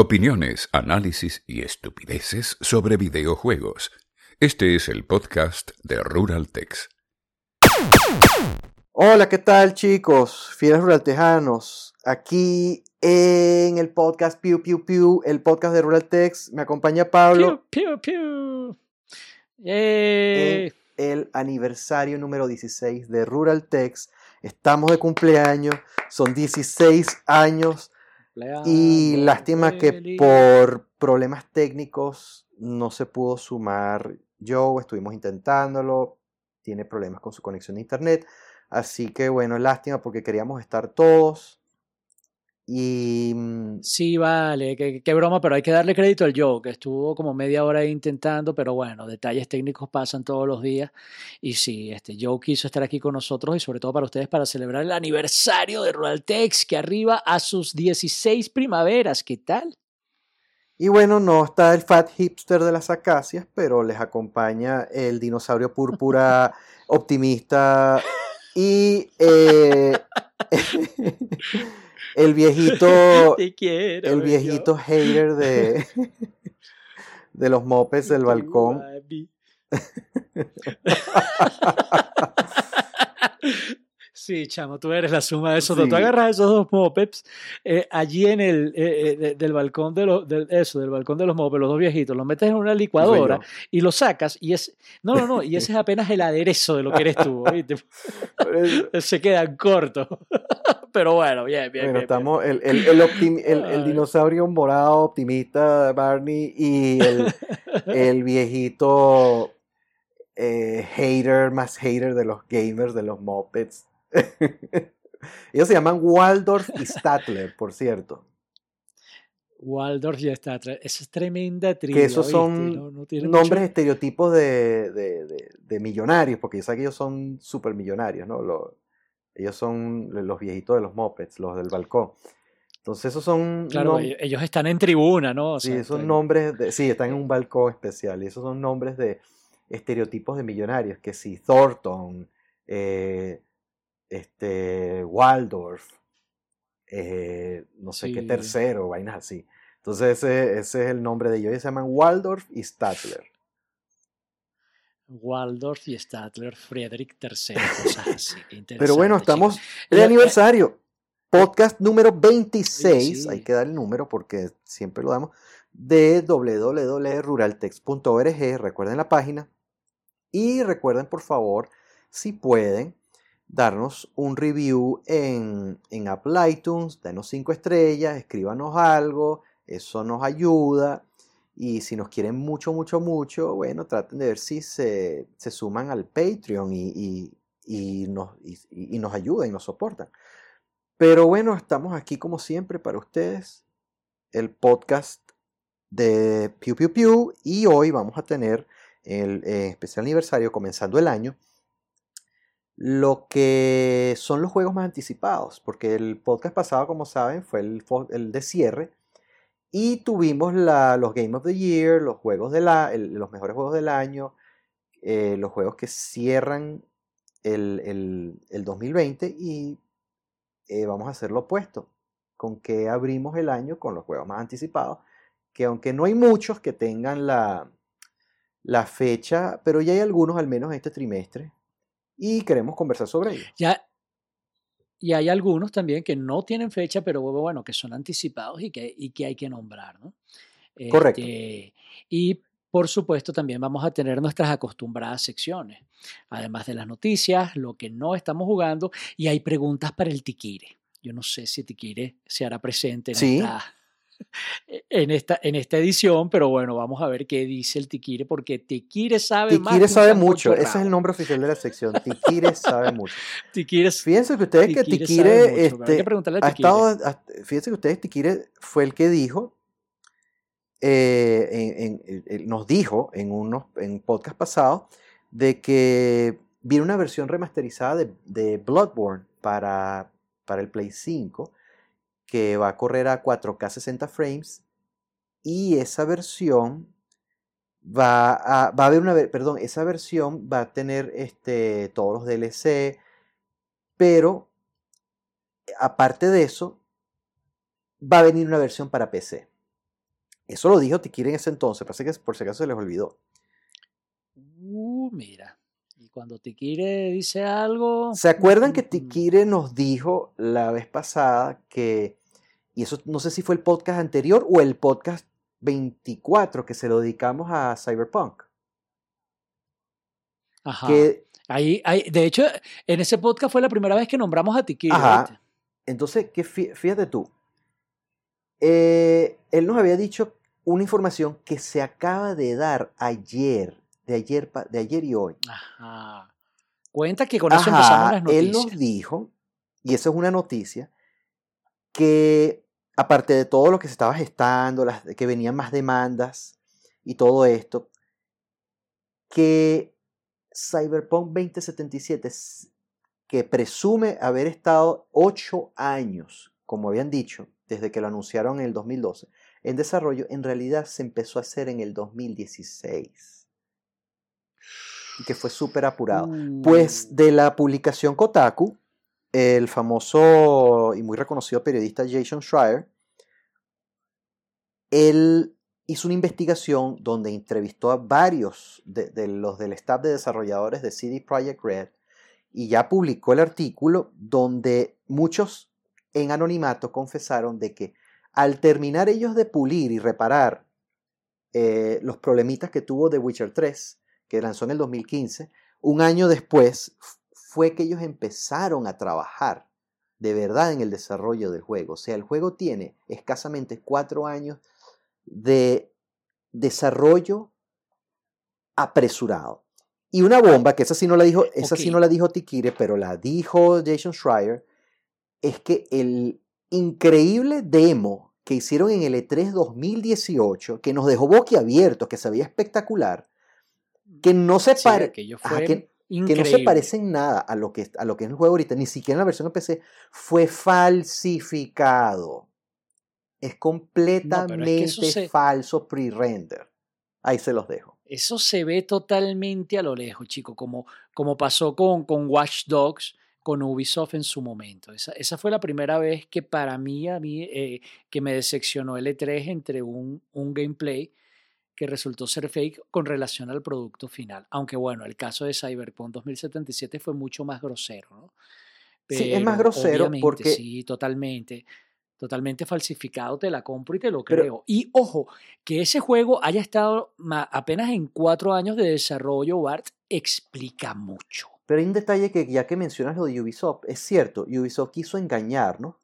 Opiniones, análisis y estupideces sobre videojuegos. Este es el podcast de Rural Tex. Hola, ¿qué tal chicos? Fieles ruraltejanos. Aquí en el podcast Piu Piu Piu, el podcast de Rural Tex, me acompaña Pablo. Piu, piu, piu. en el aniversario número 16 de Rural Tex. Estamos de cumpleaños, son 16 años y lástima que por problemas técnicos no se pudo sumar Joe, estuvimos intentándolo, tiene problemas con su conexión a internet, así que bueno, lástima porque queríamos estar todos y mm, Sí, vale, qué, broma, pero hay que darle crédito al Joe, que estuvo como media hora intentando, pero bueno, detalles técnicos pasan todos los días. Y sí, este Joe quiso estar aquí con nosotros y sobre todo para ustedes para celebrar el aniversario de Ruraltex, que arriba a sus 16 primaveras. ¿Qué tal? Y bueno, no está el fat hipster de las acacias, pero les acompaña el dinosaurio púrpura optimista y... Eh, el viejito. el viejito hater de. de los mopes del balcón. Sí, chamo, tú eres la suma de esos dos. Tú agarras esos dos mopeds eh, allí en el eh, eh, del balcón de los del, eso, del balcón de los mopeds, los dos viejitos, los metes en una licuadora y los sacas y es no, no, no, y ese es apenas el aderezo de lo que eres tú, ¿viste? Se quedan cortos. Pero bueno, bien, bien. Bueno, estamos El, el, el, el, dinosaurio morado optimista Barney y el, viejito hater, más hater de los gamers, de los mopeds Ellos se llaman Waldorf y Statler, por cierto. Waldorf y Statler. Esa es tremenda trivia. Que esos son nombres estereotipos de, de, millonarios, porque yo sé que ellos son súper millonarios, ¿no? Ellos son los viejitos de los mopeds, los del balcón. Entonces esos son... Claro, ellos están en tribuna, ¿no? sí, esos nombres... De, sí, están en un balcón especial. Y esos son nombres de estereotipos de millonarios, que sí, Thornton, eh, este, Waldorf, eh, no sé qué tercero, vainas así. Entonces ese, es el nombre de ellos. Ellos se llaman Waldorf y Statler. Waldorf y Statler, Friedrich III, Pero bueno, estamos de aniversario. Podcast número 26, hay que dar el número porque siempre lo damos, de www.ruraltext.org. Recuerden la página. Y recuerden, por favor, si pueden, darnos un review en, en Apple iTunes, denos cinco estrellas, escríbanos algo, eso nos ayuda. Y si nos quieren mucho, mucho, mucho, bueno, traten de ver si se, suman al Patreon y, y, nos, y, nos ayudan y nos soportan. Pero bueno, estamos aquí como siempre para ustedes, el podcast de Piu Piu Piu, y hoy vamos a tener el eh, especial aniversario comenzando el año lo que son los juegos más anticipados, porque el podcast pasado, como saben, fue el, el de cierre y tuvimos los Game of the Year, los, juegos de la, los mejores juegos del año, eh, los juegos que cierran el, 2020 y eh, vamos a hacer lo opuesto, con que abrimos el año con los juegos más anticipados, que aunque no hay muchos que tengan la, la fecha, pero ya hay algunos al menos este trimestre y queremos conversar sobre ello. Ya, y hay algunos también que no tienen fecha, pero bueno, que son anticipados y que, y que hay que nombrar, ¿no? Correcto. Este, y por supuesto, también vamos a tener nuestras acostumbradas secciones, además de las noticias, lo que no estamos jugando, y hay preguntas para el Tiquire. Yo no sé si Tiquire se hará presente en ¿Sí? En esta, en esta edición, pero bueno, vamos a ver qué dice el Tiquire, porque Tiquire sabe más. Tiquire sabe mucho, ese es el nombre oficial de la sección. Tiquire sabe mucho. Tiquire, fíjense que ustedes que Tiquire, este, ha estado, fíjense que ustedes Tiquire fue el que dijo, eh, en, nos dijo en unos en podcast pasados de que viene una versión remasterizada de, de Bloodborne para, para el Play 5 que va a correr a 4K 60 frames y esa versión va a, va a haber una, perdón, esa versión va a tener este, todos los DLC, pero aparte de eso, va a venir una versión para PC. Eso lo dijo Tikiri en ese entonces, parece que por si acaso se les olvidó. Uh, mira. Y cuando Tikire dice algo. ¿Se acuerdan que mm, Tikire nos dijo la vez pasada que, y eso no sé si fue el podcast anterior o el podcast 24 que se lo dedicamos a Cyberpunk? Ajá. Que, Ahí, ahí, de hecho, en ese podcast fue la primera vez que nombramos a Tikiri. Ajá. entonces, fí- fíjate tú, eh, él nos había dicho una información que se acaba de dar ayer, de ayer, de ayer y hoy. Ajá. Cuenta que con eso empezamos las noticias. él nos dijo, y eso es una noticia, que aparte de todo lo que se estaba gestando, las, que venían más demandas y todo esto, que Cyberpunk 2077, s- que presume haber estado ocho años, como habían dicho, desde que lo anunciaron en el 2012, en desarrollo, en realidad se empezó a hacer en el 2016. Y que fue súper apurado. Pues Uh, de la publicación Kotaku, el famoso y muy reconocido periodista Jason Schreier, él hizo una investigación donde entrevistó a varios de, los del staff de desarrolladores de CD Projekt Red y ya publicó el artículo donde muchos en anonimato confesaron de que al terminar ellos de pulir y reparar eh, los problemitas que tuvo The Witcher 3, que lanzó en el 2015, un año después fue que ellos empezaron a trabajar de verdad en el desarrollo del juego. O sea, el juego tiene escasamente cuatro años de desarrollo apresurado. Y una bomba, que esa sí no la dijo, esa sí no la dijo Tikire, pero la dijo Jason Schreier, es que el increíble demo que hicieron en el E E3 2018, que nos dejó boquiabiertos, que se veía espectacular, que no se sí, pare- aquello ajá, fue que, que increíble. no se parece en nada a lo que, a lo que es el juego ahorita, ni siquiera en la versión de PC, fue falsificado. Es completamente se- falso pre-render. Ahí se los dejo. Eso se ve totalmente a lo lejos, chico, como, como pasó con, con Watch Dogs, con Ubisoft en su momento. Esa, esa fue la primera vez que para mí, a mí eh, que me decepcionó el E3 entre un, un gameplay que resultó ser fake con relación al producto final. Aunque bueno, el caso de Cyberpunk 2077 fue mucho más grosero, ¿no? Sí, es más Pero, grosero porque- Sí, totalmente. Totalmente falsificado, te la compro y te lo Pero- creo. Y ojo, que ese juego haya estado apenas en cuatro años de desarrollo, Bart, explica mucho. Pero hay un detalle que ya que mencionas lo de Ubisoft, es cierto, Ubisoft quiso engañarnos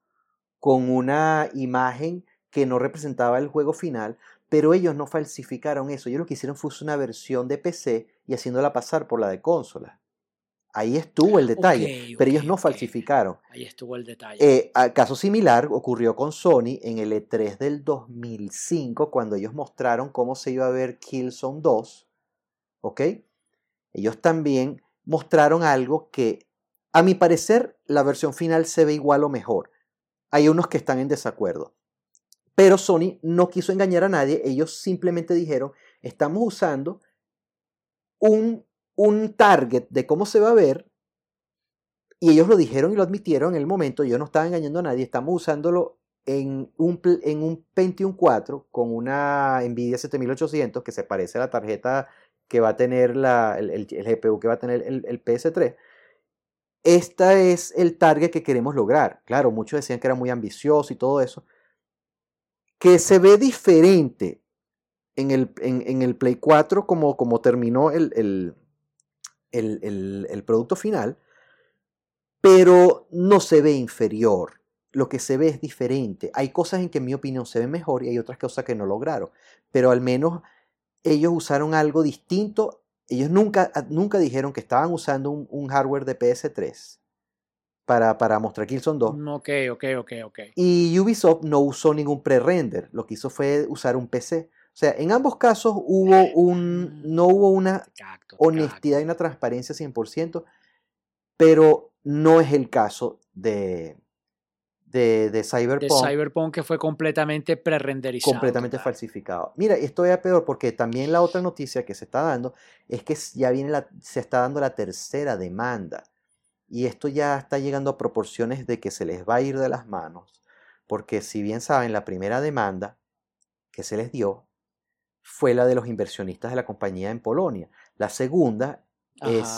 con una imagen que no representaba el juego final, pero ellos no falsificaron eso. Ellos lo que hicieron fue una versión de PC y haciéndola pasar por la de consola. Ahí estuvo el detalle, pero ellos no falsificaron. Ahí estuvo el detalle. Eh, caso similar ocurrió con Sony en el E3 del 2005, cuando ellos mostraron cómo se iba a ver Killzone 2. ¿Ok? Ellos también mostraron algo que, a mi parecer, la versión final se ve igual o mejor. Hay unos que están en desacuerdo. Pero Sony no quiso engañar a nadie, ellos simplemente dijeron, estamos usando un, un target de cómo se va a ver y ellos lo dijeron y lo admitieron en el momento, yo no estaba engañando a nadie, estamos usándolo en un, en un Pentium 4 con una Nvidia 7800 que se parece a la tarjeta que va a tener la, el, el- el GPU que va a tener el, el PS3. Este es el target que queremos lograr. Claro, muchos decían que era muy ambicioso y todo eso. Que se ve diferente en el, en, el Play 4 como, como terminó el- el- el producto final, pero no se ve inferior. Lo que se ve es diferente. Hay cosas en que en mi opinión se ven mejor y hay otras cosas que no lograron. Pero al menos ellos usaron algo distinto. Ellos nunca, nunca dijeron que estaban usando un, un hardware de PS3 para, para mostrar Killzone 2. Mm, Ok, ok, ok, ok. Y Ubisoft no usó ningún pre-render, lo que hizo fue usar un PC. O sea, en ambos casos hubo un, no hubo una honestidad y una transparencia 100%, pero no es el caso de, de, de De Cyberpunk Cyberpunk que fue completamente pre-renderizado. completamente falsificado. Mira, esto es peor porque también la otra noticia que se está dando es que ya viene la, se está dando la tercera demanda. Y esto ya está llegando a proporciones de que se les va a ir de las manos. Porque si bien saben, la primera demanda que se les dio fue la de los inversionistas de la compañía en Polonia. La segunda es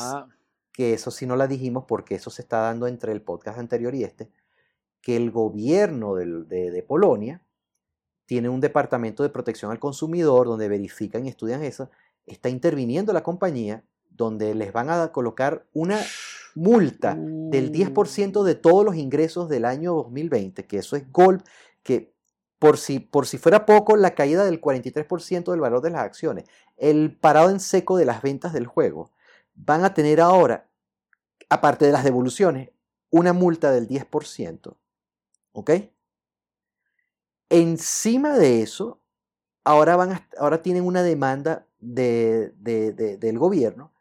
que eso sí no la dijimos porque eso se está dando entre el podcast anterior y este, que el gobierno de, Polonia tiene un departamento de protección al consumidor donde verifican y estudian eso, está interviniendo la compañía donde les van a colocar una multa del 10% de todos los ingresos del año 2020, que eso es golpe, que por si, por si fuera poco, la caída del 43% del valor de las acciones, el parado en seco de las ventas del juego, van a tener ahora, aparte de las devoluciones, una multa del 10%. ¿Ok? Encima de eso, ahora, van ahora tienen una demanda de, del gobierno,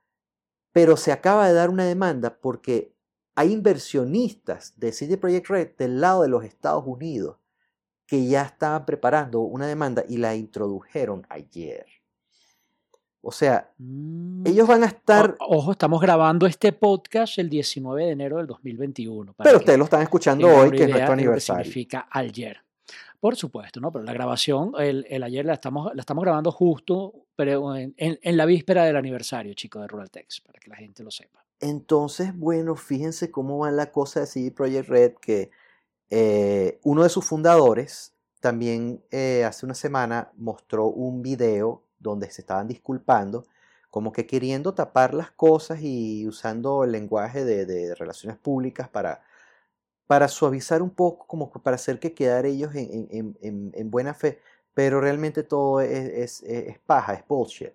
pero se acaba de dar una demanda porque hay inversionistas de CD Projekt Red del lado de los Estados Unidos que ya estaban preparando una demanda y la introdujeron ayer. O sea, mm. ellos van a estar... ojo, estamos grabando este podcast el 19 de enero del 2021. Pero ustedes lo están escuchando hoy, que es nuestro aniversario. significa ayer. Por supuesto, ¿no? Pero la grabación, el, ayer la estamos, la estamos grabando justo pero en, la víspera del aniversario, chicos, de Rural Text, para que la gente lo sepa. Entonces, bueno, fíjense cómo va la cosa de CD Projekt Red, que eh, uno de sus fundadores también eh, hace una semana mostró un video donde se estaban disculpando, como que queriendo tapar las cosas y usando el lenguaje de, relaciones públicas para, para suavizar un poco, como para hacer que quedar ellos en, buena fe, pero realmente todo es, es, paja, es bullshit.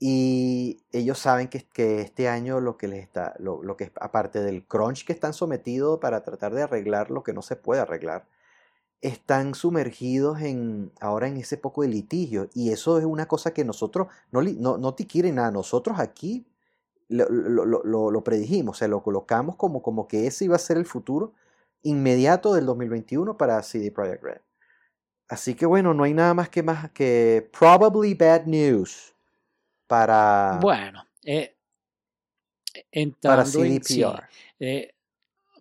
Y ellos saben que, este año lo que les está, lo, lo, que aparte del crunch que están sometidos para tratar de arreglar lo que no se puede arreglar, están sumergidos en ahora en ese poco de litigio. Y eso es una cosa que nosotros no, no, no te quieren nada. Nosotros aquí lo, lo, lo, predijimos, o sea, lo colocamos como, como que ese iba a ser el futuro inmediato del 2021 para CD Projekt Red. Así que bueno, no hay nada más que más que probably bad news para bueno eh, para CDPR. Eh,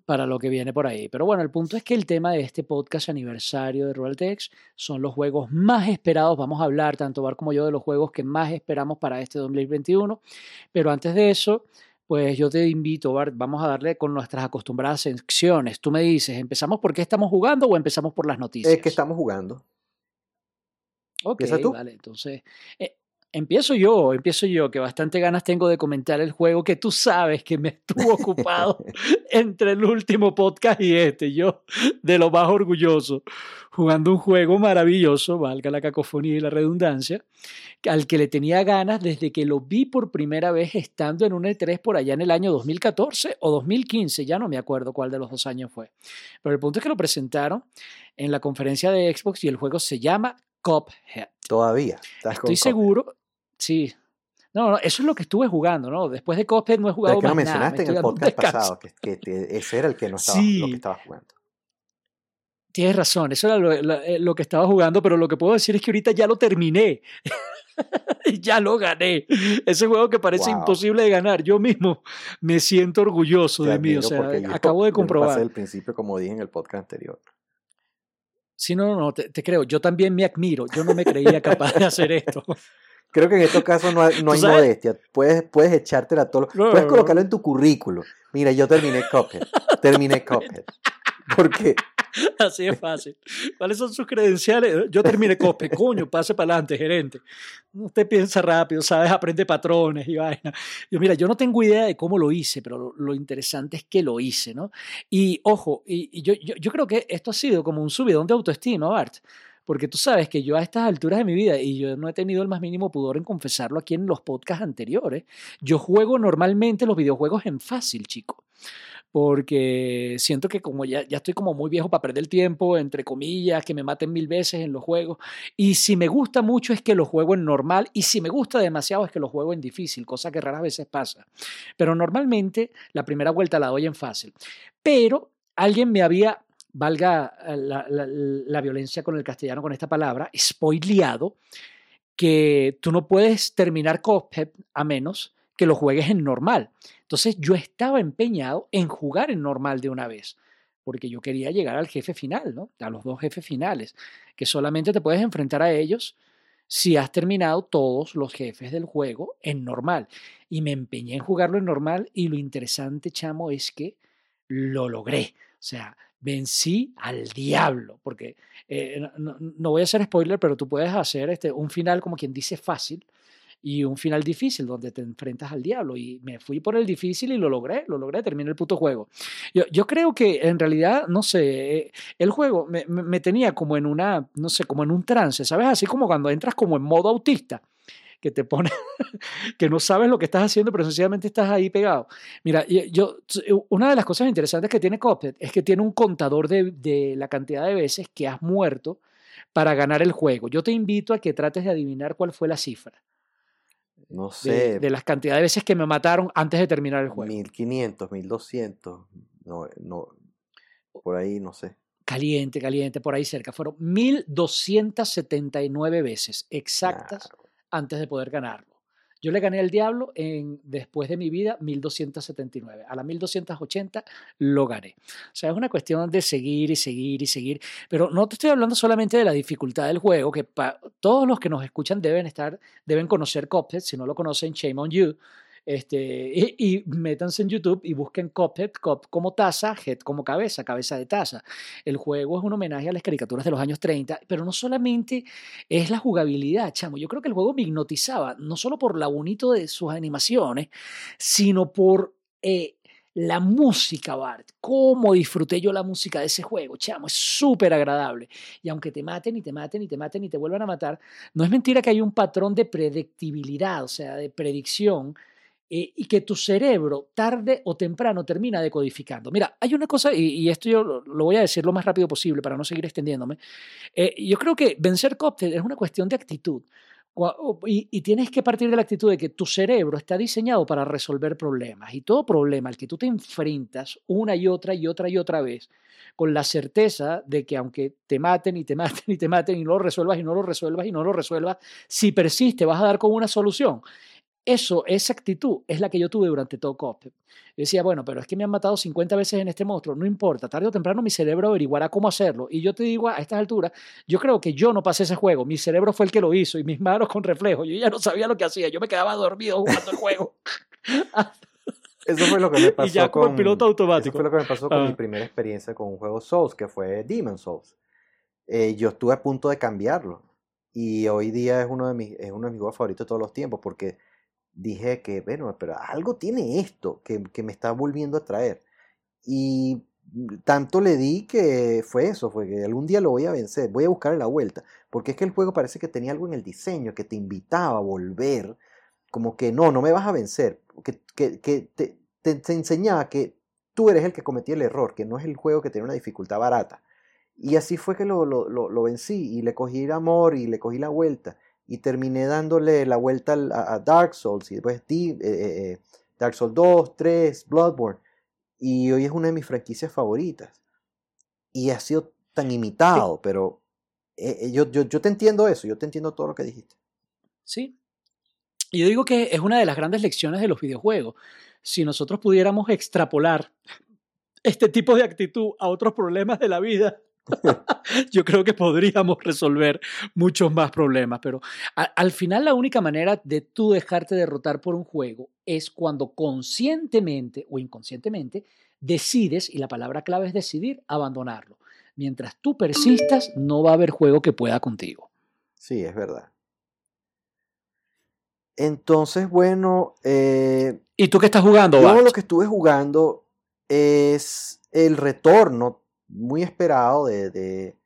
para lo que viene por ahí. Pero bueno, el punto es que el tema de este podcast aniversario de Royaltex son los juegos más esperados. Vamos a hablar, tanto Bar como yo, de los juegos que más esperamos para este 2021. Pero antes de eso, pues yo te invito, Bart, vamos a darle con nuestras acostumbradas secciones. Tú me dices, ¿empezamos por qué estamos jugando o empezamos por las noticias? Es que estamos jugando. Ok, vale, entonces, eh, Empiezo yo, empiezo yo, que bastante ganas tengo de comentar el juego que tú sabes que me estuvo ocupado entre el último podcast y este. Yo, de lo más orgulloso, jugando un juego maravilloso, valga la cacofonía y la redundancia, al que le tenía ganas desde que lo vi por primera vez estando en un E3 por allá en el año 2014 o 2015, ya no me acuerdo cuál de los dos años fue. Pero el punto es que lo presentaron en la conferencia de Xbox y el juego se llama Cuphead. Todavía. Estoy seguro, Sí. No, no, eso es lo que estuve jugando, ¿no? Después de Cuphead no he jugado que más no mencionaste en el podcast pasado que, ese era el que no estaba, lo que estaba jugando. Tienes razón, eso era eh, lo, que estaba jugando, pero lo que puedo decir es que ahorita ya lo terminé. ya lo gané. Ese juego que parece imposible de ganar. Yo mismo me siento orgulloso de mí. O sea, acabo de comprobar. Yo el principio, como dije en el podcast anterior. Sí, no, no, te, te creo. Yo también me admiro. Yo no me creía capaz de hacer esto. Creo que en estos casos no hay, no hay modestia. Puedes, puedes echártela todo. puedes colocarlo en tu currículo. Mira, yo terminé Cuphead. Terminé Cuphead. ¿Por qué? Así es fácil. ¿Cuáles son sus credenciales? Yo terminé Cuphead. Coño, pase para adelante, gerente. Usted piensa rápido, sabes, aprende patrones y vaina. Yo, mira, yo no tengo idea de cómo lo hice, pero lo, interesante es que lo hice, ¿no? Y ojo, y, yo, yo, yo, creo que esto ha sido como un subidón de autoestima, Bart porque tú sabes que yo a estas alturas de mi vida, y yo no he tenido el más mínimo pudor en confesarlo aquí en los podcasts anteriores, yo juego normalmente los videojuegos en fácil, chico. Porque siento que como ya, ya estoy como muy viejo para perder el tiempo, entre comillas, que me maten mil veces en los juegos. Y si me gusta mucho es que lo juego en normal y si me gusta demasiado es que lo juego en difícil, cosa que raras veces pasa. Pero normalmente la primera vuelta la doy en fácil. Pero alguien me había valga eh, la, violencia con el castellano con esta palabra, spoileado, que tú no puedes terminar Cuphead a menos que lo juegues en normal. Entonces yo estaba empeñado en jugar en normal de una vez. porque yo quería llegar al jefe final, ¿no? A los dos jefes finales, que solamente te puedes enfrentar a ellos si has terminado todos los jefes del juego en normal. Y me empeñé en jugarlo en normal y lo interesante, chamo, es que lo logré. O sea, vencí al diablo, porque eh, no, no, voy a hacer spoiler, pero tú puedes hacer este, un final como quien dice fácil, y un final difícil donde te enfrentas al diablo. Y me fui por el difícil y lo logré, lo logré, terminé el puto juego. Yo, yo creo que en realidad, no sé, eh, el juego me, me, tenía como en una, no sé, como en un trance, ¿sabes? Así como cuando entras como en modo autista que te pone, que no sabes lo que estás haciendo, pero sencillamente estás ahí pegado. Mira, yo, una de las cosas interesantes que tiene Cuphead es que tiene un contador de, de la cantidad de veces que has muerto para ganar el juego. Yo te invito a que trates de adivinar cuál fue la cifra. No sé. De, las cantidades de veces que me mataron antes de terminar el juego. 1500, 1200. No, no, por ahí no sé. Caliente, caliente, por ahí cerca. Fueron 1279 veces exactas antes de poder ganar. Yo le gané al diablo en, después de mi vida 1279. A la 1280 lo gané. O sea, es una cuestión de seguir y seguir y seguir. Pero no te estoy hablando solamente de la dificultad del juego, que todos los que nos escuchan deben estar, deben conocer Cuphead. Si no lo conocen, shame on you. Este, y, métanse en YouTube y busquen Cuphead, Cop como taza, Head como cabeza, cabeza de taza. El juego es un homenaje a las caricaturas de los años 30, pero no solamente es la jugabilidad, chamo. Yo creo que el juego me hipnotizaba, no solo por lo bonito de sus animaciones, sino por eh, la música, Bart. Cómo disfruté yo la música de ese juego, chamo. Es súper agradable. Y aunque te maten y te maten y te maten y te vuelvan a matar, no es mentira que hay un patrón de predictibilidad, o sea, de predicción eh, y que tu cerebro tarde o temprano termina decodificando. Mira, hay una cosa, y, esto yo lo, voy a decir lo más rápido posible para no seguir extendiéndome. Eh, yo creo que vencer Copter es una cuestión de actitud. Y, y, tienes que partir de la actitud de que tu cerebro está diseñado para resolver problemas. Y todo problema al que tú te enfrentas una y otra y otra y otra vez, con la certeza de que aunque te maten y te maten y te maten y no lo resuelvas y no lo resuelvas y no lo resuelvas, si persiste vas a dar con una solución. Eso, esa actitud es la que yo tuve durante todo COP. Yo decía, bueno, pero es que me han matado 50 veces en este monstruo, no importa, tarde o temprano mi cerebro averiguará cómo hacerlo. Y yo te digo, a estas alturas, yo creo que yo no pasé ese juego, mi cerebro fue el que lo hizo y mis manos con reflejo, yo ya no sabía lo que hacía, yo me quedaba dormido jugando el juego. Eso fue lo que me pasó. Y ya con, piloto automático. Eso fue lo que me pasó con mi primera experiencia con un juego Souls, que fue Demon Souls. Eh, yo estuve a punto de cambiarlo. Y hoy día es uno de mis, es uno de mis juegos favoritos de todos los tiempos, porque dije que, bueno, pero algo tiene esto que, que me está volviendo a traer. Y tanto le di que fue eso, fue que algún día lo voy a vencer, voy a buscar la vuelta, porque es que el juego parece que tenía algo en el diseño que te invitaba a volver, como que no, no me vas a vencer, que, que, que te, te, enseñaba que tú eres el que cometió el error, que no es el juego que tiene una dificultad barata. Y así fue que lo, lo, lo, lo vencí y le cogí el amor y le cogí la vuelta y terminé dándole la vuelta a, Dark Souls y después eh, eh, eh, Dark Souls 2, 3, Bloodborne. Y hoy es una de mis franquicias favoritas. Y ha sido tan imitado, pero yo, yo, yo te entiendo eso, yo te entiendo todo lo que dijiste. Sí. Y yo digo que es una de las grandes lecciones de los videojuegos. Si nosotros pudiéramos extrapolar este tipo de actitud a otros problemas de la vida, yo creo que podríamos resolver muchos más problemas, pero al final la única manera de tú dejarte derrotar por un juego es cuando conscientemente o inconscientemente decides, y la palabra clave es decidir, abandonarlo. Mientras tú persistas, no va a haber juego que pueda contigo. Sí, es verdad. Entonces, bueno... Eh, ¿Y tú qué estás jugando? Yo lo que estuve jugando es el retorno muy esperado de,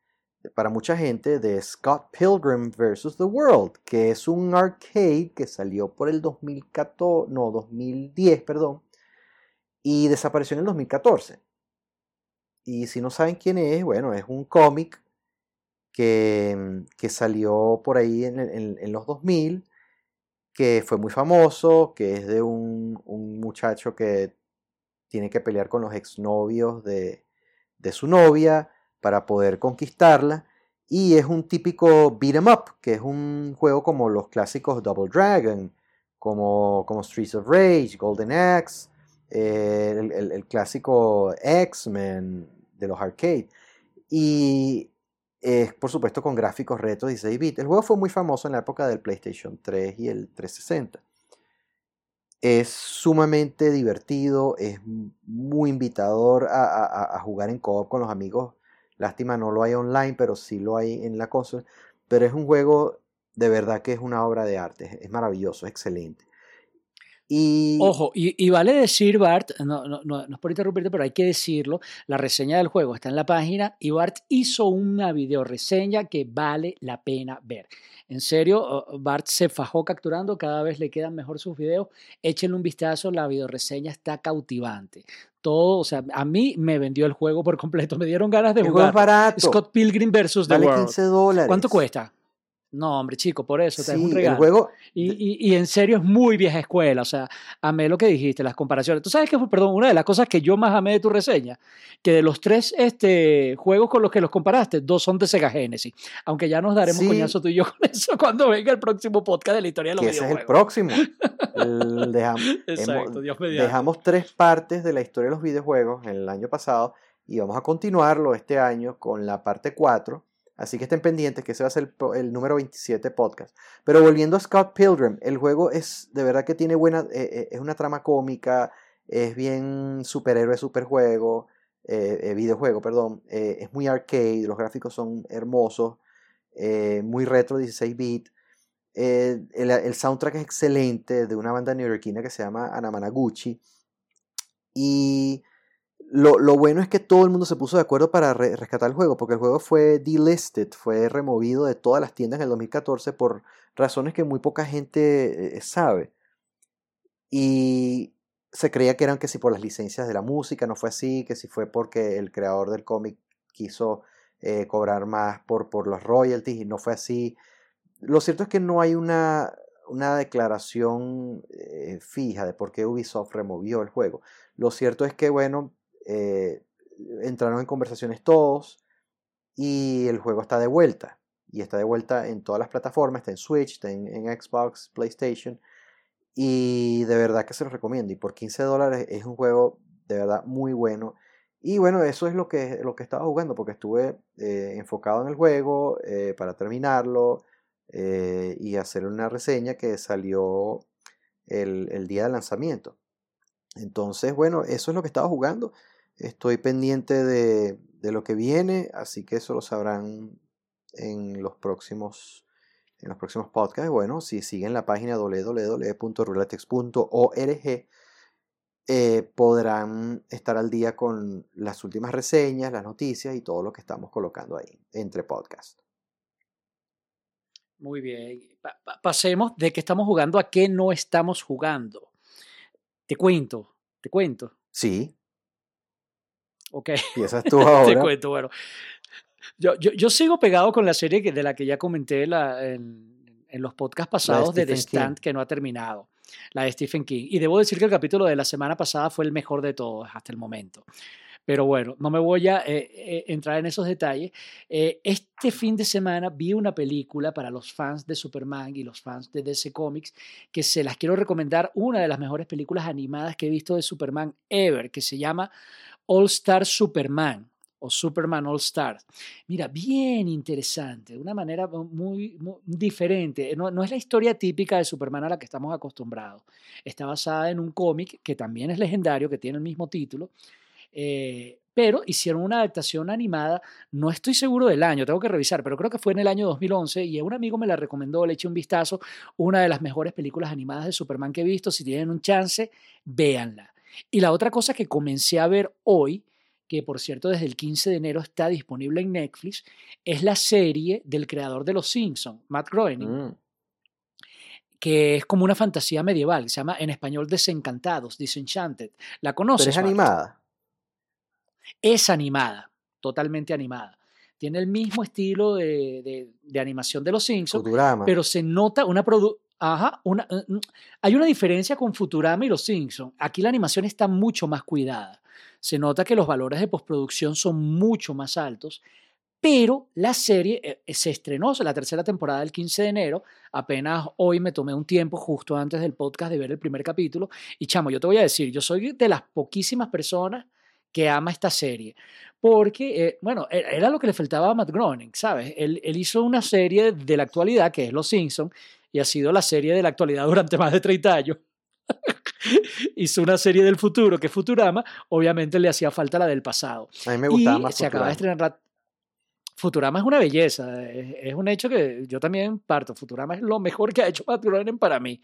para mucha gente de Scott Pilgrim vs. The World, que es un arcade que salió por el 2014, no, 2010, perdón, y desapareció en el 2014. Y si no saben quién es, bueno, es un cómic que, que, salió por ahí en, en, los 2000, que fue muy famoso, que es de un, un muchacho que tiene que pelear con los exnovios de, de su novia para poder conquistarla. Y es un típico beat 'em up, que es un juego como los clásicos Double Dragon, como, como Streets of Rage, Golden Axe, eh, el, clásico X-Men, de los arcade. Y es, por supuesto, con gráficos retro 16 bits. El juego fue muy famoso en la época del PlayStation 3 y el 360. Es sumamente divertido, es muy invitador a, jugar en co-op con los amigos. Lástima, no lo hay online, pero sí lo hay en la consola. Pero es un juego de verdad que es una obra de arte, es maravilloso, es excelente. Y... Ojo, y, vale decir, Bart, no, no, no, es por interrumpirte, pero hay que decirlo, la reseña del juego está en la página y Bart hizo una video reseña que vale la pena ver. En serio, Bart se fajó capturando, cada vez le quedan mejor sus videos. Échenle un vistazo, la video reseña está cautivante. Todo, o sea, a mí me vendió el juego por completo, me dieron ganas de el jugar. Juego es barato. Scott Pilgrim versus The vale World. 15 dólares. ¿Cuánto cuesta? No, hombre, chico, por eso te es un regalo. El juego... Y, y, en serio es muy vieja escuela. O sea, amé lo que dijiste, las comparaciones. Tú sabes que fue, perdón, una de las cosas que yo más amé de tu reseña, que de los tres este, juegos con los que los comparaste, dos son de Sega Genesis. Aunque ya nos daremos coñazo tú y yo con eso cuando venga el próximo podcast de la historia de los que videojuegos. Ese es el próximo. dejamos, Exacto, Dios dejamos tres partes de la historia de los videojuegos el año pasado y vamos a continuarlo este año con la parte 4 Así que estén pendientes que ese va a ser el, número 27 podcast. Pero volviendo a Scott Pilgrim, el juego es de verdad que tiene buena, eh, eh, es una trama cómica, es bien superhéroe, superjuego, eh, videojuego, perdón. es muy arcade, los gráficos son hermosos, muy retro 16 bit. El, el, soundtrack es excelente de una banda neoyorquina que se llama Anamanaguchi. Y lo, bueno es que todo el mundo se puso de acuerdo para rescatar el juego, porque el juego fue delisted, fue removido de todas las tiendas en el 2014 por razones que muy poca gente eh, sabe. Y se creía que eran que si por las licencias de la música, no fue así, que si fue porque el creador del cómic quiso eh, cobrar más por, por los royalties y no fue así. Lo cierto es que no hay una, una declaración eh, fija de por qué Ubisoft removió el juego. Lo cierto es que, bueno, eh, entraron en conversaciones todos y el juego está de vuelta. Y está de vuelta en todas las plataformas, está en Switch, está en, Xbox, PlayStation. Y de verdad que se los recomiendo. Y por 15 dólares es un juego de verdad muy bueno. Y bueno, eso es lo que, lo que estaba jugando, porque estuve eh, enfocado en el juego eh, para terminarlo y hacer una reseña que salió el, el, día del lanzamiento. Entonces, bueno, eso es lo que estaba jugando. Estoy pendiente de, lo que viene, así que eso lo sabrán en los próximos en los próximos podcasts. Bueno, si siguen la página www.rulatex.org, eh, podrán estar al día con las últimas reseñas, las noticias y todo lo que estamos colocando ahí entre podcasts. Muy bien. pasemos de que estamos jugando a qué no estamos jugando. Te cuento, te cuento. Sí. Ok. Empiezas tú ahora. Te cuento, bueno. Yo, yo, yo, sigo pegado con la serie que, de la que ya comenté la, en, en, los podcasts pasados de, The Stand, que no ha terminado, la de Stephen King. Y debo decir que el capítulo de la semana pasada fue el mejor de todos hasta el momento. Pero bueno, no me voy a eh, eh, entrar en esos detalles. Eh, este fin de semana vi una película para los fans de Superman y los fans de DC Comics que se las quiero recomendar. Una de las mejores películas animadas que he visto de Superman ever, que se llama All Star Superman o Superman All Star. Mira, bien interesante, de una manera muy, diferente. No, es la historia típica de Superman a la que estamos acostumbrados. Está basada en un cómic que también es legendario, que tiene el mismo título. Eh, pero hicieron una adaptación animada, no estoy seguro del año, tengo que revisar, pero creo que fue en el año 2011 y un amigo me la recomendó, le eché un vistazo, una de las mejores películas animadas de Superman que he visto, si tienen un chance, véanla. Y la otra cosa que comencé a ver hoy, que por cierto desde el 15 de enero está disponible en Netflix, es la serie del creador de Los Simpsons, Matt Groening. Mm. que es como una fantasía medieval, se llama en español Desencantados, Disenchanted. ¿La conoces? es animada. Es animada, totalmente animada. Tiene el mismo estilo de, de, animación de Los Simpsons, pero se nota una producción Ajá, eh, mm, hay una diferencia con Futurama y Los Simpsons. Aquí la animación está mucho más cuidada. Se nota que los valores de postproducción son mucho más altos, pero la serie eh, eh, se estrenó la tercera temporada el 15 de enero. Apenas hoy me tomé un tiempo justo antes del podcast de ver el primer capítulo. Y chamo, yo te voy a decir, yo soy de las poquísimas personas que ama esta serie. Porque, bueno, e, era lo que le faltaba a Matt Groening, ¿sabes? Él, él hizo una serie de la actualidad, que es Los Simpsons, y ha sido la serie de la actualidad durante más de 30 años. hizo una serie del futuro, que es Futurama, obviamente le hacía falta la del pasado. A mí me gustaba y más se acaba de estrenar Futurama es una belleza, es, un hecho que yo también parto. Futurama es lo mejor que ha hecho Matt Groening para mí.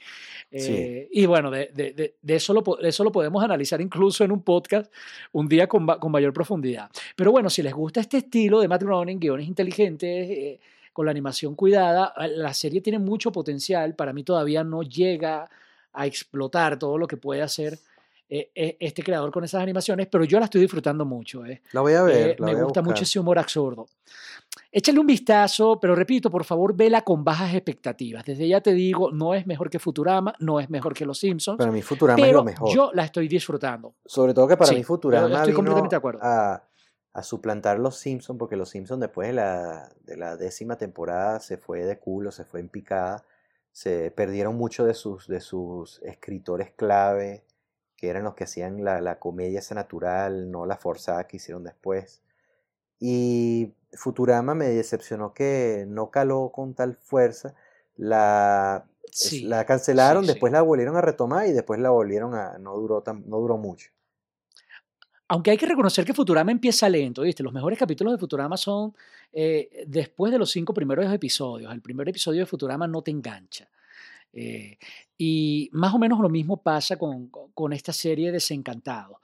Sí. Eh, y bueno, de, de- de- eso lo, de eso lo podemos analizar incluso en un podcast un día con, con mayor profundidad. Pero bueno, si les gusta este estilo de Matt Groening, guiones inteligentes, eh, con la animación cuidada, eh, la serie tiene mucho potencial. Para mí todavía no llega a explotar todo lo que puede hacer eh, eh, este creador con esas animaciones, pero yo la estoy disfrutando mucho. eh. La voy a ver. Eh, la me voy a gusta mucho ese humor absurdo. Échale un vistazo, pero repito, por favor, vela con bajas expectativas. Desde ya te digo, no es mejor que Futurama, no es mejor que Los Simpsons, Para mí Futurama es lo mejor. yo la estoy disfrutando. Sobre todo que para Sí, mí Futurama estoy vino completamente de acuerdo. a, a suplantar los Simpsons, porque los Simpsons después de la, de la décima temporada se fue de culo, se fue en picada, se perdieron mucho de sus, de sus escritores clave, que eran los que hacían la, la comedia esa natural, no la forzada que hicieron después. Y Futurama me decepcionó que no caló con tal fuerza. La, Sí, la cancelaron, sí, sí. después la volvieron a retomar y después la volvieron a... No duró, tan, no duró mucho. Aunque hay que reconocer que Futurama empieza lento, ¿viste? Los mejores capítulos de Futurama son eh, después de los cinco primeros episodios. El primer episodio de Futurama no te engancha. Eh, y más o menos lo mismo pasa con, con- esta serie Desencantado.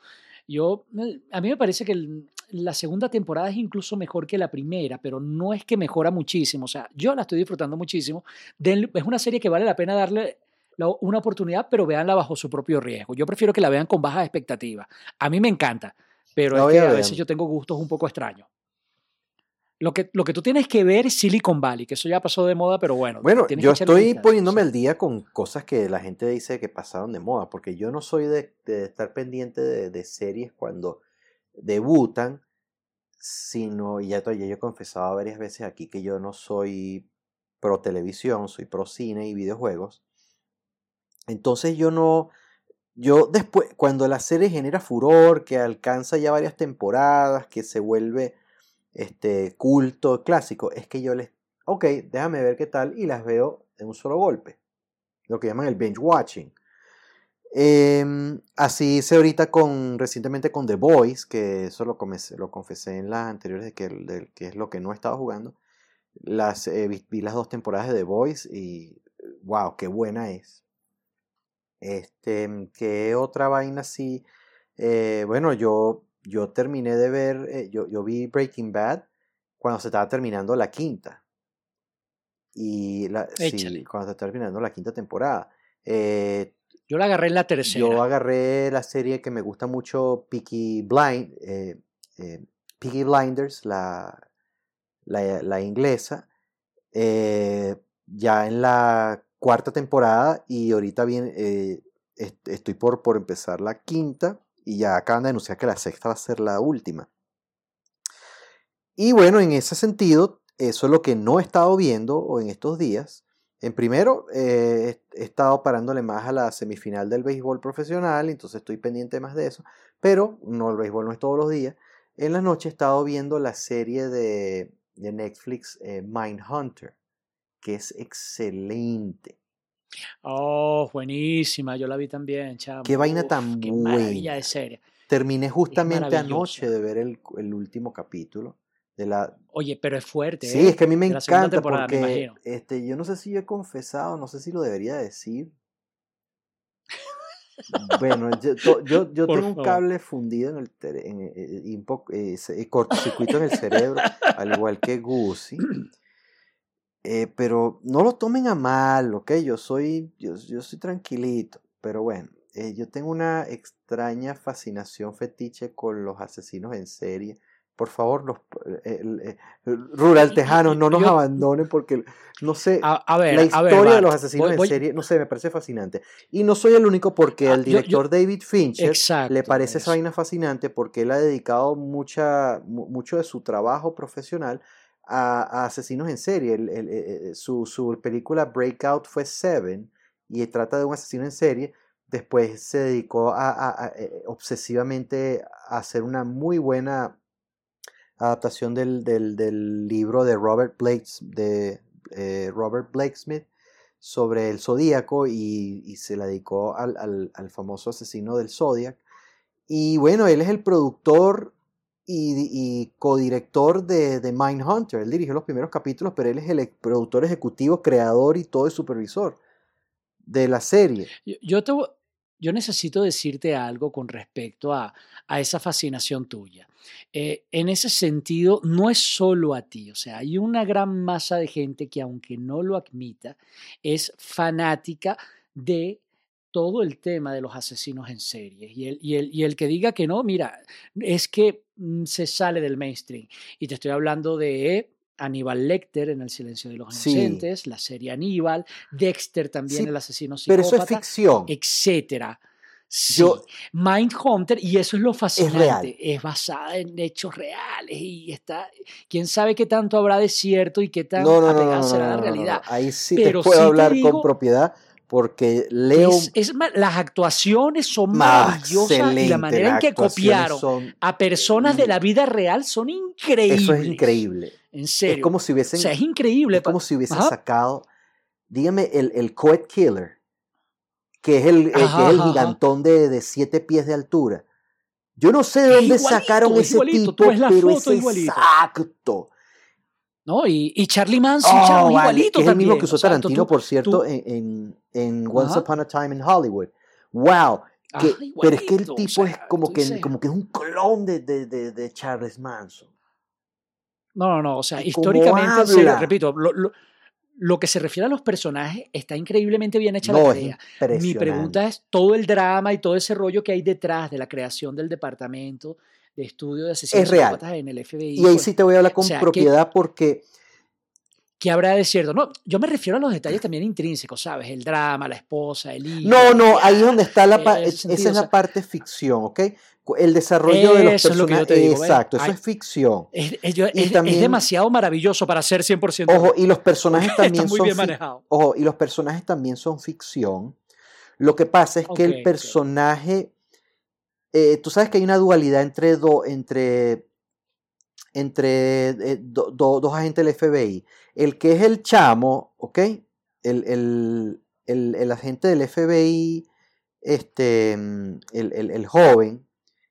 Yo, eh, a mí me parece que la segunda temporada es incluso mejor que la primera, pero no es que mejora muchísimo. O sea, yo la estoy disfrutando muchísimo. Es una serie que vale la pena darle la- una oportunidad, pero véanla bajo su propio riesgo. Yo prefiero que la vean con bajas expectativas. A mí me encanta, pero es que a veces yo tengo gustos un poco extraños. Lo que, lo que tú tienes que ver es Silicon Valley, que eso ya pasó de moda, pero bueno. Bueno, yo estoy poniéndome al día con cosas que la gente dice que pasaron de moda, porque yo no soy de, de estar pendiente de, de series cuando debutan, sino, y ya, ya yo he confesado varias veces aquí que yo no soy pro televisión, soy pro cine y videojuegos. Entonces yo no, yo después, cuando la serie genera furor, que alcanza ya varias temporadas, que se vuelve este culto, clásico, es que yo les, ok, déjame ver qué tal y las veo en un solo golpe. Lo que llaman el binge watching. Em, así hice ahorita con, recientemente con The Boys, que eso lo, comencé- lo confesé en las anteriores, de que, es lo que no he estado jugando. Las, eh, vi, vi las dos temporadas de The Boys y wow, qué buena es. Este, ¿qué otra vaina así? Eh, bueno, yo, yo terminé de ver, eh, yo, yo vi Breaking Bad cuando se estaba terminando la quinta. Y la, sí, cuando se estaba terminando la quinta temporada. Eh, Yo la agarré en la tercera. yo agarré la serie que me gusta mucho, Peaky, Blind, eh, eh, Peaky Blinders, la, la, la inglesa, eh, ya en la cuarta temporada y ahorita bien, eh, est- estoy por, por empezar la quinta y ya acaban de anunciar que la sexta va a ser la última. Y bueno, en ese sentido, eso es lo que no he estado viendo en estos días. En primero, eh, he estado parándole más a la semifinal del béisbol profesional, entonces estoy pendiente más de eso, pero no, el béisbol no es todos los días. En la noche he estado viendo la serie de, de Netflix eh, Mindhunter, que es excelente. Oh, buenísima, yo la vi también, chamo. Qué vaina Uf, tan qué maravilla buena. de serie. Terminé justamente anoche de ver el, el último capítulo de la, Oye, pero es fuerte, Sí, ¿eh? es que a mí me encanta me porque este, yo no sé si yo he confesado, no sé si lo debería decir. Bueno, yo, yo, tengo un cable fundido en el en, eh, eh, eh, cortocircuito en el cerebro, al igual que Guzzi. Eh, pero no lo tomen a mal, ¿ok? Yo soy, yo, yo soy tranquilito, pero bueno, eh, yo tengo una extraña fascinación fetiche con los asesinos en serie. Por favor, los eh, rural tejanos, no nos yo- abandonen porque, no sé, A, a ver, la a ver, historia de los asesinos voy- en voy- serie, no sé, me parece fascinante. Y no soy el único porque Ah, al yo- yo- director David Fincher Exacto, le parece esa eso. vaina fascinante porque él ha dedicado mucha, mu- mucho de su trabajo profesional a, asesinos en serie. Eh, eh, su, su película Breakout fue Seven y trata de un asesino en serie Después se dedicó a, eh, obsesivamente a hacer una muy buena adaptación del, del, libro de Robert Blake, de Robert Blake Smith sobre el Zodíaco y, se la dedicó al, al, famoso asesino del Zodiac. Y bueno, él es el productor y, y codirector de, de Mindhunter. Él dirigió los primeros capítulos, pero él es el productor ejecutivo, creador y todo el supervisor de la serie. Yo, te, yo necesito decirte algo con respecto a, a esa fascinación tuya. Eh, en ese sentido, no es solo a ti, o sea, hay una gran masa de gente que aunque no lo admita, es fanática de todo el tema de los asesinos en serie. Y el, y el, y el que diga que no, mira, es que se sale del mainstream. Y te estoy hablando de Aníbal Lecter en El silencio de los inocentes, la serie Aníbal, Dexter también, el asesino psicópata, pero eso es ficción. etcétera. Sí. Mindhunter, y eso es lo fascinante, es, basada en hechos reales y está, quién sabe qué tanto habrá de cierto y qué tan no, apegada será la realidad. Ahí sí te puedo hablar con propiedad porque leo... Es, las actuaciones son maravillosas y la manera en que copiaron a personas de la vida real son increíbles. Eso es increíble. En serio. Es como si hubiesen... O sea, es increíble. Es como si hubiesen sacado, dígame, el, el Coed Killer, que es el, que es el gigantón de, de, siete pies de altura. Yo no sé de dónde sacaron ese tipo, pero es exacto. ¿No? Y, y Charlie Manson, oh, igualito es también. el mismo que usó Tarantino, por cierto, en, en, Once Upon a Time in Hollywood. ¡Wow! Que, pero es que el tipo es como que, como que es un clon de, de, de, Charles Manson. No, no, no. O sea, históricamente, repito, lo, lo, lo, que se refiere a los personajes está increíblemente bien hecha la tarea. Mi pregunta es todo el drama y todo ese rollo que hay detrás de la creación del departamento de estudio de asesinos en el FBI. Y ahí pues, sí te voy a hablar con propiedad porque... ¿Qué habrá de cierto? No, yo me refiero a los detalles también intrínsecos, ¿sabes? El drama, la esposa, el hijo. No, no, ahí es donde está la parte, esa es la parte ficción, ¿ok? El desarrollo de los personajes. exacto, eso es ficción. Es, demasiado maravilloso para ser 100%. Ojo, y los personajes también son. Bien manejado. Ojo, y los personajes también son ficción. Lo que pasa es que el personaje eh, tú sabes que hay una dualidad entre, entre, entre eh, dos agentes del FBI. El que es el chamo, ¿ok? El, el, el, agente del FBI, este, mm, el, joven,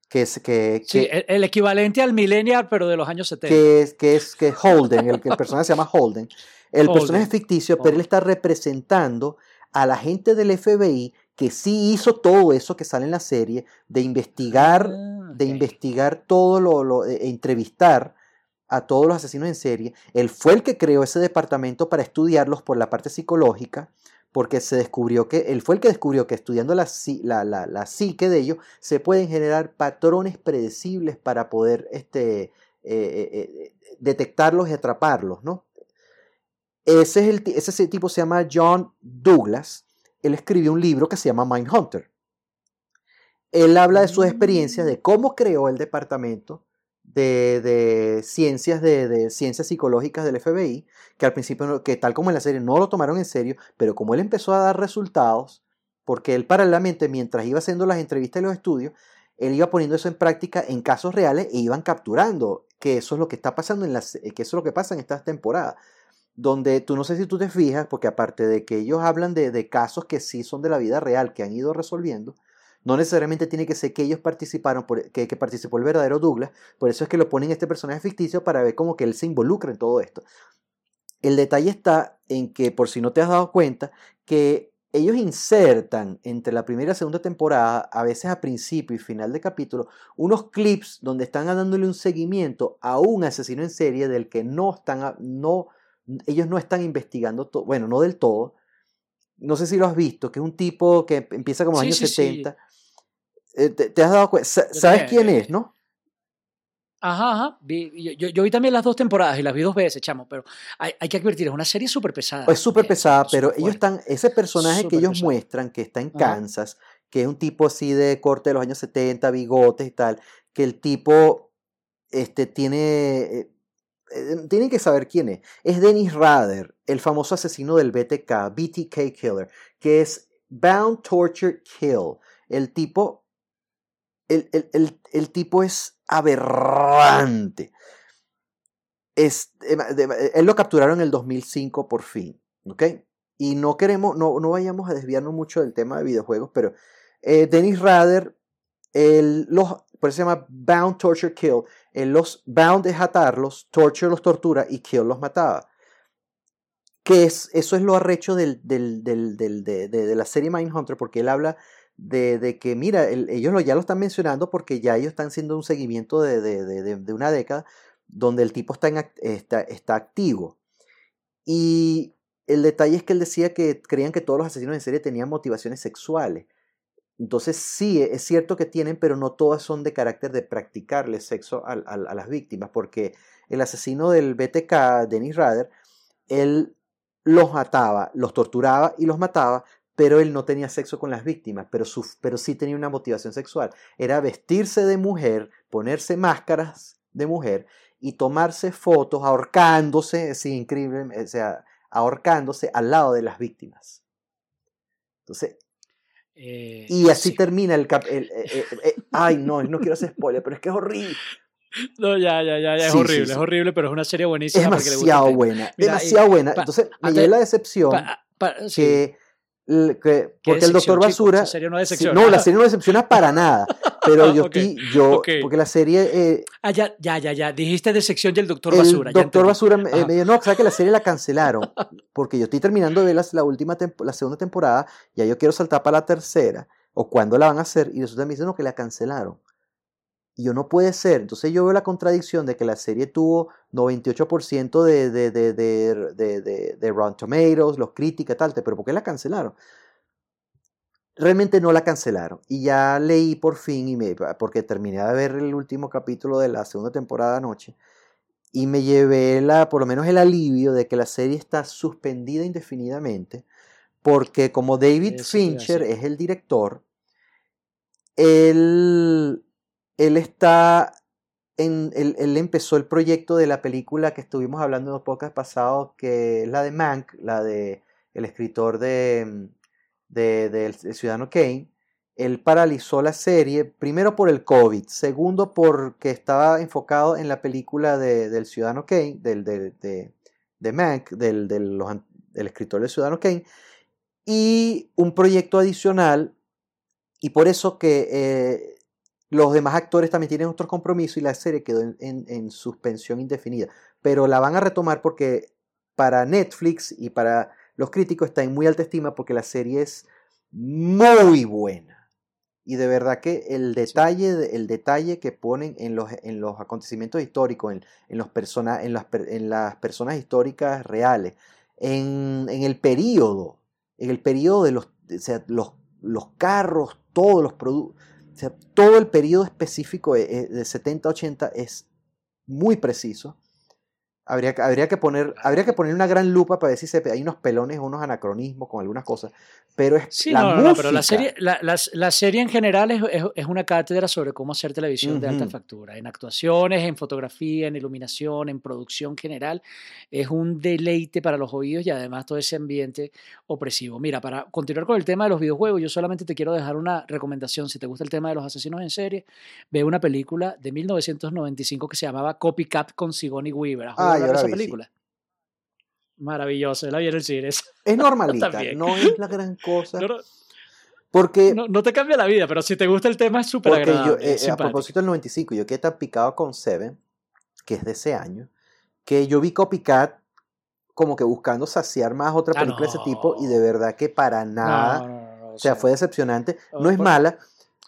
que es que, sí, el, equivalente al millennial, pero de los años 70. Que es, que es que Holden, el, que el personaje se llama Holden. El personaje es ficticio, pero él está representando al agente del FBI que sí hizo todo eso que sale en la serie, de investigar, ah, de investigar todo lo, lo e entrevistar a todos los asesinos en serie. Él fue el que creó ese departamento para estudiarlos por la parte psicológica, porque se descubrió que, él fue el que descubrió que estudiando la, la, la, la psique de ellos se pueden generar patrones predecibles para poder este, eh, eh, eh, detectarlos y atraparlos, ¿no? Ese, es el, ese tipo se llama John Douglas él escribió un libro que se llama Mindhunter. Él habla de sus experiencias, de cómo creó el departamento de, ciencias, de, ciencias psicológicas del FBI, que al principio, que tal como en la serie no lo tomaron en serio, pero como él empezó a dar resultados, porque él paralelamente, mientras iba haciendo las entrevistas y los estudios, él iba poniendo eso en práctica en casos reales e iban capturando que eso es lo que está pasando en las, que eso es lo que pasa en estas temporadas donde tú no sé si tú te fijas, porque aparte de que ellos hablan de, casos que sí son de la vida real, que han ido resolviendo, no necesariamente tiene que ser que ellos participaron, que, que, participó el verdadero Douglas, por eso es que lo ponen este personaje ficticio para ver como que él se involucra en todo esto. El detalle está en que, por si no te has dado cuenta, que ellos insertan entre la primera y segunda temporada, a veces a principio y final de capítulo, unos clips donde están dándole un seguimiento a un asesino en serie del que no están, no, ellos no están investigando todo, bueno, no del todo. No sé si lo has visto, que es un tipo que empieza como en los años 70. Eh, te, has dado cuenta? ¿Sabes quién es, no? Ajá, ajá. yo, vi también las dos temporadas y las vi dos veces, chamo, pero hay, que advertir, es una serie súper pesada. Es súper pesada, pero ellos están, ese personaje que ellos muestran, que está en Kansas, que es un tipo así de corte de los años 70, bigotes y tal, que el tipo este, tiene, eh, tienen que saber quién es. Es Dennis Rader, el famoso asesino del BTK, BTK Killer, que es Bound, Torture, Kill. El tipo, el, el, el, tipo es aberrante. Es, él lo capturaron en el 2005 por fin, ¿ok? Y no queremos, no, no vayamos a desviarnos mucho del tema de videojuegos, pero eh, Dennis Rader, los, por eso se llama Bound, Torture, Kill. Él los Bound es atarlos, Torture los tortura y Kill los mataba. Que es, eso es lo arrecho de, de, la serie Mindhunter, porque él habla de, de que, mira, ellos lo, ya lo están mencionando porque ya ellos están haciendo un seguimiento de, de una década donde el tipo está, está, está activo. Y el detalle es que él decía que creían que todos los asesinos en serie tenían motivaciones sexuales. Entonces sí, es cierto que tienen, pero no todas son de carácter de practicarle sexo a, las víctimas, porque el asesino del BTK, Dennis Rader, él los mataba, los torturaba y los mataba, pero él no tenía sexo con las víctimas, pero, pero sí tenía una motivación sexual. Era vestirse de mujer, ponerse máscaras de mujer y tomarse fotos ahorcándose, sí, increíble, o sea, ahorcándose al lado de las víctimas. Entonces, eh, y así termina el, cap eh, eh, ay, no, no quiero hacer spoiler, pero es que es horrible. No, ya, ya, ya, es horrible, es horrible, pero es una serie buenísima. Es demasiado buena, demasiado buena. Entonces me llevé la decepción que porque el Doctor Basura. no, la serie no decepciona para nada. Pero yo, yo porque la serie. Eh, ah, ya, ya, ya, ya. Dijiste decepción y el Doctor Basura. El Doctor Basura me, dijo, no, sabes que la serie la cancelaron. Porque yo estoy terminando de ver la, última la segunda temporada, ya yo quiero saltar para la tercera. O cuándo la van a hacer. Y resulta me dicen, no, que la cancelaron. Y yo no puede ser. Entonces yo veo la contradicción de que la serie tuvo 98% de, de, de, de, de, Rotten Tomatoes, los críticas, tal, pero ¿por qué la cancelaron? Realmente no la cancelaron. Y ya leí por fin, y me, porque terminé de ver el último capítulo de la segunda temporada anoche, y me llevé la, por lo menos el alivio de que la serie está suspendida indefinidamente, porque como David Fincher es el director, él él está en, él, empezó el proyecto de la película que estuvimos hablando en los podcasts pasados, que es la de Mank, la de el escritor de, de, Ciudadano Kane. Él paralizó la serie, primero por el COVID, segundo porque estaba enfocado en la película de, del Ciudadano Kane, del, de, de Mank, del, del, escritor del Ciudadano Kane, y un proyecto adicional, y por eso que eh, los demás actores también tienen otros compromisos y la serie quedó en, suspensión indefinida. Pero la van a retomar porque para Netflix y para los críticos está en muy alta estima porque la serie es muy buena. Y de verdad que el detalle, el detalle que ponen en los, en los acontecimientos históricos, en, en los en, las, en las personas históricas reales, en, el periodo, en el periodo de los, los, los carros, todos los productos sea, todo el periodo específico de, de 70-80 es muy preciso Habría, habría, que poner, habría que poner una gran lupa para ver si hay unos pelones unos anacronismos con algunas cosas. Pero es sí, la no, pero la serie, la, la, serie en general es, es, una cátedra sobre cómo hacer televisión de alta factura. En actuaciones, en fotografía, en iluminación, en producción general. Es un deleite para los oídos y además todo ese ambiente opresivo. Mira, para continuar con el tema de los videojuegos, yo solamente te quiero dejar una recomendación. Si te gusta el tema de los asesinos en serie, ve una película de 1995 que se llamaba Copycat con Sigourney Weaver. Ah, esa película. Maravillosa, la vi en el cine. Es normalita, no es la gran cosa. porque no, te cambia la vida, pero si te gusta el tema es súper agradable. Eh, a propósito del 95, yo quedé tan picado con Seven, que es de ese año, que yo vi Copycat como que buscando saciar más otra ah, película de ese tipo y de verdad que para nada, o sea, fue decepcionante. No es mala,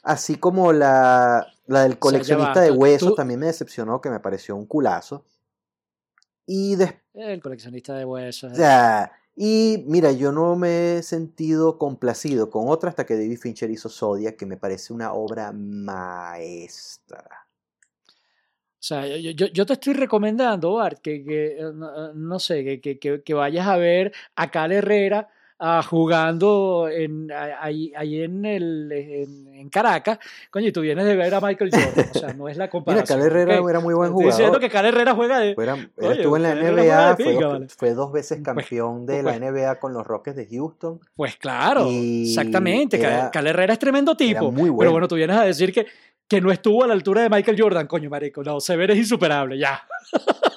así como la, la del coleccionista de huesos también me decepcionó, que me pareció un culazo. Y El coleccionista de huesos. Ya. Y mira, yo no me he sentido complacido con otra hasta que David Fincher hizo Zodiac, que me parece una obra maestra. O sea, yo, yo, te estoy recomendando, Bart, que, que eh, no, sé, que, que, que, vayas a ver a Cal Herrera ah, jugando en, ahí, ahí en, el, en, Caracas, coño, y tú vienes de ver a Michael Jordan, o sea, no es la comparación. Mira, Cal Herrera era muy buen jugador. Estoy diciendo que Cal Herrera juega de... estuvo en la NBA, fue, dos, veces pues, campeón de la NBA pues con los Rockets de Houston. Pues claro, exactamente, Cal Herrera es tremendo tipo, muy bueno. pero bueno, tú vienes a decir que que no estuvo a la altura de Michael Jordan, coño, marico, no, Sever es insuperable, ya.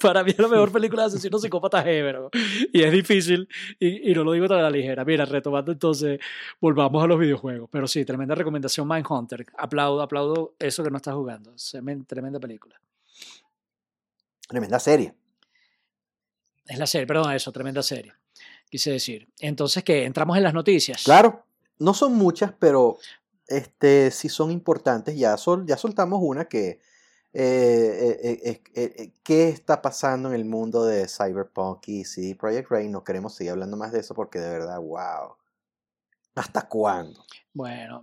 para mí es la mejor película de asesinos psicópatas ever. Y es difícil y, no lo digo tan a la ligera. Mira, retomando entonces, volvamos a los videojuegos. Pero sí, tremenda recomendación Mindhunter. Aplaudo, aplaudo eso que no estás jugando. Tremenda película. Tremenda serie. Es la serie, perdón, eso, tremenda serie. Quise decir. Entonces, ¿qué? Entramos en las noticias. Claro. No son muchas, pero este, sí son importantes. Ya, sol, ya soltamos una que eh, eh, eh, qué está pasando en el mundo de Cyberpunk y CD Project Rain. No queremos seguir hablando más de eso porque de verdad, wow. ¿Hasta cuándo? Bueno,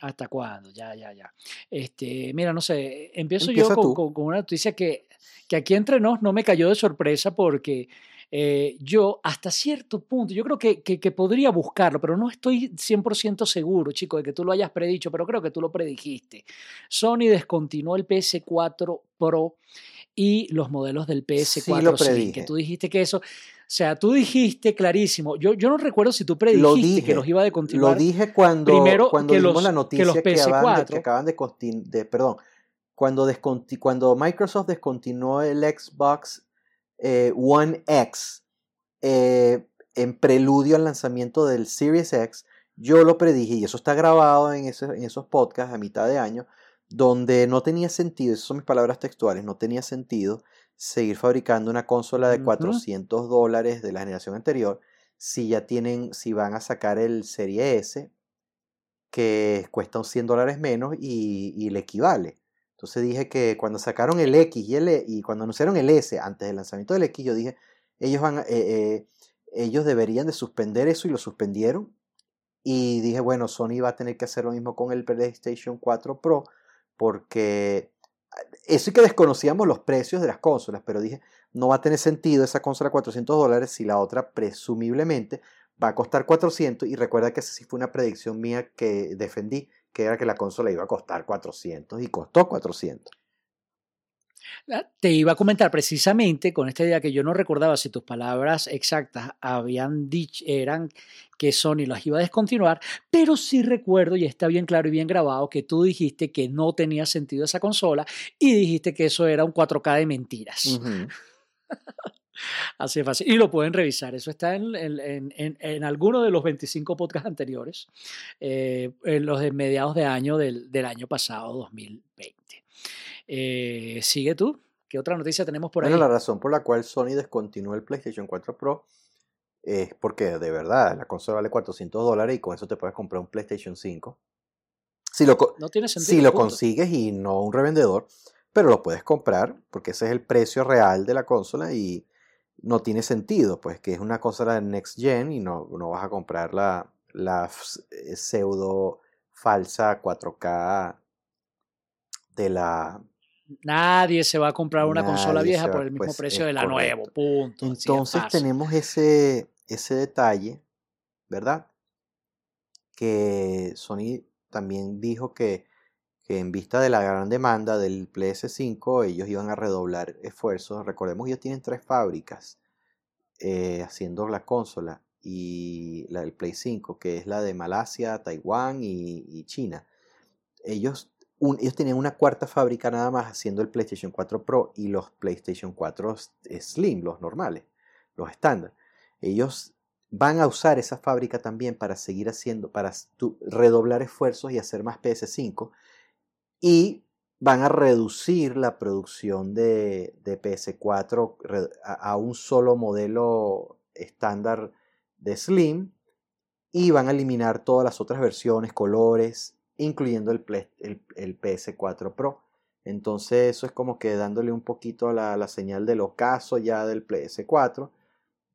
¿hasta cuándo? Ya, ya, ya. Este, mira, no sé, empiezo yo con, con, una noticia que, que aquí entre nos no me cayó de sorpresa porque eh, yo hasta cierto punto, yo creo que, que, podría buscarlo, pero no estoy 100% seguro, chico, de que tú lo hayas predicho, pero creo que tú lo predijiste. Sony descontinuó el PS4 Pro y los modelos del PS4 Slim, que tú dijiste que eso... O sea, tú dijiste clarísimo, yo, yo no recuerdo si tú predijiste que los iba a descontinuar. Lo dije cuando, primero cuando que los, la noticia que, los PS4, que, acaban de, de, perdón, cuando, cuando Microsoft descontinuó el Xbox eh, One X eh, en preludio al lanzamiento del Series X, yo lo predije, y eso está grabado en, en esos podcasts a mitad de año, donde no tenía sentido, esas son mis palabras textuales, no tenía sentido seguir fabricando una consola de 400 dólares de la generación anterior si ya tienen, si van a sacar el Serie S, que cuesta 100 dólares menos y, y le equivale. Entonces dije que cuando sacaron el X y, el, e, y cuando anunciaron el S antes del lanzamiento del X, yo dije, ellos, van, eh, eh, ellos deberían de suspender eso y lo suspendieron. Y dije, bueno, Sony va a tener que hacer lo mismo con el PlayStation 4 Pro, porque eso y que desconocíamos los precios de las consolas, pero dije, no va a tener sentido esa consola 400 dólares si la otra presumiblemente va a costar 400. Y recuerda que esa sí fue una predicción mía que defendí que era que la consola iba a costar 400 y costó 400. Ah, te iba a comentar precisamente con esta idea que yo no recordaba si tus palabras exactas habían dicho, eran que Sony las iba a descontinuar, pero sí recuerdo y está bien claro y bien grabado que tú dijiste que no tenía sentido esa consola y dijiste que eso era un 4K de mentiras. Así es fácil. Y lo pueden revisar. Eso está en, en, en, en alguno de los 25 podcasts anteriores, eh, en los de mediados de año del, del año pasado, 2020. Eh, Sigue tú. ¿Qué otra noticia tenemos por ahí? Bueno, la razón por la cual Sony descontinuó el PlayStation 4 Pro es porque de verdad la consola vale 400 dólares y con eso te puedes comprar un PlayStation 5. Si lo, no tiene sentido, si lo consigues y no un revendedor, pero lo puedes comprar porque ese es el precio real de la consola y no tiene sentido, pues que es una cosa de Next Gen y no, no vas a comprar la, la eh, pseudo falsa 4K de la... Nadie se va a comprar una consola vieja por el mismo pues, precio de la nueva, punto. Entonces tenemos ese, ese detalle, ¿verdad? Que Sony también dijo que que en vista de la gran demanda del PS5 ellos iban a redoblar esfuerzos. Recordemos que ellos tienen tres fábricas eh, haciendo la consola y la del Play 5, que es la de Malasia, Taiwán y, China. Ellos, ellos tenían una cuarta fábrica nada más haciendo el PlayStation 4 Pro y los PlayStation 4 Slim, los normales, los estándar. Ellos van a usar esa fábrica también para seguir haciendo, para redoblar esfuerzos y hacer más PS5 y van a reducir la producción de, PS4 a, un solo modelo estándar de Slim y van a eliminar todas las otras versiones, colores, incluyendo el, el, PS4 Pro. Entonces eso es como que dándole un poquito la, la señal del ocaso ya del PS4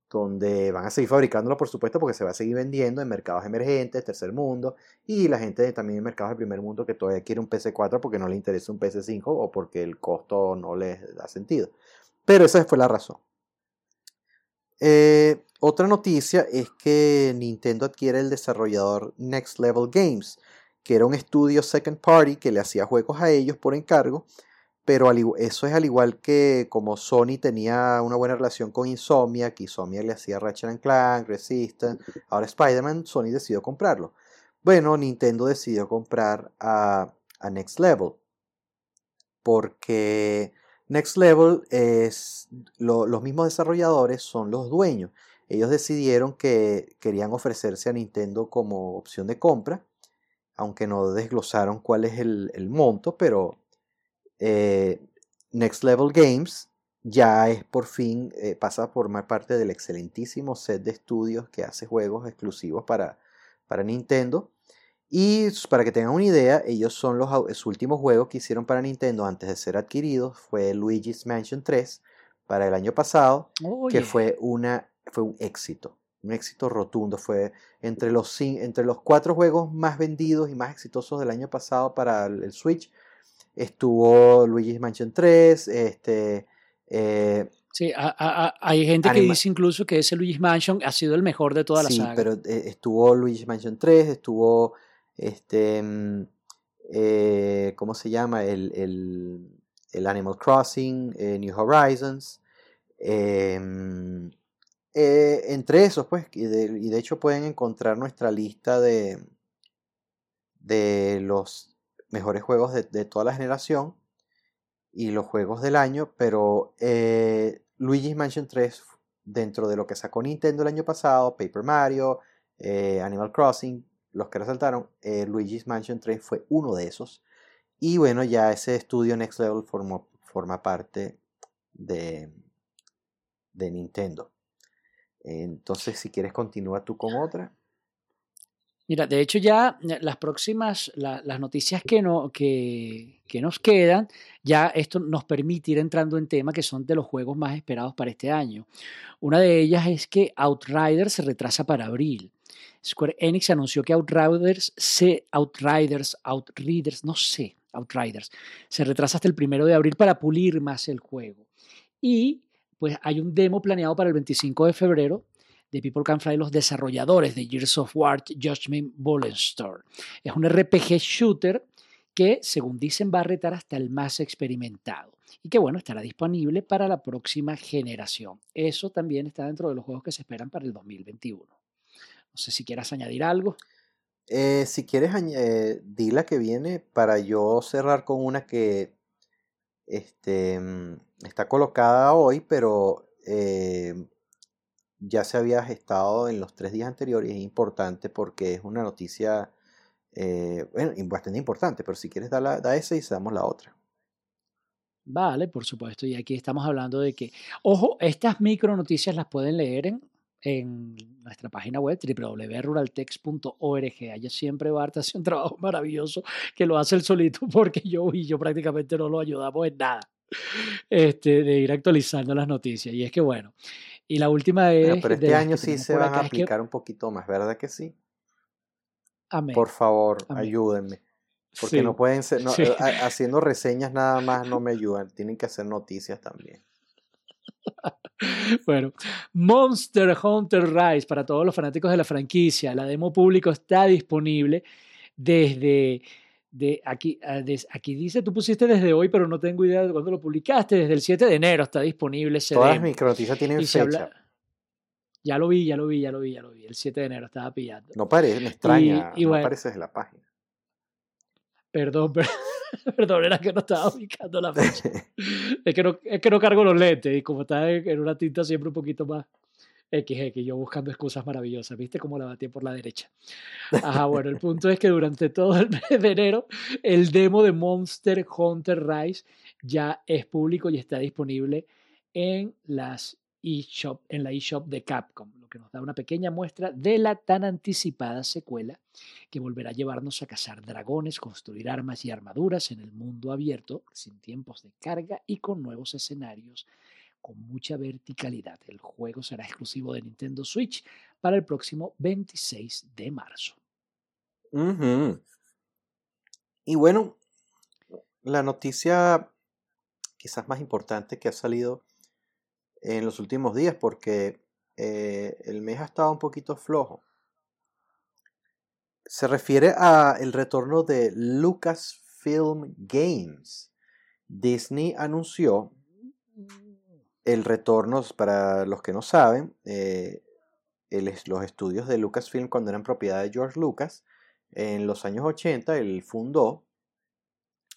donde van a seguir fabricándolo, por supuesto, porque se va a seguir vendiendo en mercados emergentes, tercer mundo, y la gente también en mercados de primer mundo que todavía quiere un PC4 porque no le interesa un PC5 o porque el costo no les da sentido. Pero esa fue la razón. Eh, otra noticia es que Nintendo adquiere el desarrollador Next Level Games, que era un estudio second party que le hacía juegos a ellos por encargo, pero eso es al igual que como Sony tenía una buena relación con Insomniac, Insomniac le hacía Ratchet Clank, Resistance, ahora Spider-Man, Sony decidió comprarlo. Bueno, Nintendo decidió comprar a, a Next Level, porque Next Level es, los mismos desarrolladores son los dueños. Ellos decidieron que querían ofrecerse a Nintendo como opción de compra, aunque no desglosaron cuál es el, monto, pero eh, Next Level Games ya es por fin, eh, pasa a formar parte del excelentísimo set de estudios que hace juegos exclusivos para, para Nintendo. Y para que tengan una idea, ellos son los, últimos juegos que hicieron para Nintendo antes de ser adquiridos. Fue Luigi's Mansion 3 para el año pasado, que fue, una, fue un éxito. Un éxito rotundo. Fue entre los, entre los cuatro juegos más vendidos y más exitosos del año pasado para el, Switch. Estuvo Luigi's Mansion 3, este, eh, Sí, hay gente que dice incluso que ese Luigi's Mansion ha sido el mejor de toda la saga. Sí, pero eh, estuvo Luigi's Mansion 3, estuvo este, mm, eh, ¿cómo se llama? El, el, Animal Crossing, eh, New Horizons. Em, entre esos, pues, y de, hecho pueden encontrar nuestra lista de, de los mejores juegos de, toda la generación y los juegos del año, pero Luigi's Mansion 3, dentro de lo que sacó Nintendo el año pasado, Paper Mario, Animal Crossing, los que resaltaron, eh, Luigi's Mansion 3 fue uno de esos. Y bueno, ya ese estudio Next Level formó, forma parte de, de Nintendo. Entonces, si quieres, continúa tú con otra. Mira, de hecho ya eh, las próximas, las noticias que, no, que, que, nos quedan, ya esto nos permite ir entrando en tema que son de los juegos más esperados para este año. Una de ellas es que Outriders se retrasa para abril. Square Enix anunció que Outriders, se, Outriders, Outriders, no sé, Outriders, se retrasa hasta el primero de abril para pulir más el juego. Y pues hay un demo planeado para el 25 de febrero de People Can Fly, los desarrolladores de Gears of War Judgment Bulletstorm. Es un RPG shooter que, según dicen, va a retar hasta el más experimentado y que, bueno, estará disponible para la próxima generación. Eso también está dentro de los juegos que se esperan para el 2021. No sé si quieras añadir algo. Eh, si quieres, eh, di la que viene para yo cerrar con una que este, mm, está colocada hoy, pero eh, ya se había gestado en los tres días anteriores. Es importante porque es una noticia bueno, bastante importante, pero si quieres, da, la, da esa y damos la otra. Vale, por supuesto. Y aquí estamos hablando de que, ojo, estas micro noticias las pueden leer en en nuestra página web www.ruraltext.org. Allá siempre Bart hace un trabajo maravilloso que lo hace el solito porque yo y yo prácticamente no lo ayudamos en nada. Este, de ir actualizando las noticias. Y es que bueno. Y la última es. pero este año sí se van a aplicar un poquito más, ¿verdad que sí? Amén. Por favor, ayúdenme. Porque no pueden ser. Eh, haciendo reseñas nada más no me ayudan. Tienen que hacer noticias también. Bueno, Monster Hunter Rise para todos los fanáticos de la franquicia. La demo público está disponible desde de aquí, ah, aquí dice, tú pusiste desde hoy, pero no tengo idea de cuándo lo publicaste. Desde el 7 de enero está disponible Todas mis noticias tienen fecha. ya lo vi, ya lo vi, ya lo vi, ya lo vi. El 7 de enero estaba pillando. No parece, me extraña. no aparece en la página. Perdón, pero Perdón, era que no estaba ubicando la fecha. es, que no, es que no cargo los lentes y como está en, una tinta siempre un poquito más XX, yo buscando excusas maravillosas, ¿viste cómo la batí por la derecha? Ajá, bueno, el punto es que durante todo el mes de enero el demo de Monster Hunter Rise ya es público y está disponible en las eShop, en la eShop de Capcom, lo que nos da una pequeña muestra de la tan anticipada secuela que volverá a llevarnos a cazar dragones, construir armas y armaduras en el mundo abierto, sin tiempos de carga y con nuevos escenarios con mucha verticalidad. El juego será exclusivo de Nintendo Switch para el próximo 26 de marzo. Y bueno, la noticia quizás más importante que ha salido en los últimos días porque eh, el mes ha estado un poquito flojo. Se refiere a el retorno de Lucasfilm Games. Disney anunció el retorno, para los que no saben, eh, los estudios de Lucasfilm cuando eran propiedad de George Lucas, en los años 80 él fundó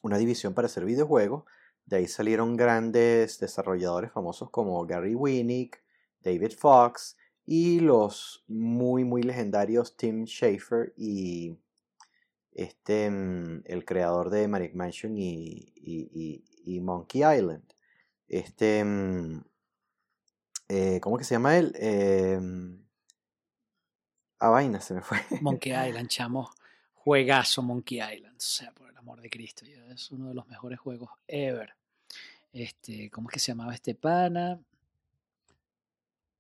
una división para hacer videojuegos. De ahí salieron grandes desarrolladores famosos como Gary Winnick, David Fox y los muy, muy legendarios Tim Schafer y este, mm, el creador de Manic Mansion y, Monkey Island. Este, mm, eh, ¿cómo que se llama él? Eh, a vaina se me fue. Monkey Island, chamo. Juegazo Monkey Island. O sea, por el amor de Cristo. Es uno de los mejores juegos ever. Este, ¿cómo es que se llamaba este pana?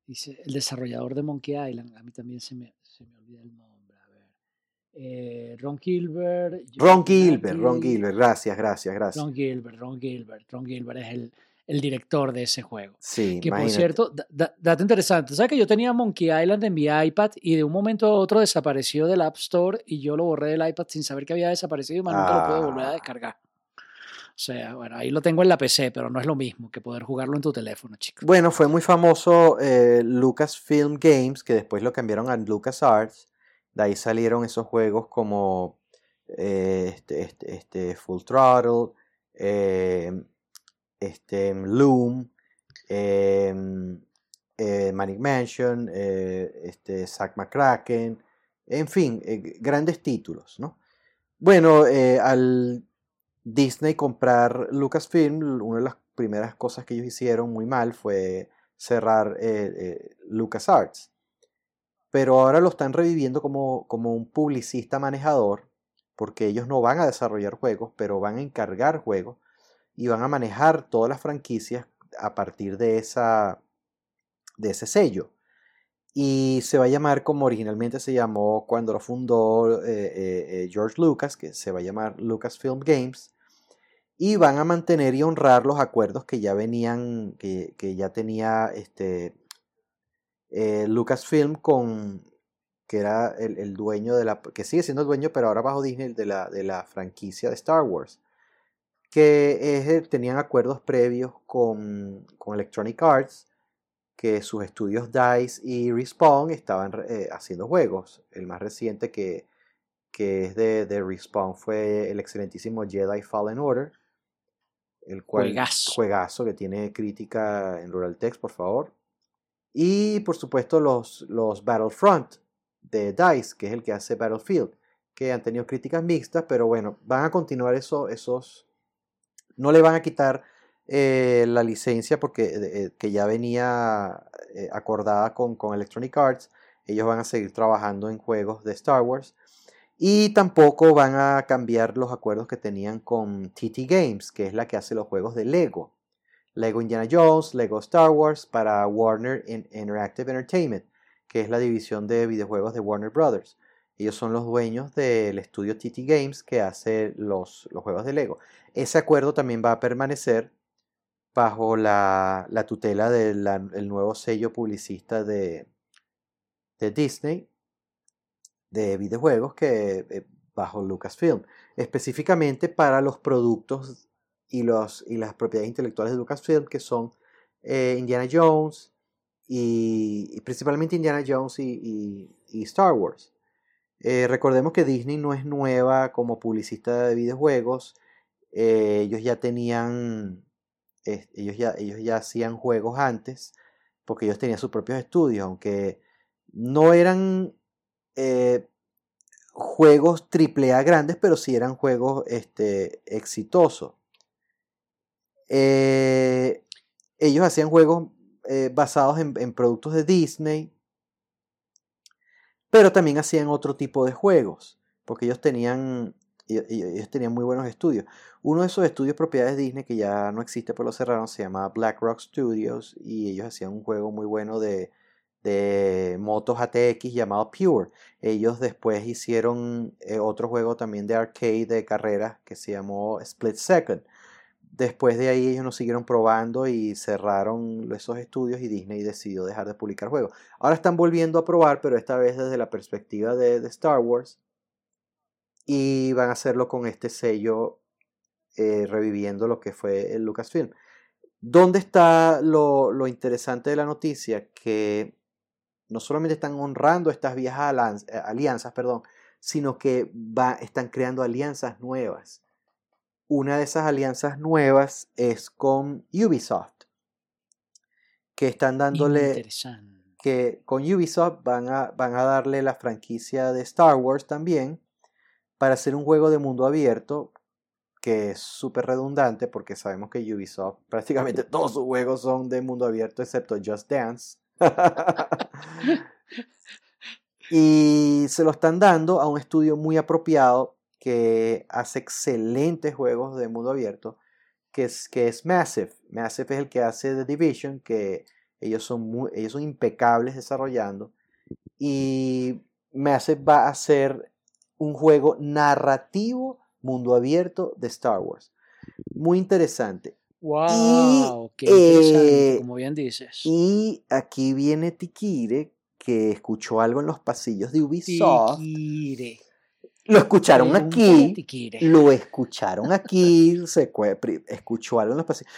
Dice, el desarrollador de Monkey Island. A mí también se me, se me olvida el nombre. A ver. Eh, Ron Gilbert. Ron Gilbert, Ron Gilbert. Gracias, gracias, gracias. Ron Gilbert, Ron Gilbert. Ron Gilbert es el, el director de ese juego. Sí, Que por cierto, dato interesante. ¿Sabes que yo tenía Monkey Island en mi iPad y de un momento a otro desapareció del App Store y yo lo borré del iPad sin saber que había desaparecido y más nunca lo pude volver a ah. descargar? O sea, bueno, ahí lo tengo en la PC, pero no es lo mismo que poder jugarlo en tu teléfono, chicos. Bueno, fue muy famoso eh, Lucasfilm Games, que después lo cambiaron a LucasArts. De ahí salieron esos juegos como eh, este, este, este, Full Throttle, eh, este, Loom, em, eh, Manic Mansion, eh, este, Zack McCracken, en fin, eh, grandes títulos, ¿no? Bueno, al Disney comprar Lucasfilm, una de las primeras cosas que ellos hicieron muy mal fue cerrar LucasArts. Pero ahora lo están reviviendo como, como un publicista manejador, porque ellos no van a desarrollar juegos, pero van a encargar juegos y van a manejar todas las franquicias a partir de, esa, de ese sello. Y se va a llamar como originalmente se llamó cuando lo fundó eh, eh, eh, George Lucas, que se va a llamar Lucasfilm Games. Y van a mantener y honrar los acuerdos que ya venían, que, ya tenía este, Lucasfilm con, que era el, dueño de la, que sigue siendo el dueño, pero ahora bajo Disney, de la, de la franquicia de Star Wars que tenían acuerdos previos con, Electronic Arts, que sus estudios DICE y Respawn estaban eh, haciendo juegos. El más reciente que, que es de, de, Respawn fue el excelentísimo Jedi Fallen Order, el cual juegazo. juegazo que tiene crítica en Rural Text, por favor. Y por supuesto los, los Battlefront de DICE, que es el que hace Battlefield, que han tenido críticas mixtas, pero bueno, van a continuar eso, esos no le van a quitar eh, la licencia porque eh, que ya venía eh, acordada con, con, Electronic Arts. Ellos van a seguir trabajando en juegos de Star Wars. Y tampoco van a cambiar los acuerdos que tenían con TT Games, que es la que hace los juegos de Lego. Lego Indiana Jones, Lego Star Wars para Warner Interactive Entertainment, que es la división de videojuegos de Warner Brothers. Ellos son los dueños del estudio TT Games que hace los, los juegos de Lego. Ese acuerdo también va a permanecer bajo la, tutela del nuevo sello publicista de, de, Disney de videojuegos que eh, bajo Lucasfilm, específicamente para los productos y, los, y las propiedades intelectuales de Lucasfilm que son eh, Indiana Jones y, principalmente Indiana Jones y Star Wars. Eh, recordemos que Disney no es nueva como publicista de videojuegos. Eh, ellos ya tenían, ellos, ya, ellos ya hacían juegos antes, porque ellos tenían sus propios estudios, aunque no eran eh, juegos AAA grandes, pero sí eran juegos este, exitosos. ellos hacían juegos basados en productos de Disney pero también hacían otro tipo de juegos, porque ellos tenían, ellos tenían muy buenos estudios. Uno de esos estudios propiedades de Disney que ya no existe, por lo cerraron, se llama Black Rock Studios y ellos hacían un juego muy bueno de, de motos ATX llamado Pure. Ellos después hicieron eh, otro juego también de arcade de carreras que se llamó Split Second. Después de ahí ellos no siguieron probando y cerraron esos estudios y Disney decidió dejar de publicar juegos. Ahora están volviendo a probar, pero esta vez desde la perspectiva de, Star Wars. Y van a hacerlo con este sello eh, reviviendo lo que fue el Lucasfilm. ¿Dónde está lo, interesante de la noticia? Que no solamente están honrando estas viejas alianzas, perdón, sino que están creando alianzas nuevas. Una de esas alianzas nuevas es con Ubisoft, que están dándole... Que con Ubisoft van a, van a darle la franquicia de Star Wars también para hacer un juego de mundo abierto que es súper redundante porque sabemos que Ubisoft prácticamente todos sus juegos son de mundo abierto excepto Just Dance. y se lo están dando a un estudio muy apropiado que hace excelentes juegos de mundo abierto, que es, que es Massive. Massive es el que hace The Division, que ellos son, ellos son impecables desarrollando. Y Massive va a hacer un juego narrativo, mundo abierto de Star Wars. Muy interesante. ¡Wow! ¡Qué interesante! Eh, como bien dices. Y aquí viene Tikire, que escuchó algo en los pasillos de Ubisoft. Tikire. Lo escucharon aquí. Lo escucharon aquí. Se escuchó algo en los pasillos.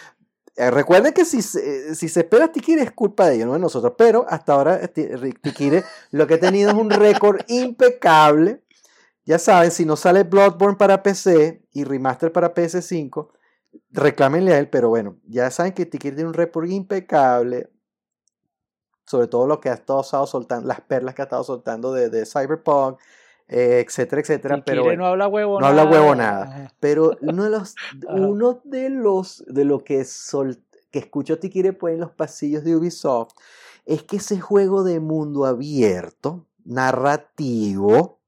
Eh, recuerden que si, si se espera Tikire es culpa de ellos, no de nosotros. Pero hasta ahora Tikire lo que ha tenido es un récord impecable. Ya saben, si no sale Bloodborne para PC y Remaster para PS5, reclámenle a él, pero bueno, ya saben que Tikir tiene un report impecable. Sobre todo lo que ha estado soltando, las perlas que ha estado soltando de, Cyberpunk, eh, etcétera, etcétera. pero no habla huevo no habla huevo nada. Pero uno de los, uno de los, de lo que, sol, que escucho Tikire pues en los pasillos de Ubisoft, es que ese juego de mundo abierto, narrativo,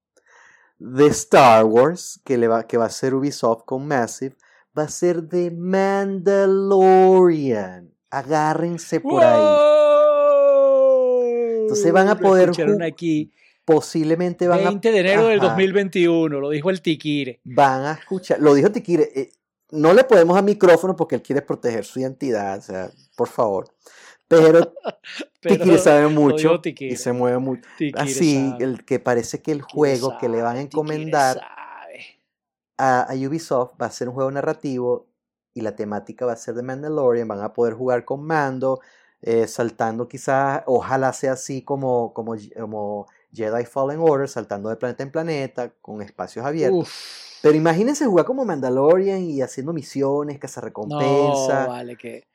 de Star Wars, que, le va, que va a ser Ubisoft con Massive, va a ser de Mandalorian. Agárrense por ahí. Entonces van a poder aquí. Posiblemente van 20 de enero del 2021, lo dijo el Tikire. Van a escuchar, lo dijo Tikire. Eh, no le podemos a micrófono porque él quiere proteger su identidad, o sea, por favor. Pero, Tikire sabe mucho y se mueve mucho. Así, el que parece que el juego que le van a encomendar a, Ubisoft va a ser un juego narrativo y la temática va a ser de Mandalorian, van a poder jugar con mando, eh, saltando quizás, ojalá sea así como, como, como Jedi Fallen Order, saltando de planeta en planeta, con espacios abiertos. Pero imagínense jugar como Mandalorian y haciendo misiones, cazar recompensa. No, vale, que,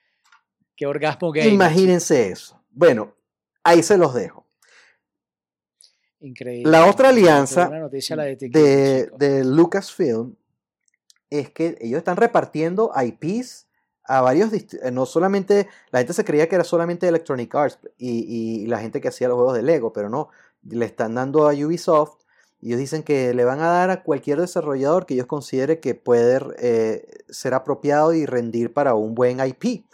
que orgasmo game. Imagínense eso. Bueno, ahí se los dejo. Increíble. La otra alianza de, de, Lucasfilm es que ellos están repartiendo IPs a varios, eh, no solamente, la gente se creía que era solamente Electronic Arts y, la gente que hacía los juegos de Lego, pero no, le están dando a Ubisoft y ellos dicen que le van a dar a cualquier desarrollador que ellos considere que puede eh, ser apropiado y rendir para un buen IP.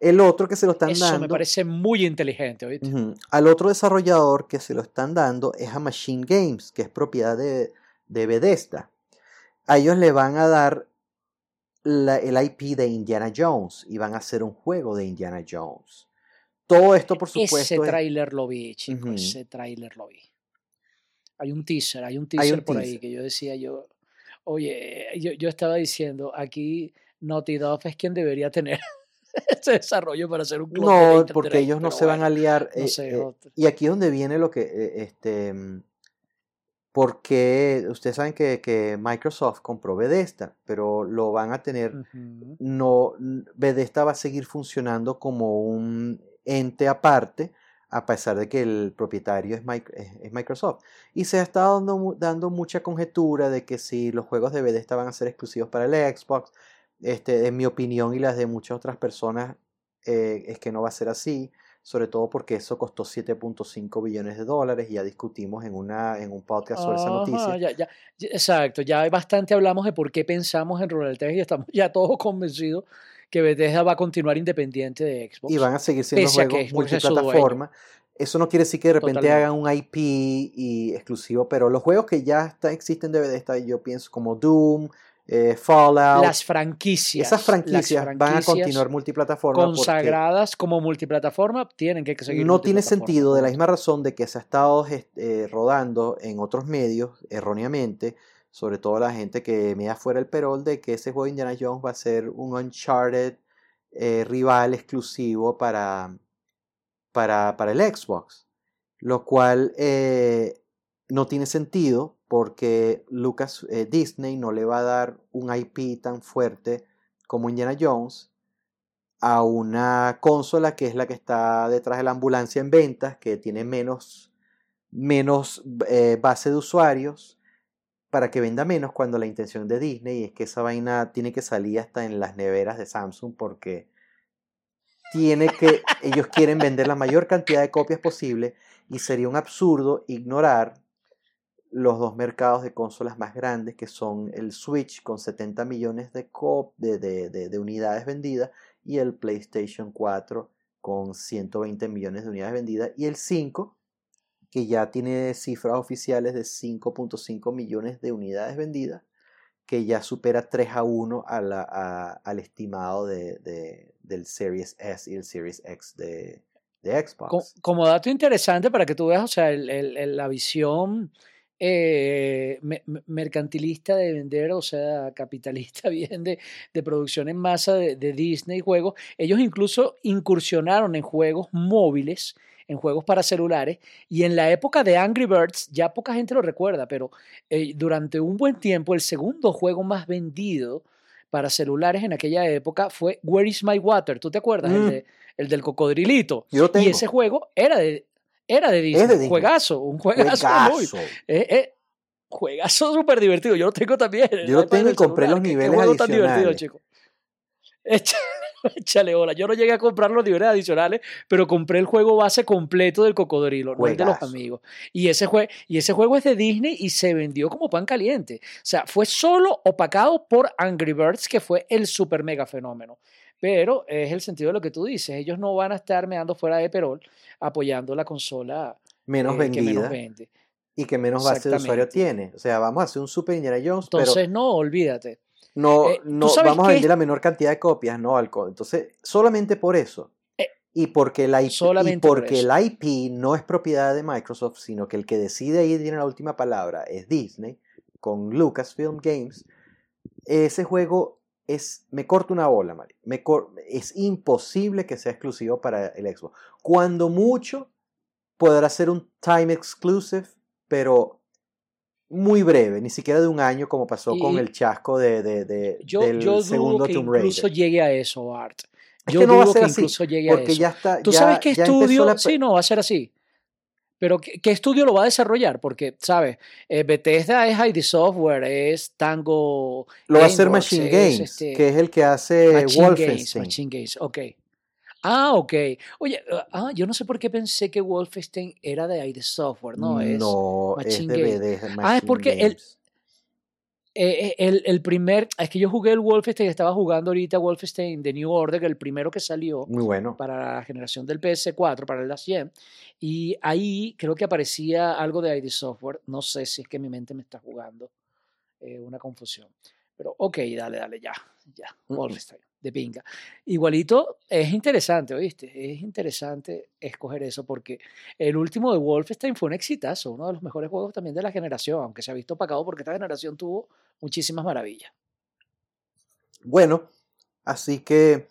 El otro que se lo están dando. Eso me parece muy inteligente. ¿oíste? Al otro desarrollador que se lo están dando es a Machine Games, que es propiedad de, de Bethesda. A ellos le van a dar el IP de Indiana Jones y van a hacer un juego de Indiana Jones. Todo esto, por supuesto. Ese tráiler lo vi, chicos. Ese tráiler lo vi. Hay un teaser, hay un teaser por ahí que yo decía yo. Oye, yo, yo estaba diciendo, aquí Naughty Dog es quien debería tener ese desarrollo para hacer un. No, porque ellos no se van a liar. Eh, eh, y aquí es donde viene lo que, eh, este, mm, porque ustedes saben que, Microsoft compró Bethesda, pero lo van a tener, no, Bethesda va a seguir funcionando como un ente aparte, a pesar de que el propietario es, Microsoft. Y se ha estado dando, dando, mucha conjetura de que si los juegos de Bethesda van a ser exclusivos para el Xbox, este, en mi opinión y las de muchas otras personas, eh, es que no va a ser así, sobre todo porque eso costó 7.5 billones de dólares y ya discutimos en, una, en un podcast sobre esa noticia. Ya, ya, exacto, ya bastante hablamos de por qué pensamos en Rural y estamos ya todos convencidos que Bethesda va a continuar independiente de Xbox. Y van a seguir siendo juegos multiplataforma. Eso no quiere decir que de repente hagan un IP y exclusivo, pero los juegos que ya está, existen de Bethesda, yo pienso como Doom, eh, Fallout. Las franquicias. Esas franquicias, van a continuar multiplataforma. Consagradas como multiplataforma, tienen que seguir. No tiene sentido, de la misma razón de que se ha estado eh, rodando en otros medios erróneamente, sobre todo la gente que me da fuera el perol, de que ese juego Indiana Jones va a ser un Uncharted eh, rival exclusivo para, para, para, el Xbox. Lo cual no tiene sentido porque Lucas eh, Disney no le va a dar un IP tan fuerte como Indiana Jones a una consola que es la que está detrás de la ambulancia en ventas, que tiene menos, menos eh, base de usuarios para que venda menos cuando la intención de Disney es que esa vaina tiene que salir hasta en las neveras de Samsung porque tiene que ellos quieren vender la mayor cantidad de copias posible y sería un absurdo ignorar los dos mercados de consolas más grandes, que son el Switch con 70 millones de, de, unidades vendidas y el PlayStation 4 con 120 millones de unidades vendidas y el 5 que ya tiene cifras oficiales de 5.5 millones de unidades vendidas que ya supera 3 a 1 al estimado de, del Series S y el Series X de, Xbox. Como, dato interesante para que tú veas, o sea, la visión eh, mercantilista de vender, o sea, capitalista bien de, de producción en masa de, de, Disney juegos. Ellos incluso incursionaron en juegos móviles, en juegos para celulares, y en la época de Angry Birds, ya poca gente lo recuerda, pero eh, durante un buen tiempo el segundo juego más vendido para celulares en aquella época fue Where is My Water? ¿Tú te acuerdas? El, mm. el, del cocodrilito. Y ese juego era de, era de Disney. Juegazo, un juegazo. juegazo. Eh, eh, juegazo súper divertido. Yo lo tengo también. Yo lo tengo y compré los niveles juego tan divertido, chico. Échale hola. Yo no llegué a comprar los niveles adicionales, pero compré el juego base completo del cocodrilo, no el de los amigos. Y ese, y ese juego es de Disney y se vendió como pan caliente. O sea, fue solo opacado por Angry Birds, que fue el super mega fenómeno. Pero es el sentido de lo que tú dices. Ellos no van a estar meando fuera de Perol apoyando la consola menos eh, vendida. Que menos vende. Y que menos base de usuario tiene. O sea, vamos a hacer un Super Indiana Jones. Entonces, no, olvídate. No, eh, no vamos a vender la menor cantidad de copias, no alcohol. Entonces, solamente por eso. Eh, y porque, la IP, y porque el IP no es propiedad de Microsoft, sino que el que decide ahí tiene la última palabra es Disney, con Lucasfilm Games. Ese juego es, me corta una bola, Mari. Me es imposible que sea exclusivo para el Xbox. Cuando mucho, podrá ser un time exclusive, pero muy breve, ni siquiera de un año como pasó con el chasco de, de, de yo, del yo segundo que incluso llegue a eso, Art. Yo que no va a ser que incluso llegue a eso. Ya está, ¿Tú sabes qué estudio? Sí, no, va a ser así. Pero ¿qué, estudio lo va a desarrollar? Porque, ¿sabes? Eh, Bethesda es ID Software, es Tango. Lo va a hacer Machine Games, este que es el que hace Machine Wolfenstein. Machine Games, ok. Ah, ok. Oye, ah, yo no sé por qué pensé que Wolfenstein era de ID Software, ¿no? Es no, Machine es de ah, es porque Games. Eh, eh, el, el, primer, es que yo jugué el Wolfenstein, estaba jugando ahorita Wolfenstein The New Order, el primero que salió Muy bueno. para la generación del PS4, para el 100, y ahí creo que aparecía algo de ID Software, no sé si es que mi mente me está jugando eh, una confusión, pero ok, dale, dale, ya, ya, Wolfenstein de pinga. Igualito, es interesante, ¿oíste? Es interesante escoger eso porque el último de Wolfenstein fue un exitazo, uno de los mejores juegos también de la generación, aunque se ha visto opacado porque esta generación tuvo muchísimas maravillas. Bueno, así que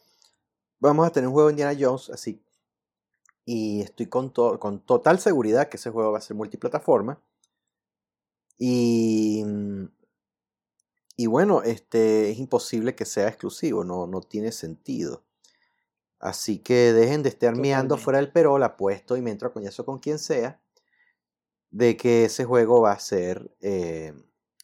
vamos a tener un juego de Indiana Jones, así. Y estoy con, con total seguridad que ese juego va a ser multiplataforma. Y mm, y bueno, este, es imposible que sea exclusivo, no, no tiene sentido. Así que dejen de estar miando fuera del perol, apuesto y me entro a coñazo con quien sea, de que ese juego va a ser eh,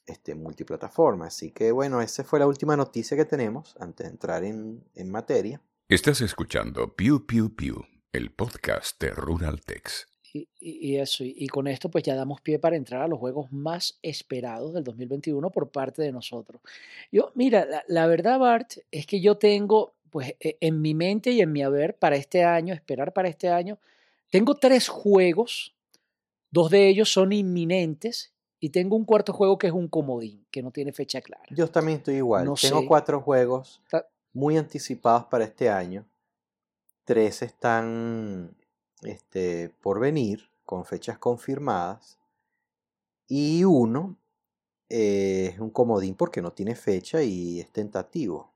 este, multiplataforma. Así que bueno, esa fue la última noticia que tenemos antes de entrar en, en materia. Estás escuchando Pew Pew Pew, el podcast de Rural Tex y, eso, y, con esto pues ya damos pie para entrar a los juegos más esperados del 2021 por parte de nosotros. Yo, mira, la, verdad, Bart, es que yo tengo pues e, en mi mente y en mi haber para este año, esperar para este año, tengo tres juegos, dos de ellos son inminentes y tengo un cuarto juego que es un comodín, que no tiene fecha clara. Yo también estoy igual. tengo cuatro juegos muy anticipados para este año. Tres están este, por venir, con fechas confirmadas. Y uno eh, es un comodín porque no tiene fecha y es tentativo.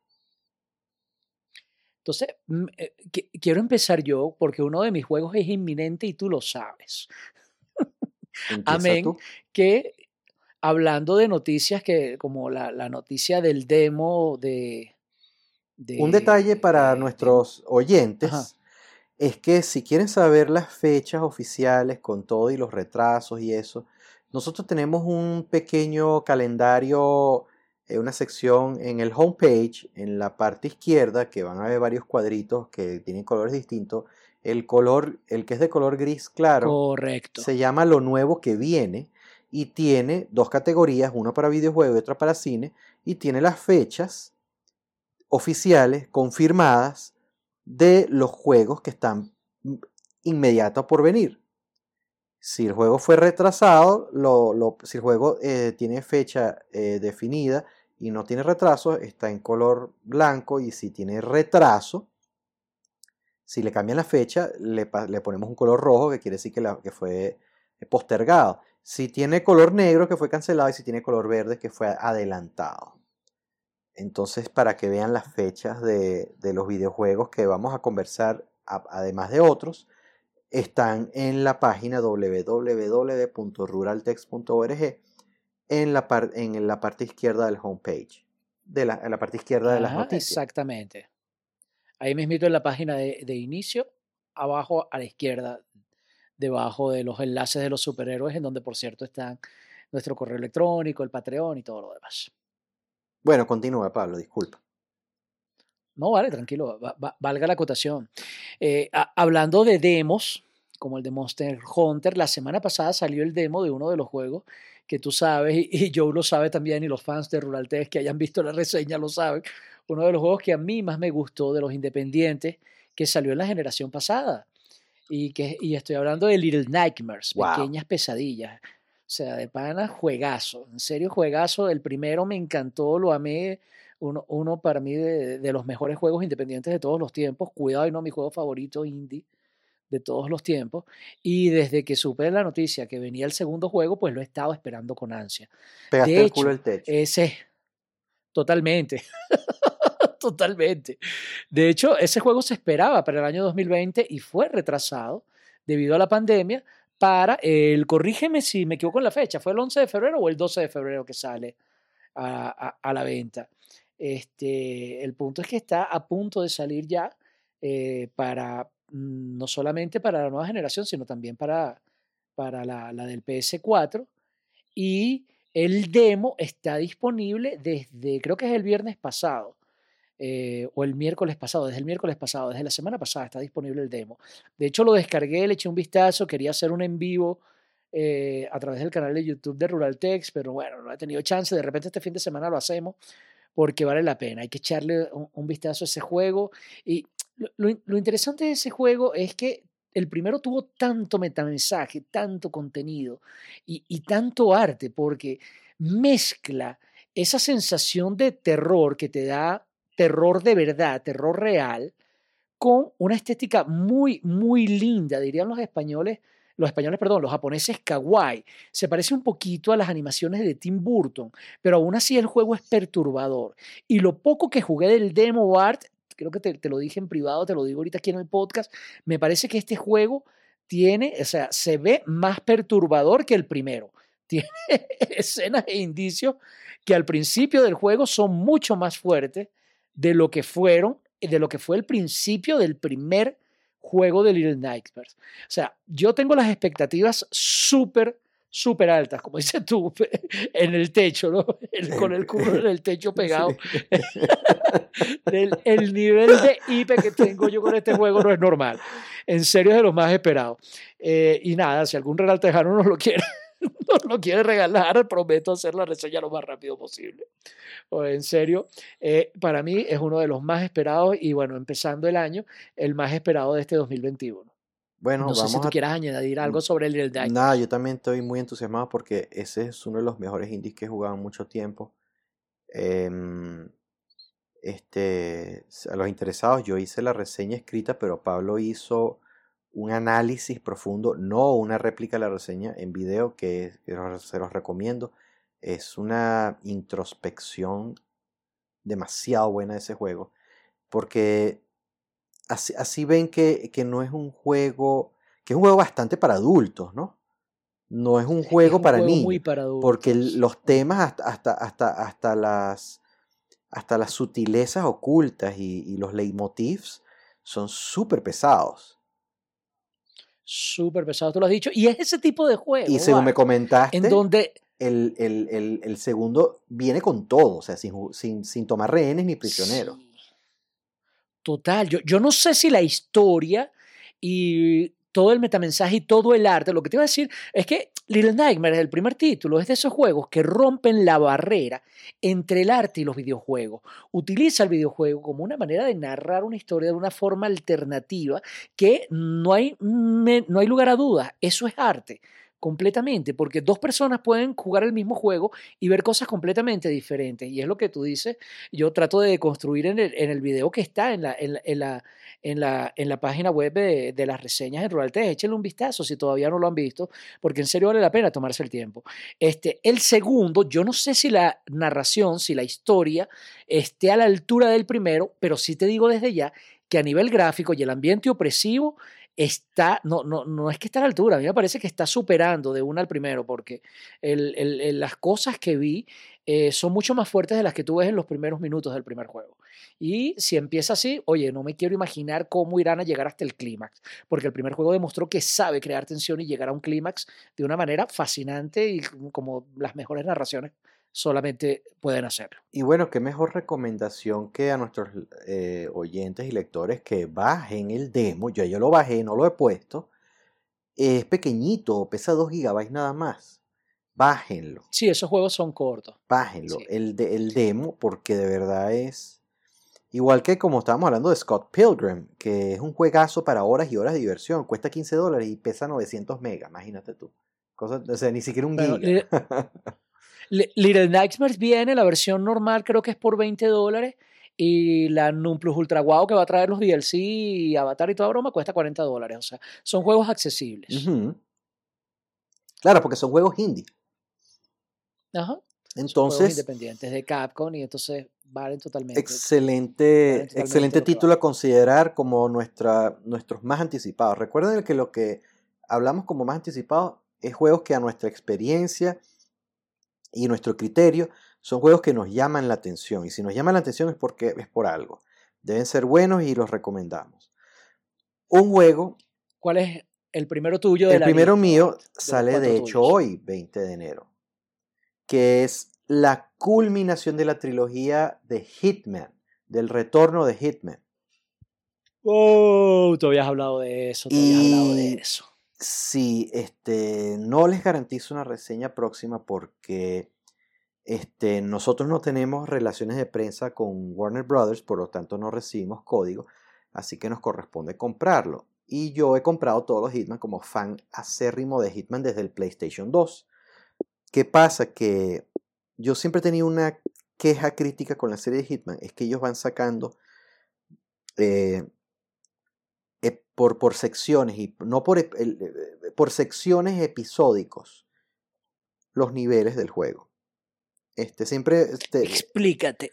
Entonces, mm, eh, quiero empezar yo porque uno de mis juegos es inminente y tú lo sabes. Amén. Que hablando de noticias que, como la, noticia del demo de, Un detalle para nuestros oyentes es que si quieren saber las fechas oficiales con todo y los retrasos y eso, nosotros tenemos un pequeño calendario eh, una sección en el homepage, en la parte izquierda, que van a ver varios cuadritos que tienen colores distintos. El color, el que es de color gris claro, Correcto. se llama lo nuevo que viene y tiene dos categorías, una para videojuegos y otra para cine, y tiene las fechas oficiales confirmadas de los juegos que están inmediatos por venir. Si el juego fue retrasado, si el juego eh, tiene fecha eh, definida, y no tiene retraso, está en color blanco y si tiene retraso, si le cambian la fecha, le, ponemos un color rojo que quiere decir que, la, que fue postergado. Si tiene color negro, que fue cancelado, y si tiene color verde, que fue adelantado. Entonces, para que vean las fechas de, de los videojuegos que vamos a conversar, además de otros, están en la página www.ruraltext.org en la, en la parte izquierda del homepage, de la, en la parte izquierda de las noticias. Exactamente. Ahí mismito en la página de, de, inicio, abajo a la izquierda, debajo de los enlaces de los superhéroes, en donde por cierto están nuestro correo electrónico, el Patreon y todo lo demás. Bueno, continúa, Pablo, disculpa. No, vale, tranquilo, valga la acotación. Eh, hablando de demos, como el de Monster Hunter, la semana pasada salió el demo de uno de los juegos que tú sabes, y, Joe lo sabe también, y los fans de Rural Test que hayan visto la reseña lo saben, uno de los juegos que a mí más me gustó de los independientes, que salió en la generación pasada. Y, que, y estoy hablando de Little Nightmares, pequeñas pesadillas. O sea, de pana, juegazo. En serio, juegazo. El primero me encantó, lo amé. Uno, uno para mí de, de los mejores juegos independientes de todos los tiempos. Cuidado, y no mi juego favorito indie de todos los tiempos. Y desde que supe la noticia que venía el segundo juego, pues lo he estado esperando con ansia. Pegaste de el culo el techo. Ese, totalmente. totalmente. De hecho, ese juego se esperaba para el año 2020 y fue retrasado debido a la pandemia para el, corrígeme si me equivoco en la fecha, ¿fue el 11 de febrero o el 12 de febrero que sale a, la venta? Este, el punto es que está a punto de salir ya eh, para, Mm, no solamente para la nueva generación, sino también para, para la, del PS4. Y el demo está disponible desde, creo que es el viernes pasado, eh, o el miércoles pasado, desde el miércoles pasado, desde la semana pasada está disponible el demo. De hecho, lo descargué, le eché un vistazo, quería hacer un en vivo eh, a través del canal de YouTube de Rural Text, pero bueno, no he tenido chance. De repente este fin de semana lo hacemos porque vale la pena. Hay que echarle un vistazo a ese juego. Y lo, interesante de ese juego es que el primero tuvo tanto metamensaje, tanto contenido y, y, tanto arte, porque mezcla esa sensación de terror que te da terror de verdad, terror real, con una estética muy, muy linda, dirían los españoles, los españoles, perdón, los japoneses kawaii. Se parece un poquito a las animaciones de Tim Burton, pero aún así el juego es perturbador. Y lo poco que jugué del demo art creo que te, lo dije en privado, te lo digo ahorita aquí en el podcast, me parece que este juego tiene, o sea, se ve más perturbador que el primero. Tiene escenas e indicios que al principio del juego son mucho más fuertes de lo que fueron, de lo que fue el principio del primer juego de Little Nightmares. O sea, yo tengo las expectativas súper súper altas, como dices tú, en el techo, ¿no? con el culo en el techo pegado. el, nivel de IP que tengo yo con este juego no es normal. En serio es de los más esperados. Eh, y nada, si algún Real Tejano nos lo quiere, nos lo quiere regalar, prometo hacer la reseña lo más rápido posible. en serio, eh, para mí es uno de los más esperados y bueno, empezando el año, el más esperado de este 2021. Bueno, no sé vamos si tú a... quieras añadir algo sobre el Nightmares. Nada, yo también estoy muy entusiasmado porque ese es uno de los mejores indies que he jugado en mucho tiempo. Em, este, a los interesados, yo hice la reseña escrita, pero Pablo hizo un análisis profundo, no una réplica de la reseña en video, que, que se los recomiendo. Es una introspección demasiado buena de ese juego, porque así, así ven que, que no es un juego, que es un juego bastante para adultos, ¿no? No es un Es juego un para juego niños, muy para porque adultos. los temas hasta, hasta, hasta, hasta las hasta las sutilezas ocultas y, y los leitmotivs son súper pesados. Súper pesado, tú lo has dicho. Y es ese tipo de juego, Y según me comentaste, en donde el, el- el- el segundo viene con todo, o sea, sin, sin, sin tomar rehenes ni prisioneros. Sí. Total, yo, yo no sé si la historia y todo el metamensaje y todo el arte, lo que te iba a decir es que Little Nightmares, el primer título, es de esos juegos que rompen la barrera entre el arte y los videojuegos. Utiliza el videojuego como una manera de narrar una historia de una forma alternativa que no hay, no hay lugar a dudas, eso es arte completamente, porque dos personas pueden jugar el mismo juego y ver cosas completamente diferentes. Y es lo que tú dices, yo trato de construir en el, en el video que está en la, en la, en la, en la, en la página web de, de las reseñas en Rural Tech. Échenle un vistazo si todavía no lo han visto, porque en serio vale la pena tomarse el tiempo. Este, el segundo, yo no sé si la narración, si la historia esté a la altura del primero, pero sí te digo desde ya que a nivel gráfico y el ambiente opresivo está, no, no, no es que está a la altura, a mí me parece que está superando de una al primero, porque el- el- las cosas que vi eh, son mucho más fuertes de las que tú ves en los primeros minutos del primer juego. Y si empieza así, oye, no me quiero imaginar cómo irán a llegar hasta el clímax, porque el primer juego demostró que sabe crear tensión y llegar a un clímax de una manera fascinante y como las mejores narraciones solamente pueden hacerlo. Y bueno, qué mejor recomendación que a nuestros eh, oyentes y lectores que bajen el demo. Yo lo bajé, no lo he puesto. Es pequeñito, pesa 2 gigabytes nada más. Bájenlo, Sí, esos juegos son cortos. bájenlo. Sí. El, de- el demo, porque de verdad es. Igual que como estábamos hablando de Scott Pilgrim, que es un juegazo para horas y horas de diversión. Cuesta 15 dólares y pesa 900 megas, imagínate tú. Cosa, o sea, ni siquiera un giga. Li- Little Nightmares viene, la versión normal creo que es por 20 dólares y la Num Plus Ultra Wow que va a traer los DLC y Avatar y toda broma cuesta 40 dólares. O sea, son juegos accesibles. Claro, porque son juegos indie. Ajá. Son juegos Entonces, independientes de Capcom y entonces valen totalmente. excelente, valen totalmente excelente título a considerar como nuestra, nuestros más anticipados. Recuerden que lo que hablamos como más anticipados es juegos que a nuestra experiencia y nuestro criterio son juegos que nos llaman la atención. Y si nos llaman la atención es porque es por algo. Deben ser buenos y los recomendamos. Un juego, ¿Cuál es el primero tuyo de el la primero mío? De sale de hecho tuyos. hoy, 20 de enero, que es la culminación de la trilogía de Hitman, del retorno de Hitman. Oh, tú habías hablado de eso, tú habías hablado de eso. Sí, este, no les garantizo una reseña próxima porque este, nosotros no tenemos relaciones de prensa con Warner Brothers, por lo tanto no recibimos código, así que nos corresponde comprarlo. Y yo he comprado todos los Hitman como fan acérrimo de Hitman desde el PlayStation 2. ¿Qué pasa? Que yo siempre he tenido una queja crítica con la serie de Hitman, es que ellos van sacando eh, por, por secciones y no por, el- eh, por secciones episódicos los niveles del juego. Este, siempre, este, Explícate.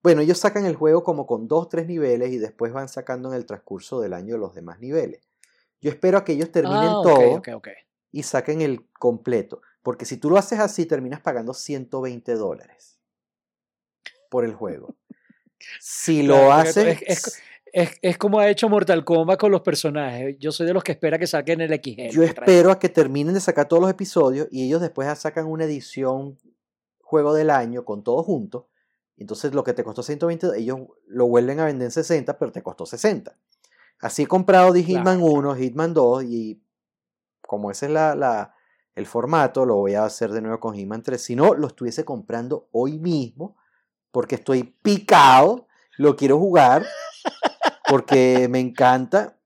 bueno, ellos sacan el juego como con dos, tres niveles y después van sacando en el transcurso del año los demás niveles. Yo espero a que ellos terminen Ah, todo y saquen el completo. Porque si tú lo haces así, terminas pagando 120 dólares por el juego. Si lo Claro, haces... es- es- Es, es como ha hecho Mortal Kombat con los personajes. Yo soy de los que espera que saquen el XL. Yo espero a que terminen de sacar todos los episodios y ellos después sacan una edición juego del año con todo junto. Entonces lo que te costó 120, ellos lo vuelven a vender en 60, pero te costó 60. Así he comprado de Hitman Claro. 1, Hitman 2 y como ese es la, la- el formato, lo voy a hacer de nuevo con Hitman 3. Si no, lo estuviese comprando hoy mismo porque estoy picado, lo quiero jugar porque me encanta.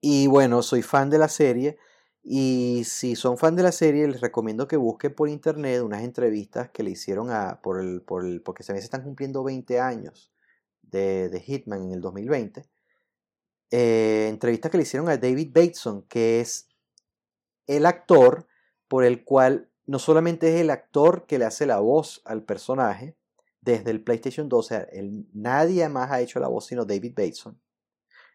Y bueno, soy fan de la serie. Y si son fan de la serie, les recomiendo que busquen por internet unas entrevistas que le hicieron a. por el, por el, porque se están cumpliendo 20 años de, de Hitman en el 2020. Eh, entrevistas que le hicieron a David Bateson, que es el actor por el cual no solamente es el actor que le hace la voz al personaje desde el PlayStation 2, o sea, nadie más ha hecho la voz sino David Bateson.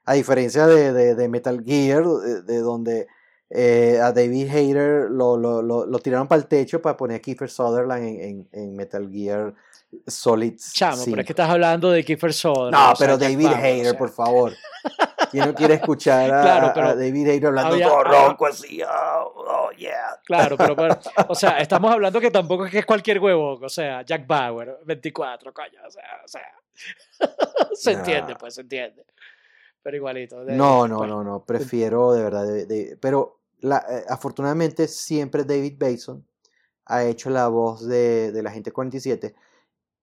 A diferencia de, Metal Gear, de, donde eh, a David Hayter lo, lo, tiraron para el techo para poner a Kiefer Sutherland en, en, Metal Gear Solid. Chamo, pero es que estás hablando de Kiefer Sutherland. No, pero David Hayter, por favor. ¿Quién no quiere escuchar a, David Hayter hablando todo ronco así? Oh, oh, yeah. Claro, pero, o sea, estamos hablando que tampoco es que es cualquier huevo, o sea, Jack Bauer, 24, coño, o sea, o sea. se entiende, pues, se entiende. Pero igualito. no, no, no, no, prefiero de verdad, pero eh, afortunadamente siempre David Bason ha hecho la voz de, de la gente 47,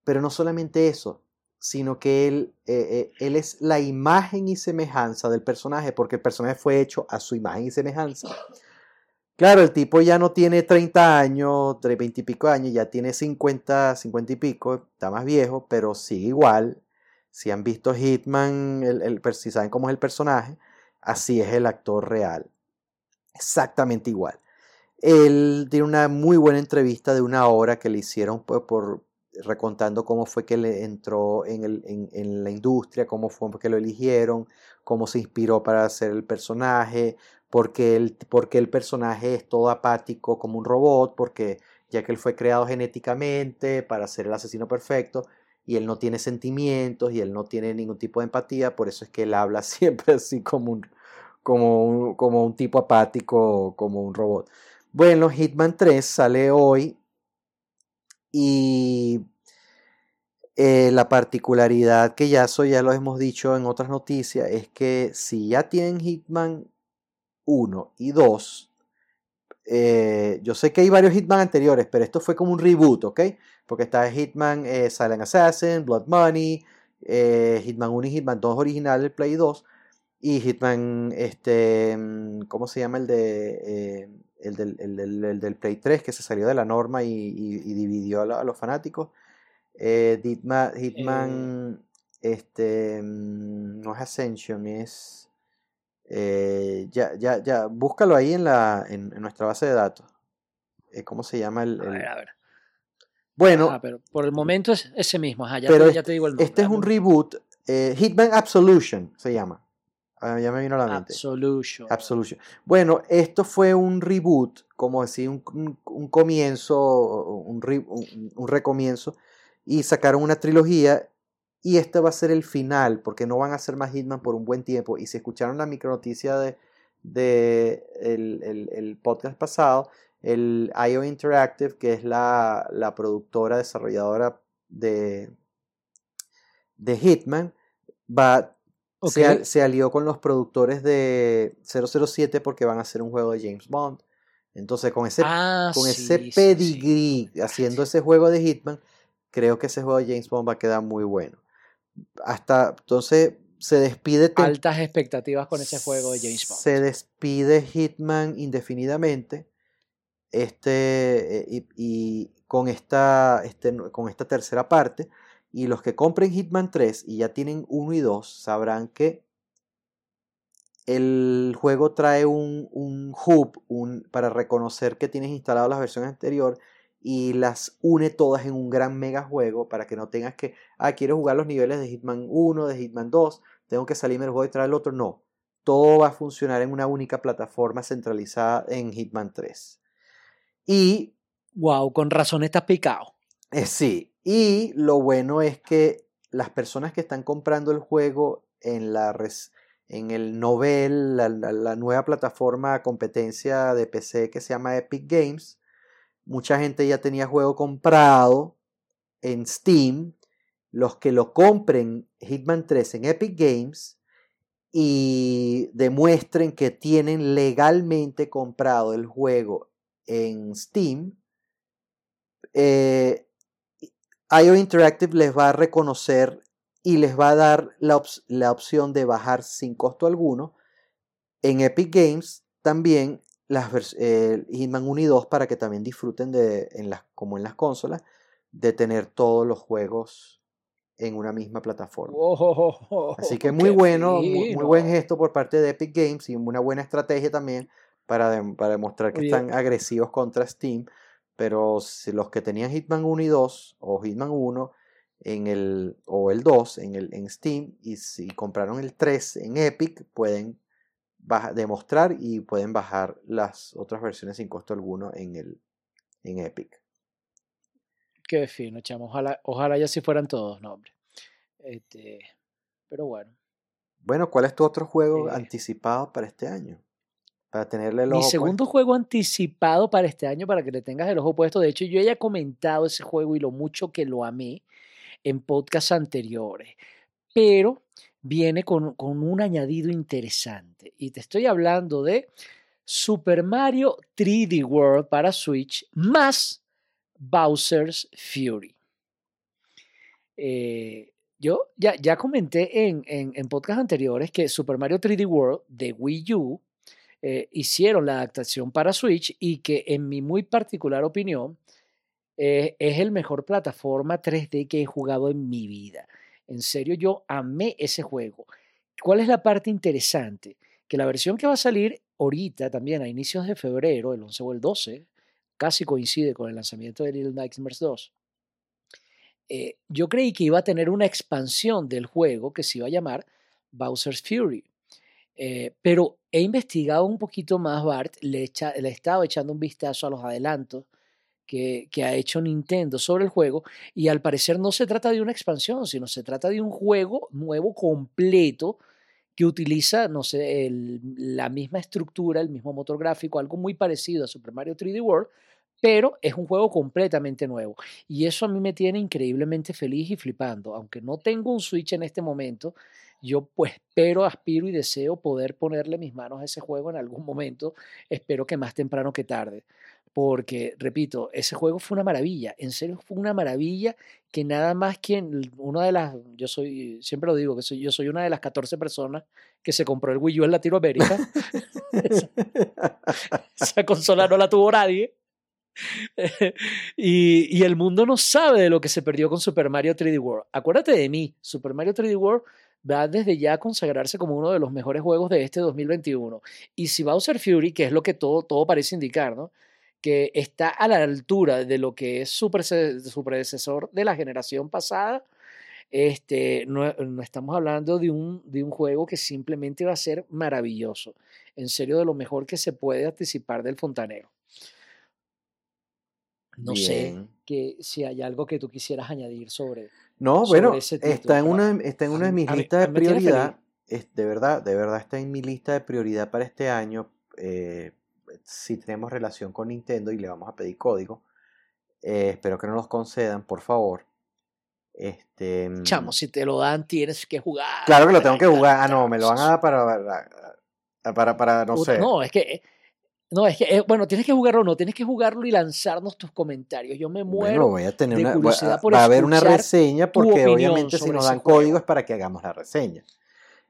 pero no solamente eso, sino que él, eh, eh, él es la imagen y semejanza del personaje, porque el personaje fue hecho a su imagen y semejanza. Claro, el tipo ya no tiene 30 años, 20 y pico años, ya tiene 50, 50 y pico, está más viejo, pero sigue igual. Si han visto Hitman, el, el, si saben cómo es el personaje, así es el actor real. Exactamente igual. Él tiene una muy buena entrevista de una hora que le hicieron por, por, recontando cómo fue que le entró en, el, en, la industria, cómo fue que lo eligieron, cómo se inspiró para hacer el personaje, porque el, porque el personaje es todo apático como un robot, porque ya que él fue creado genéticamente para ser el asesino perfecto, y él no tiene sentimientos y él no tiene ningún tipo de empatía, por eso es que él habla siempre así como un, como como un tipo apático, como un robot. Bueno, Hitman 3 sale hoy y eh, la particularidad que ya eso ya lo hemos dicho en otras noticias es que si ya tienen Hitman 1 y 2, eh, yo sé que hay varios Hitman anteriores, pero esto fue como un reboot, ¿ok? Porque está Hitman eh, Silent Assassin, Blood Money, Hitman 1 y Hitman 2 original del Play 2 y Hitman, este, mm, ¿cómo se llama el de el del, Play 3 que se salió de la norma y, dividió a, los fanáticos. Eh, Hitman, eh. este, mm, no es Ascension, es... Eh, ya, ya, ya, búscalo ahí en, la, en, nuestra base de datos. ¿Cómo se llama el...? A ver, a ver. Bueno... pero por el momento es ese mismo, ya, pero ya te digo el nombre. Este es un reboot, Hitman Absolution se llama. Ah, ya me vino a la mente. Absolution. Absolution. Bueno, esto fue un reboot, como decir, un, comienzo, un, un, recomienzo, y sacaron una trilogía, y este va a ser el final, porque no van a hacer más Hitman por un buen tiempo. Y si escucharon la micronoticia de, de el, podcast pasado, el IO Interactive, que es la, la productora desarrolladora de, de Hitman, va se, alió con los productores de 007 porque van a hacer un juego de James Bond. Entonces, con ese, ah, con ese pedigree haciendo ese juego de Hitman, creo que ese juego de James Bond va a quedar muy bueno. Hasta entonces se despide. Altas expectativas con ese juego de James Bond. Se despide Hitman indefinidamente. Este, eh, y, con, esta, este, con esta tercera parte. Y los que compren Hitman 3 y ya tienen 1 y 2 sabrán que el juego trae un, un hub un, para reconocer que tienes instalado las versiones anteriores y las une todas en un gran mega juego para que no tengas que, ah, quiero jugar los niveles de Hitman 1, de Hitman 2, tengo que salirme del juego y traer el otro. No, todo va a funcionar en una única plataforma centralizada en Hitman 3. Y... Wow, con razón estás picado. Eh, sí, y lo bueno es que las personas que están comprando el juego en, la en el Novel, la, nueva plataforma competencia de PC que se llama Epic Games, mucha gente ya tenía juego comprado en Steam. Los que lo compren Hitman 3 en Epic Games y demuestren que tienen legalmente comprado el juego en Steam, eh, IO Interactive les va a reconocer y les va a dar la, opción de bajar sin costo alguno En Epic Games también las eh, Hitman 1 y 2 para que también disfruten de, en las, como en las consolas, de tener todos los juegos en una misma plataforma. Así que muy bueno, muy, buen gesto por parte de Epic Games y una buena estrategia también para, para demostrar que están agresivos contra Steam. Pero si los que tenían Hitman 1 y 2 o Hitman 1 en el, o el 2 en, el, en Steam y si compraron el 3 en Epic, pueden demostrar y pueden bajar las otras versiones sin costo alguno en, el, en Epic. Qué fino, chamo. Ojalá, ojalá ya si fueran todos, no, hombre. Este, pero bueno. Bueno, ¿cuál es tu otro juego eh. anticipado para este año? Para tenerle el ojo Mi segundo juego anticipado para este año, para que le tengas el ojo puesto. De hecho, yo ya he comentado ese juego y lo mucho que lo amé en podcasts anteriores. Pero viene con, con un añadido interesante. Y te estoy hablando de Super Mario 3D World para Switch más Bowser's Fury. Eh, yo ya, ya comenté en, en, en podcasts anteriores que Super Mario 3D World de Wii U eh, hicieron la adaptación para Switch y que en mi muy particular opinión eh, es el mejor plataforma 3D que he jugado en mi vida. En serio, yo amé ese juego. ¿Cuál es la parte interesante? Que la versión que va a salir ahorita también a inicios de febrero, el 11 o el 12, casi coincide con el lanzamiento de Little Nightmares 2. Eh, yo creí que iba a tener una expansión del juego que se iba a llamar Bowser's Fury. Eh, pero he investigado un poquito más, Bart, le, le he estado echando un vistazo a los adelantos que, que, ha hecho Nintendo sobre el juego y al parecer no se trata de una expansión, sino se trata de un juego nuevo completo que utiliza, no sé, la misma estructura, el mismo motor gráfico, algo muy parecido a Super Mario 3D World, pero es un juego completamente nuevo. Y eso a mí me tiene increíblemente feliz y flipando. Aunque no tengo un Switch en este momento, yo pues espero, aspiro y deseo poder ponerle mis manos a ese juego en algún momento. Espero que más temprano que tarde. Porque, repito, ese juego fue una maravilla. En serio, fue una maravilla que nada más que una de las, yo soy, siempre lo digo, que soy, yo soy una de las 14 personas que se compró el Wii U en Latinoamérica. esa, esa consola no la tuvo nadie. y, el mundo no sabe de lo que se perdió con Super Mario 3D World. Acuérdate de mí, Super Mario 3D World va desde ya a consagrarse como uno de los mejores juegos de este 2021. Y si Bowser Fury, que es lo que todo, todo parece indicar, ¿no? que está a la altura de lo que es su, predecesor de la generación pasada, este, no, no, estamos hablando de un, de un juego que simplemente va a ser maravilloso. En serio, de lo mejor que se puede anticipar del fontanero. No sé que, si hay algo que tú quisieras añadir sobre. No, bueno, está, en una, está en una de mis listas de prioridad. Es, de verdad, de verdad está en mi lista de prioridad para este año. Eh, si tenemos relación con Nintendo y le vamos a pedir código. Eh, espero que no nos concedan, por favor. Este, Chamo, si te lo dan, tienes que jugar. Claro que lo tengo que jugar. Ah, no, me lo van a dar para, para, para, no sé. No, es que eh, no, es que, eh, bueno, tienes que jugarlo o no, tienes que jugarlo y lanzarnos tus comentarios. Yo me muero. voy a tener una, curiosidad va, a haber una reseña porque obviamente si nos dan código es para que hagamos la reseña.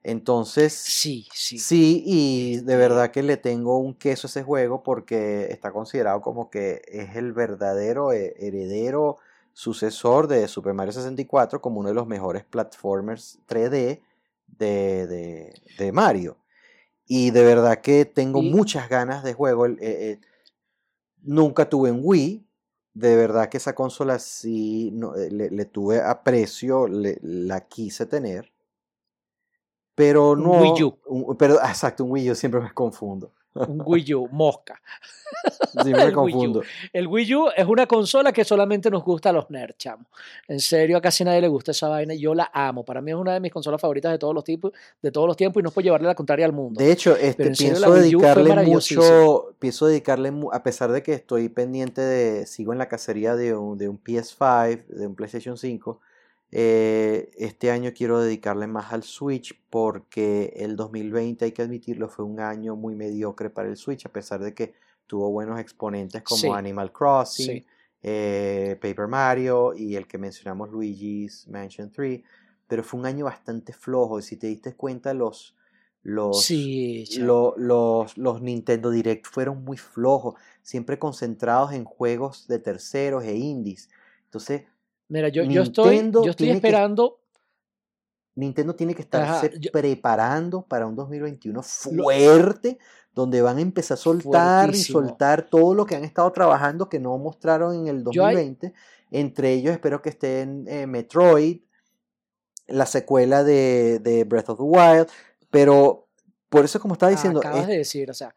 Entonces, sí, sí. Sí, y de verdad que le tengo un queso a ese juego porque está considerado como que es el verdadero eh, heredero sucesor de Super Mario 64 como uno de los mejores platformers 3D de, de, de Mario. Y de verdad que tengo muchas ganas de juego. Eh, eh, nunca tuve un Wii. De verdad que esa consola sí eh, le, tuve aprecio, le, la quise tener. Pero no. Un Wii U. pero, exacto, un Wii U, siempre me confundo un Wii U, mosca. Sí, me confundo. El Wii U es una consola que solamente nos gusta a los nerds, chamo. En serio, a casi nadie le gusta esa vaina. Yo la amo. Para mí es una de mis consolas favoritas de todos los tipos, de todos los tiempos y no puedo llevarle la contraria al mundo. De hecho, este, pienso dedicarle mucho, pienso dedicarle, a pesar de que estoy pendiente de, sigo en la cacería de un, de un PS5, de un PlayStation 5, eh, este año quiero dedicarle más al Switch porque el 2020, hay que admitirlo, fue un año muy mediocre para el Switch, a pesar de que tuvo buenos exponentes como Animal Crossing, eh, Paper Mario y el que mencionamos Luigi's Mansion 3, pero fue un año bastante flojo y si te diste cuenta los, Los, Sí, lo- los, los Nintendo Direct fueron muy flojos, siempre concentrados en juegos de terceros e indies. Entonces, Mira, yo, yo estoy, Nintendo yo estoy tiene que- esperando. Nintendo tiene que estarse Ajá, yo- preparando para un 2021 fuerte, donde van a empezar a soltar Fuertísimo. y soltar todo lo que han estado trabajando que no mostraron en el Yo hay- 2020. Entre ellos espero que estén eh, Metroid, la secuela de, de Breath of the Wild, pero por eso como estaba diciendo, acabas es- de decir, o sea,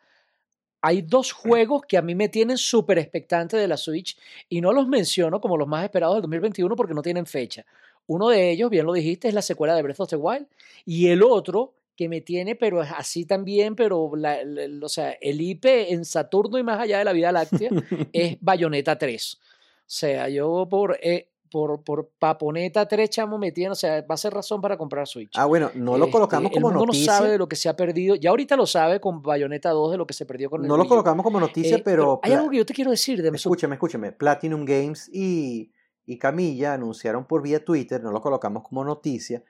hay dos juegos que a mí me tienen súper expectante de la Switch y no los menciono como los más esperados del 2021 porque no tienen fecha. Uno de ellos, bien lo dijiste, es la secuela de Breath of the Wild y el otro que me tiene, pero es así también, pero la- la- o sea, el IP en Saturno y más allá de la Vía Láctea es Bayonetta 3. O sea, yo por, eh, por, por Paponeta 3, chamo, me tiene, o sea, va a ser razón para comprar Switch. ah bueno, no lo Este, colocamos como el mundo noticia, no sabe de lo que se ha perdido. Ya ahorita lo sabe con Bayonetta 2 de lo que se perdió con el no lo colocamos como noticia, Eh, pero, hay algo que yo te quiero decir de Escúchame, escúchame. Platinum Games y, y Camilla anunciaron por vía Twitter, no lo colocamos como noticia,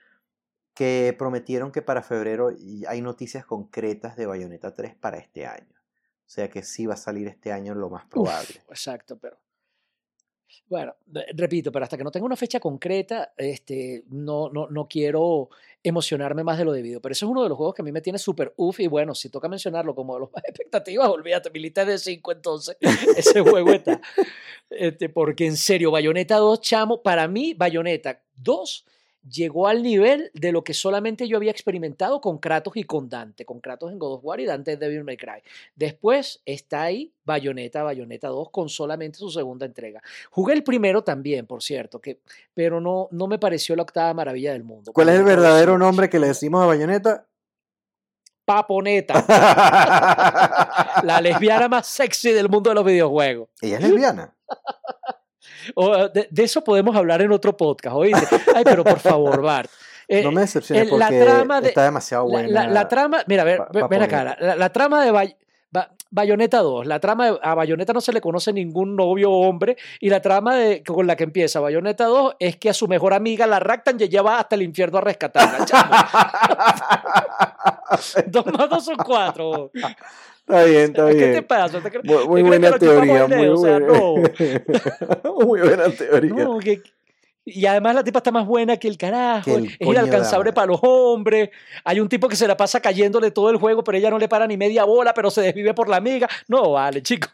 que prometieron que para febrero hay noticias concretas de Bayonetta 3 para este año. O sea que sí va a salir este año lo más probable. Exacto, pero. Bueno, repito, pero hasta que no tenga una fecha concreta, este, no, no, no quiero emocionarme más de lo debido. Pero ese es uno de los juegos que a mí me tiene súper uff. Y bueno, si toca mencionarlo como de los más expectativas, olvídate, mi lista es de 5 entonces. Ese juego está. Este, porque en serio, Bayonetta 2, chamo, para mí, Bayonetta 2 llegó al nivel de lo que solamente yo había experimentado con Kratos y con Dante, con Kratos en God of War y Dante en Devil May Cry. Después está ahí Bayonetta, Bayonetta 2 con solamente su segunda entrega. Jugué el primero también, por cierto, que, pero no, no me pareció la octava maravilla del mundo. ¿Cuál es el Bayonetta 2 verdadero nombre que le decimos a Bayonetta? Paponeta, la lesbiana más sexy del mundo de los videojuegos. Ella es lesbiana. O, eh, de, de eso podemos hablar en otro podcast, ¿oíste? Ay, pero por favor, Bart. eh, No me decepciones el- la porque trama de- está demasiado buena. la- la trama, mira, a ver, Pa- ve- ven acá, la, trama de Bay- Ba- Bayonetta 2, la trama de, a Bayonetta no se le conoce ningún novio hombre y la trama de, con la que empieza Bayonetta 2 es que a su mejor amiga la raptan y ella va hasta el infierno a rescatarla. dos más dos son cuatro. Está bien, está ¿Qué bien. te pasa? ¿Te cre- Muy, te buena teoría, muy dedo? O sea, buena. muy buena teoría. No, que- y además la tipa está más buena que el carajo, Que el es inalcanzable para los hombres. Hay un tipo que se la pasa cayéndole todo el juego, pero ella no le para ni media bola, pero se desvive por la amiga. No, vale, chico.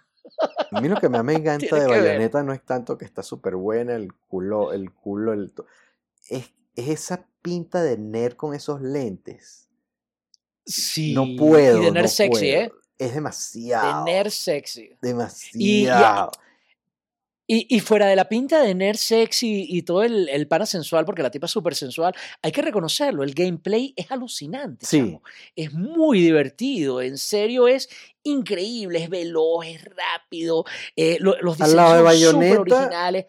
A mí lo que más me encanta de ver. Bayonetta no es tanto que está súper buena, el culo, el culo, el... Es, es esa pinta de nerd con esos lentes. Sí. No puedo. Y de nerd no sexy, puedo. ¿eh? Es De demasiado. nerd sexy. Demasiado. Y, y fuera de la pinta de nerd sexy y todo el, el pana sensual, porque la tipa es súper sensual, hay que reconocerlo, el gameplay es alucinante. Sí. chamo. Es muy divertido, en serio es increíble, es veloz, es rápido, eh, lo- los Al diseños lado de son originales.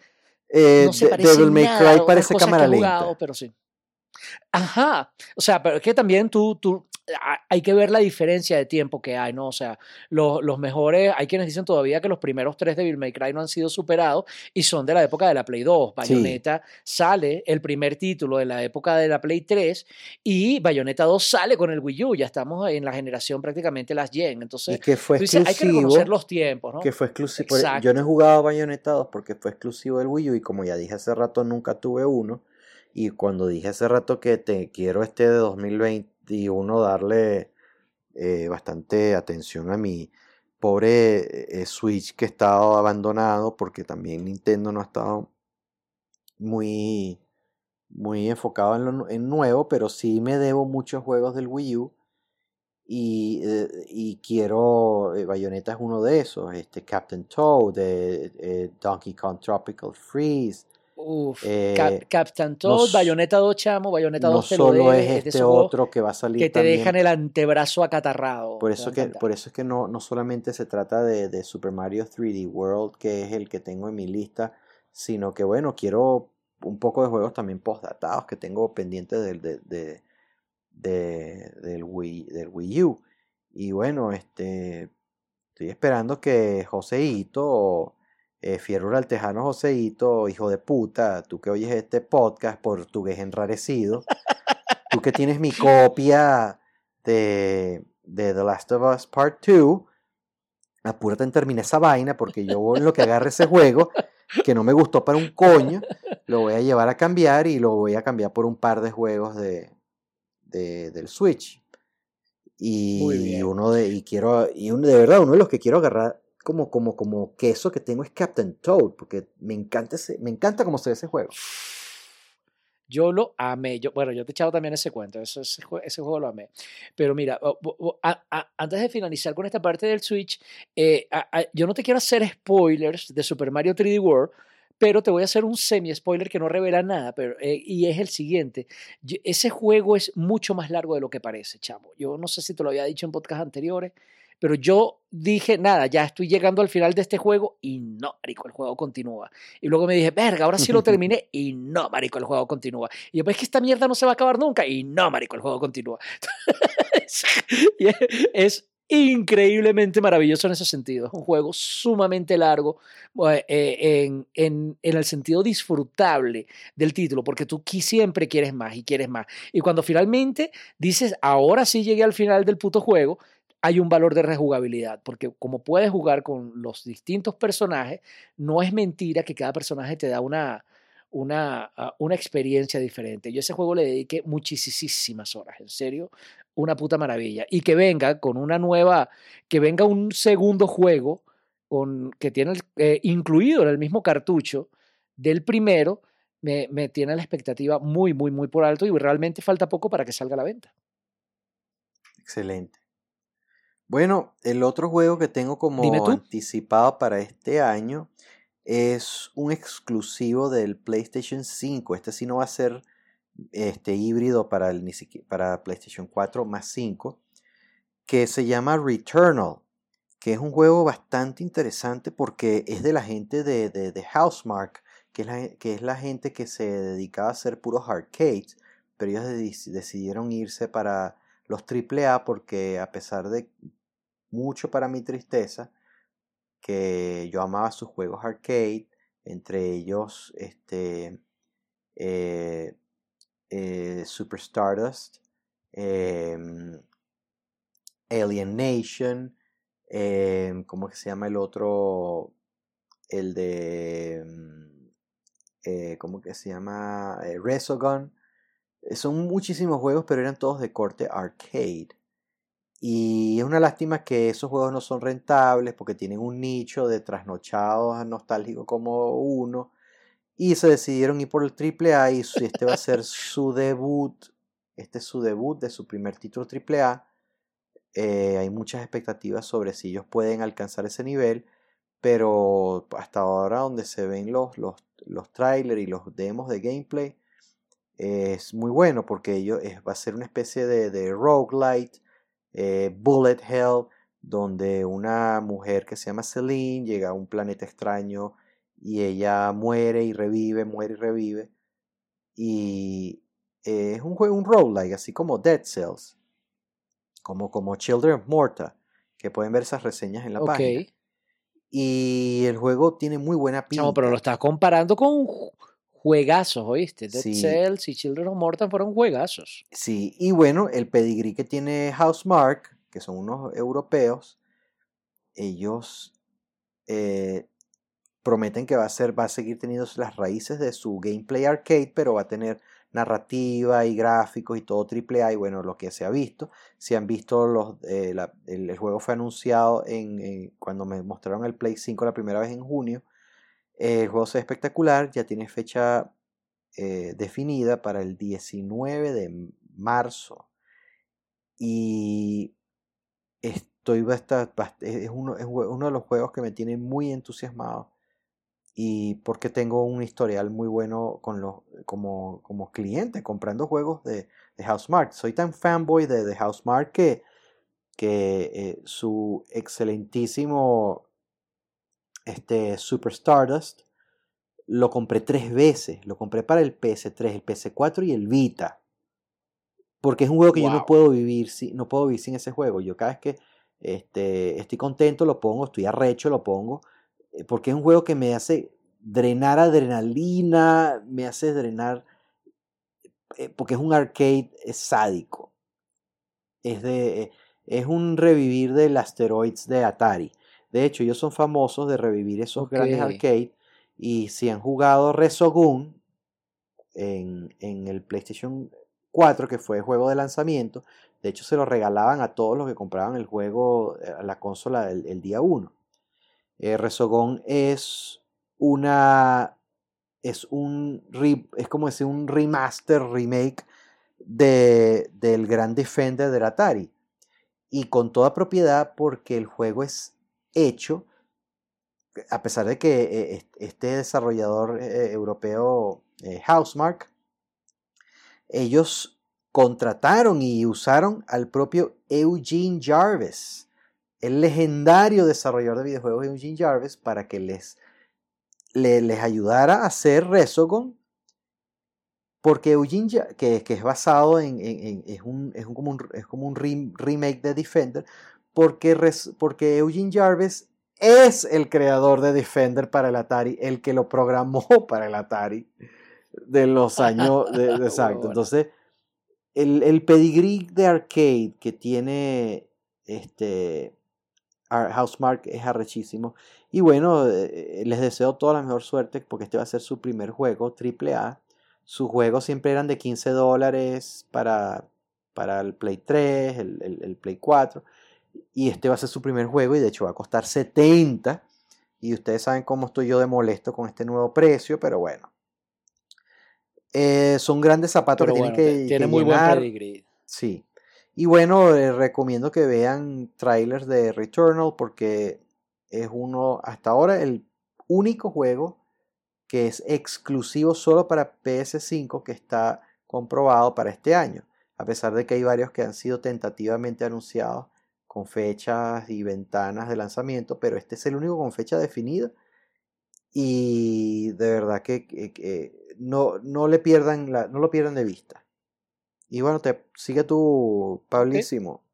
Eh, no se De- parece Devil May Cry parece cámara jugado, lenta. pero sí. Ajá, o sea, pero es que también tú, hay que ver la diferencia de tiempo que hay, ¿no? O sea, los, los mejores, hay quienes dicen todavía que los primeros tres de Devil May Cry no han sido superados y son de la época de la Play 2. Sí. Bayonetta sale, el primer título de la época de la Play 3 y Bayonetta 2 sale con el Wii U, ya estamos en la generación prácticamente las Gen, Y entonces que fue dices, hay que exclusivo. reconocer los tiempos, ¿no? que fue exclusivo. e, Yo no he jugado Bayonetta 2 porque fue exclusivo del Wii U y como ya dije hace rato nunca tuve uno. Y cuando dije hace rato que te quiero este de 2021 darle eh, bastante atención a mi pobre eh, Switch que estaba abandonado porque también Nintendo no ha estado muy muy enfocado en lo en nuevo, pero sí me debo muchos juegos del Wii U y, eh, y quiero, Bayonetta es uno de esos, este Captain Toad, eh, Donkey Kong Tropical Freeze, Uf, eh, Cap- Captain Toad, s- Bayonetta 2 chamo, Bayonetta no 2 te lo solo debes, es es de este otro que va a salir que te también. dejan el antebrazo acatarrado. Por eso, que, por eso es que no, no solamente se trata de, de Super Mario 3D World, que es el que tengo en mi lista, sino que bueno, quiero un poco de juegos también postdatados que tengo pendientes del, de, de- de- del, Wii, del Wii U. Y bueno, este estoy esperando que Joseito, eh, Fierro Altejano Joseito, hijo de puta, tú que oyes este podcast portugués enrarecido, tú que tienes mi copia este, de The Last of Us Part 2, apúrate en terminar esa vaina porque yo en lo que agarre ese juego, que no me gustó para un coño, lo voy a llevar a cambiar y lo voy a cambiar por un par de juegos de, de del Switch. Y uno de, y quiero, y uno, de verdad, uno de los que quiero agarrar como, como, como queso que tengo es Captain Toad, porque me encanta, ese, me encanta cómo se ve ese juego. Yo lo amé. Yo, bueno, yo te he echado también ese cuento. ese, juego lo amé. Pero mira, antes de finalizar con esta parte del Switch, eh, yo no te quiero hacer spoilers de Super Mario 3D World, pero te voy a hacer un semi-spoiler que no revela nada, pero, eh, y es el siguiente. ese juego es mucho más largo de lo que parece, chamo. Yo no sé si te lo había dicho en podcast anteriores, pero yo dije, nada, ya estoy llegando al final de este juego y no, marico, el juego continúa. Y luego me dije, verga, ahora sí lo terminé y no, marico, el juego continúa. Y yo, pues que esta mierda no se va a acabar nunca y no, marico, el juego continúa. es, increíblemente maravilloso en ese sentido. Es un juego sumamente largo eh, eh, en, en, en, el sentido disfrutable del título, porque tú siempre quieres más y quieres más. Y cuando finalmente dices, ahora sí llegué al final del puto juego, hay un valor de rejugabilidad, porque como puedes jugar con los distintos personajes, no es mentira que cada personaje te da una, una, ah, una experiencia diferente. Yo a ese juego le dediqué muchísimas horas, en serio, una puta maravilla. Y que venga con una nueva, que venga un segundo juego con, que tiene eh, incluido en el mismo cartucho del primero, me, me tiene la expectativa muy, muy, muy por alto y realmente falta poco para que salga a la venta. Excelente. Bueno, el otro juego que tengo como anticipado para este año es un exclusivo del PlayStation 5. Este sí no va a ser este híbrido para, el, para PlayStation 4 más 5, que se llama Returnal, que es un juego bastante interesante porque es de la gente de, de, Housemark, que es, la, que es la gente que se dedicaba a hacer puros arcades, pero ellos decidieron irse para los AAA porque a pesar de mucho para mi tristeza que yo amaba sus juegos arcade, entre ellos este, eh, eh, Super Stardust, em, Alien Nation, em, ¿cómo que se llama el otro? El de, mm, eh, ¿cómo que se llama? Resogun. Son muchísimos juegos, pero eran todos de corte arcade. Y es una lástima que esos juegos no son rentables porque tienen un nicho de trasnochados nostálgicos como uno. Y se decidieron ir por el AAA y este va a ser su debut. Este es su debut de su primer título AAA. Eh, hay muchas expectativas sobre si ellos pueden alcanzar ese nivel. Pero hasta ahora donde se ven los, los, los trailers y los demos de gameplay es muy bueno porque ellos, va a ser una especie de, de roguelite eh, Bullet Hell, donde una mujer que se llama Celine llega a un planeta extraño y ella muere y revive, muere y revive. Y es un juego, un roguelike, así como Dead Cells, como, como Children of Morta, que pueden ver esas reseñas en la página. Y el juego tiene muy buena pinta. No, pero lo estás comparando con juegazos, ¿oíste? Dead Cells y Children of Morta fueron juegazos. Sí, y bueno, el pedigrí que tiene Housemark, que son unos europeos, ellos eh, prometen que va a, ser, va a seguir teniendo las raíces de su gameplay arcade, pero va a tener narrativa y gráficos y todo AAA y bueno, lo que se ha visto. Si han visto los, eh, el, juego fue anunciado en, cuando me mostraron el Play 5 la primera vez en junio el juego se espectacular, ya tiene fecha eh, definida para el 19 de marzo. Y estoy es uno, es uno de los juegos que me tiene muy entusiasmado. Y porque tengo un historial muy bueno con los, como, como cliente comprando juegos de, de Housemark. Soy tan fanboy de, de Housemark que, que eh, su excelentísimo este Super Stardust, lo compré tres veces. Lo compré para el PS3, el PS4 y el Vita. Porque es un juego que yo no puedo vivir, no puedo vivir sin ese juego. Yo cada vez que este, estoy contento lo pongo, estoy arrecho lo pongo. Eh, porque es un juego que me hace drenar adrenalina, me hace drenar... Eh, porque es un arcade sádico. es, de, es un revivir del Asteroids de Atari. De hecho, ellos son famosos de revivir esos grandes arcades. Y si han jugado Resogun en, en el PlayStation 4, que fue el juego de lanzamiento, de hecho se lo regalaban a todos los que compraban el juego, eh, la consola el, día 1. Eh, Resogun es una es un es como decir un remaster remake de, del Grand Defender de Atari y con toda propiedad porque el juego es hecho a pesar de que eh, este desarrollador eh, europeo eh, Housemark ellos contrataron y usaron al propio Eugene Jarvis el legendario desarrollador de videojuegos Eugene Jarvis para que les les ayudara a hacer Resogon, porque Eugene, que, que es basado en, es, un, es, como un, es como un remake de Defender, porque, porque Eugene Jarvis es el creador de Defender para el Atari, el que lo programó para el Atari de los años de, exacto. Entonces, el, el pedigrí de arcade que tiene este Housemark es arrechísimo. Y bueno, eh, les deseo toda la mejor suerte porque este va a ser su primer juego AAA. Sus juegos siempre eran de 15 dólares para, para el Play 3, el, el, Play 4. Y este va a ser su primer juego y de hecho va a costar 70. Y ustedes saben cómo estoy yo de molesto con este nuevo precio, pero bueno. Eh, son grandes zapatos que tienen que. Tiene muy buen pedigree. Sí. Y bueno, les recomiendo que vean trailers de Returnal porque es uno, hasta ahora, el único juego que es exclusivo solo para PS5 que está comprobado para este año. A pesar de que hay varios que han sido tentativamente anunciados con fechas y ventanas de lanzamiento, pero este es el único con fecha definida. Y de verdad que, no, no, le pierdan la, no lo pierdan de vista. Y bueno, te sigue tú, Pablísimo.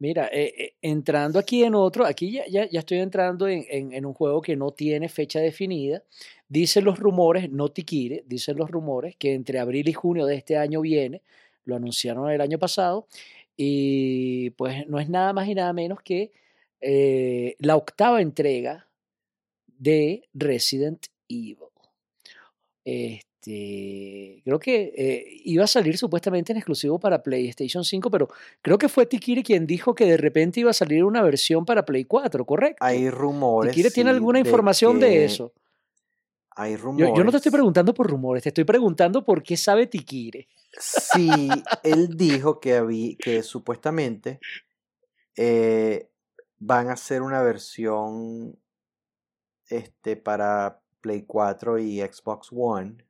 Mira, eh, eh, entrando aquí en otro, aquí ya, ya, ya estoy entrando en, en, un juego que no tiene fecha definida. Dicen los rumores, no quiere, dicen los rumores que entre abril y junio de este año viene, lo anunciaron el año pasado, y pues no es nada más y nada menos que eh, la octava entrega de Resident Evil. Este, creo que eh, iba a salir supuestamente en exclusivo para PlayStation 5, pero creo que fue Tikiri quien dijo que de repente iba a salir una versión para Play 4, ¿correcto? Hay rumores. ¿Tikiri tiene alguna información de, eso? Hay rumores. Yo, no te estoy preguntando por rumores, te estoy preguntando por qué sabe Tikiri. Sí, él dijo que, había, que supuestamente eh, van a hacer una versión este, para Play 4 y Xbox One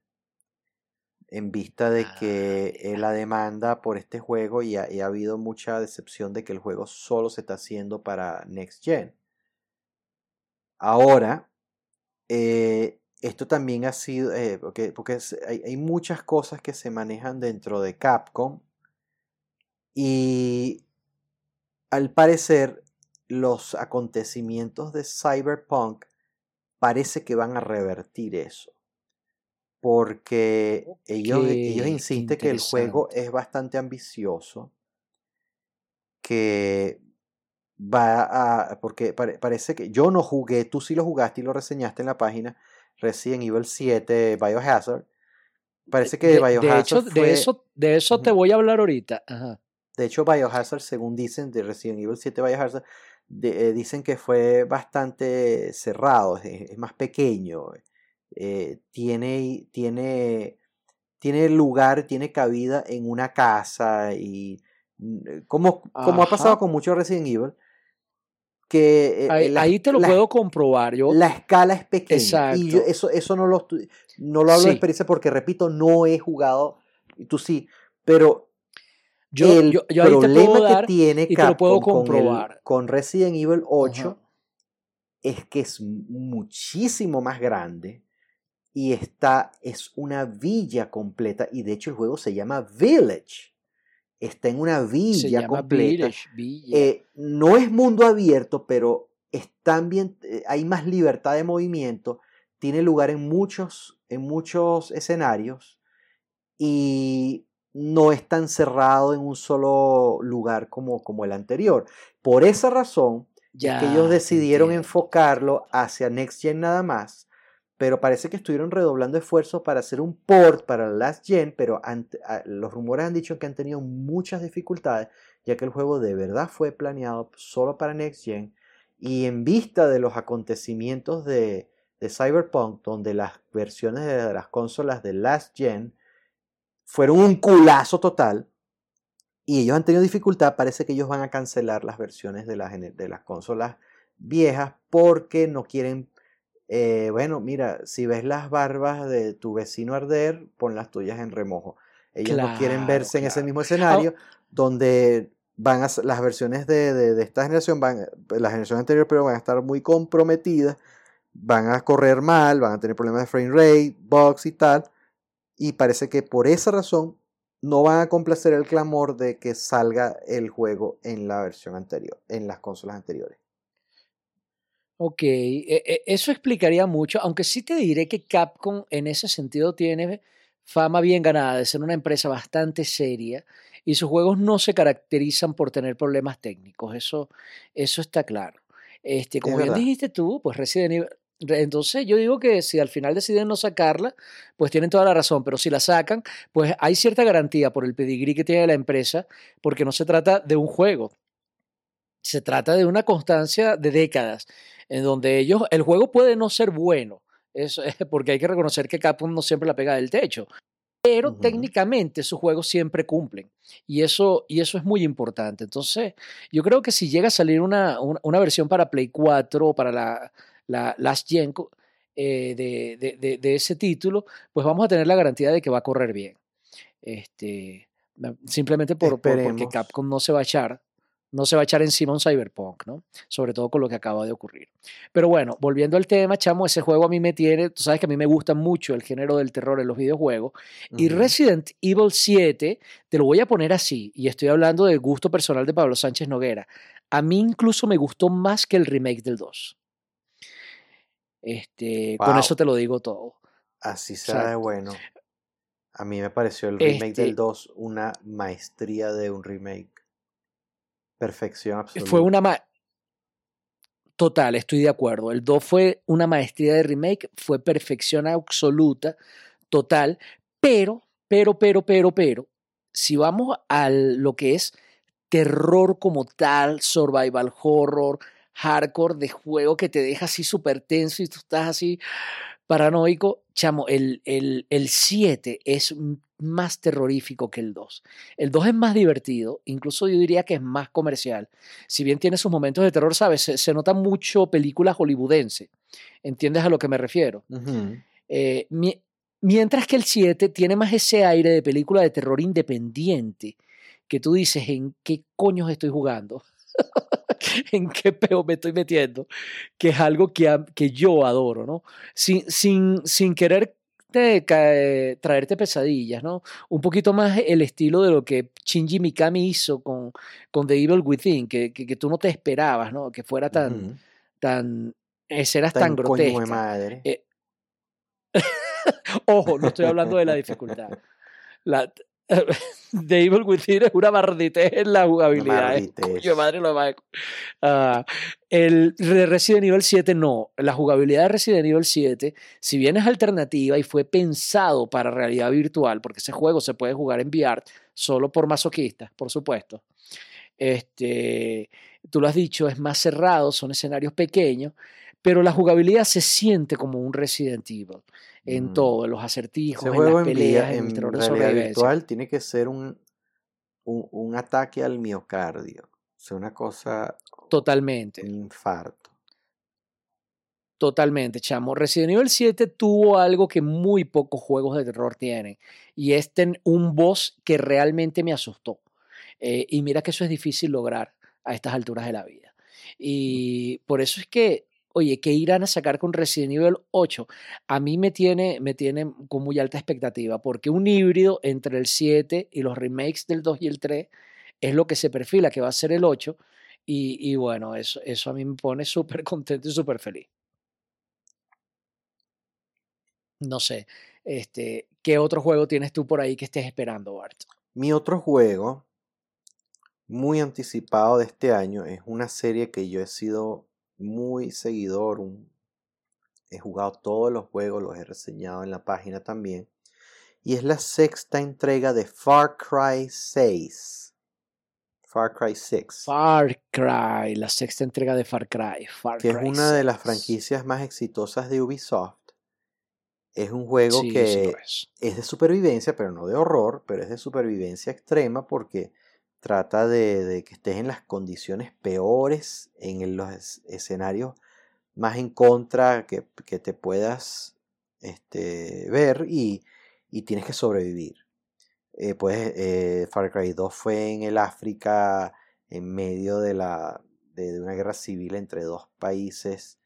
en vista de que ah, la demanda por este juego y ha, habido mucha decepción de que el juego solo se está haciendo para Next Gen. Ahora, eh, esto también ha sido, eh, porque, porque hay, hay, muchas cosas que se manejan dentro de Capcom y al parecer los acontecimientos de Cyberpunk parece que van a revertir eso porque ellos, ellos insisten que el juego es bastante ambicioso, que va a, porque parece que yo no jugué, tú sí lo jugaste y lo reseñaste en la página Resident Evil 7 Biohazard. Parece que de, Biohazard de hecho, de eso, de eso te voy a hablar ahorita. De hecho, Biohazard, según dicen de Resident Evil 7 Biohazard, eh, dicen que fue bastante cerrado, es más pequeño. Eh, tiene, tiene, tiene lugar, tiene cabida en una casa y mm, como, como ha pasado con muchos Resident Evil, que eh, ahí, te lo puedo comprobar. Yo, la escala es pequeña. Y eso, eso no lo, no lo hablo de experiencia porque, repito, no he jugado, tú sí, pero yo, el problema que tiene y lo puedo comprobar. Con, Resident Evil 8 es que es muchísimo más grande y está, es una villa completa y de hecho el juego se llama Village. Está en una villa completa. Eh, no es mundo abierto, pero eh, hay más libertad de movimiento. Tiene lugar en muchos, en muchos escenarios. Y no es tan cerrado en un solo lugar como, como el anterior. Por esa razón, ya, que ellos decidieron enfocarlo hacia Next Gen nada más, pero parece que estuvieron redoblando esfuerzos para hacer un port para Last Gen, pero los rumores han dicho que han tenido muchas dificultades, ya que el juego de verdad fue planeado solo para Next Gen, y en vista de los acontecimientos de, de Cyberpunk, donde las versiones de las consolas de Last Gen fueron un culazo total, y ellos han tenido dificultad, parece que ellos van a cancelar las versiones de las, de las consolas viejas porque no quieren, eh, bueno, mira, si ves las barbas de tu vecino arder, pon las tuyas en remojo. Ellos no quieren verse en ese mismo escenario donde van a, las versiones de, de, esta generación, van, la generación anterior, pero van a estar muy comprometidas, van a correr mal, van a tener problemas de frame rate, bugs y tal. Y parece que por esa razón no van a complacer el clamor de que salga el juego en la versión anterior, en las consolas anteriores. Ok, e, e, eso explicaría mucho, aunque sí te diré que Capcom en ese sentido tiene fama bien ganada de ser una empresa bastante seria y sus juegos no se caracterizan por tener problemas técnicos, eso, eso está claro. Este, como bien dijiste tú, pues Resident Evil, entonces yo digo que si al final deciden no sacarla, pues tienen toda la razón, pero si la sacan, pues hay cierta garantía por el pedigrí que tiene la empresa, porque no se trata de un juego, se trata de una constancia de décadas, en donde ellos, el juego puede no ser bueno, es porque hay que reconocer que Capcom no siempre la pega del techo, pero técnicamente sus juegos siempre cumplen. Y eso, y eso es muy importante. Entonces, yo creo que si llega a salir una, una versión para Play 4 o para la, la Last Gen eh, de, de, ese título, pues vamos a tener la garantía de que va a correr bien. Este, simplemente por, porque Capcom no se va a echar no se va a echar encima un cyberpunk, ¿no? Sobre todo con lo que acaba de ocurrir. Pero bueno, volviendo al tema, chamo, ese juego a mí me tiene, tú sabes que a mí me gusta mucho el género del terror en los videojuegos, y Resident Evil 7, te lo voy a poner así, y estoy hablando del gusto personal de Pablo Sánchez Noguera, a mí incluso me gustó más que el remake del 2. Este, Con eso te lo digo todo. Así de bueno. A mí me pareció el remake del 2 este una maestría de un remake. Perfección absoluta. Fue una Total, estoy de acuerdo. El 2 fue una maestría de remake, fue perfección absoluta, total, pero, pero, pero, pero, pero, si vamos a lo que es terror como tal, survival horror, hardcore de juego que te deja así súper tenso y tú estás así paranoico, chamo, el 7 el es más terrorífico que el 2. El 2 es más divertido, incluso yo diría que es más comercial. Si bien tiene sus momentos de terror, ¿sabes? Se, nota mucho película hollywoodense. ¿Entiendes a lo que me refiero? Eh, mientras que el 7 tiene más ese aire de película de terror independiente, que tú dices, ¿en qué coños estoy jugando? en qué peo me estoy metiendo, que es algo que, que yo adoro, ¿no? Sin, sin, sin querer traerte pesadillas, ¿no? Un poquito más el estilo de lo que Shinji Mikami hizo con, con The Evil Within, que, que, tú no te esperabas, ¿no? Que fuera tan, tan, escenas tan, tan grotescas. Madre. Eh, ojo, no estoy hablando de la dificultad. La, de Evil Within es una barditez en la jugabilidad. Yo madre lo uh, el Resident Evil 7 no. La jugabilidad de Resident Evil 7, si bien es alternativa y fue pensado para realidad virtual, porque ese juego se puede jugar en VR solo por masoquistas, por supuesto. Este, tú lo has dicho, es más cerrado, son escenarios pequeños, pero la jugabilidad se siente como un Resident Evil en mm. todo, en los acertijos, en las peleas, en, el terror de virtual tiene que ser un, un, ataque al miocardio, o sea, una cosa... Totalmente. Un infarto. Totalmente, chamo. Resident Evil 7 tuvo algo que muy pocos juegos de terror tienen, y es un boss que realmente me asustó. Eh, y mira que eso es difícil lograr a estas alturas de la vida. Y por eso es que oye, ¿qué irán a sacar con Resident Evil 8? A mí me tiene, me tiene con muy alta expectativa, porque un híbrido entre el 7 y los remakes del 2 y el 3 es lo que se perfila, que va a ser el 8. Y, bueno, eso, eso a mí me pone súper contento y súper feliz. No sé, este, ¿qué otro juego tienes tú por ahí que estés esperando, Bart? Mi otro juego, muy anticipado de este año, es una serie que yo he sido muy seguidor, he jugado todos los juegos, los he reseñado en la página también, y es la sexta entrega de Far Cry 6. Far Cry 6. Far Cry, la sexta entrega de Far Cry. que es una de las franquicias más exitosas de Ubisoft. Es un juego que es. de supervivencia, pero no de horror, pero es de supervivencia extrema porque trata de, que estés en las condiciones peores, en los escenarios más en contra que, te puedas este, ver y tienes que sobrevivir. Eh, pues eh, Far Cry 2 fue en el África en medio de, la, de, una guerra civil entre dos países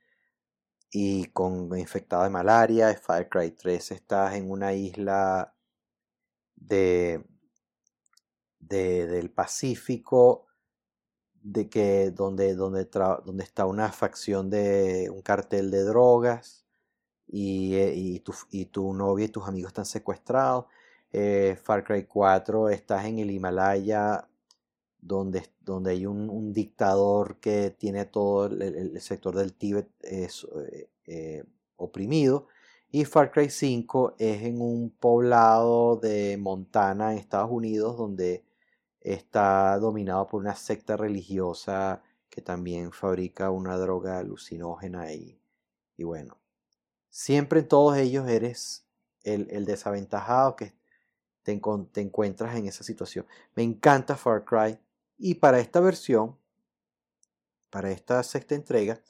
y con infectado de malaria. Far Cry 3 estás en una isla de, del Pacífico de que donde, donde, donde está una facción de un cartel de drogas y, eh, y, tu, y tu novia y tus amigos están secuestrados eh, Far Cry 4 estás en el Himalaya, donde, donde hay un, dictador que tiene todo el, sector del Tíbet eh, oprimido. Y Far Cry 5 es en un poblado de Montana, en Estados Unidos, donde está dominado por una secta religiosa que también fabrica una droga alucinógena y, y bueno, siempre en todos ellos eres el, el desaventajado que, te, encuentras en esa situación. Me encanta Far Cry y para esta versión, para esta sexta entrega,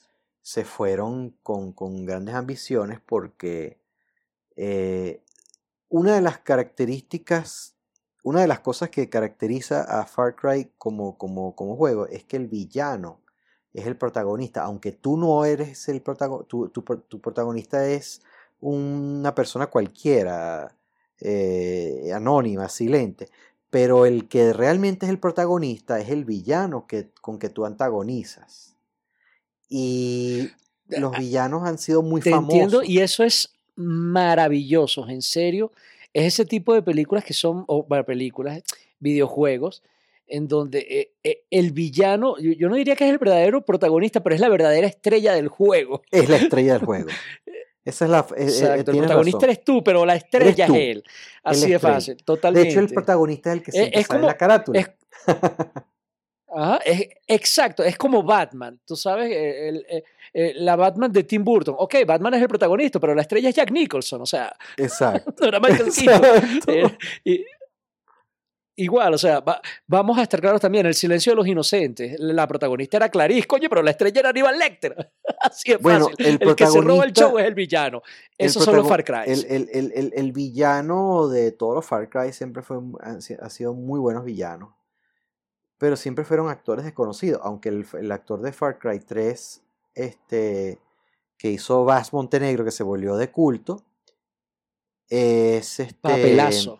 se fueron con, grandes ambiciones porque eh, una de las características, una de las cosas que caracteriza a Far Cry como, como, como juego es que el villano es el protagonista, aunque tú no eres el protagonista, tu protagonista es una persona cualquiera, eh, anónima, silente. Pero el que realmente es el protagonista es el villano que, con que tú antagonizas. Y los villanos han sido muy famosos. Entiendo, y eso es maravilloso, en serio. Es ese tipo de películas que son, o películas, videojuegos, en donde eh, eh, el villano, yo, no diría que es el verdadero protagonista, pero es la verdadera estrella del juego. Es la estrella del juego. Esa es la. Eh, eh, el protagonista eres tú, pero la estrella es él. Así de fácil, totalmente. De hecho, el protagonista es el que se es, como, la carátula. Es, es, exacto, es como Batman. Tú sabes, la Batman de Tim Burton. Ok, Batman es el protagonista, pero la estrella es Jack Nicholson. O sea, exacto. no era Michael Keaton. y, Igual, o sea, vamos a estar claros también, el silencio de los inocentes, la protagonista era Clarice, coño, pero la estrella era Aníbal Lecter. Así es bueno, fácil. El, que se roba el show es el villano. Esos son los Far Cry. El, villano de todos los Far Cry siempre fue, ha sido muy buenos villanos. Pero siempre fueron actores desconocidos, aunque el, actor de Far Cry 3, este, que hizo Bass Montenegro, que se volvió de culto, es este... Papelazo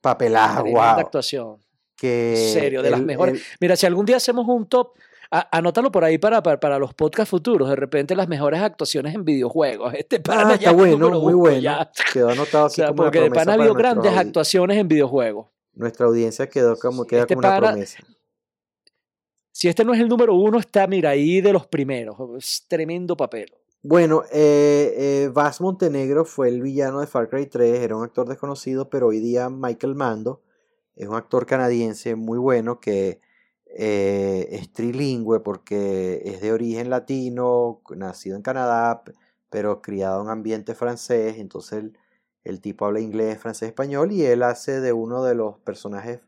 papelazo. Wow. actuación. Que serio, de las mejores. Mira, si algún día hacemos un top, anótalo por ahí para, para, los podcasts futuros. De repente, las mejores actuaciones en videojuegos. Este pana ah, está bueno, muy bueno. Quedó anotado aquí o porque de pana ha habido grandes actuaciones en videojuegos. Nuestra audiencia quedó como, queda este como una promesa. Si este no es el número uno, está, mira, ahí de los primeros. Es tremendo papel. Bueno, eh, eh, Montenegro fue el villano de Far Cry 3, era un actor desconocido, pero hoy día Michael Mando es un actor canadiense muy bueno que eh, es trilingüe porque es de origen latino, nacido en Canadá, pero criado en ambiente francés, entonces el, tipo habla inglés, francés, español y él hace de uno de los personajes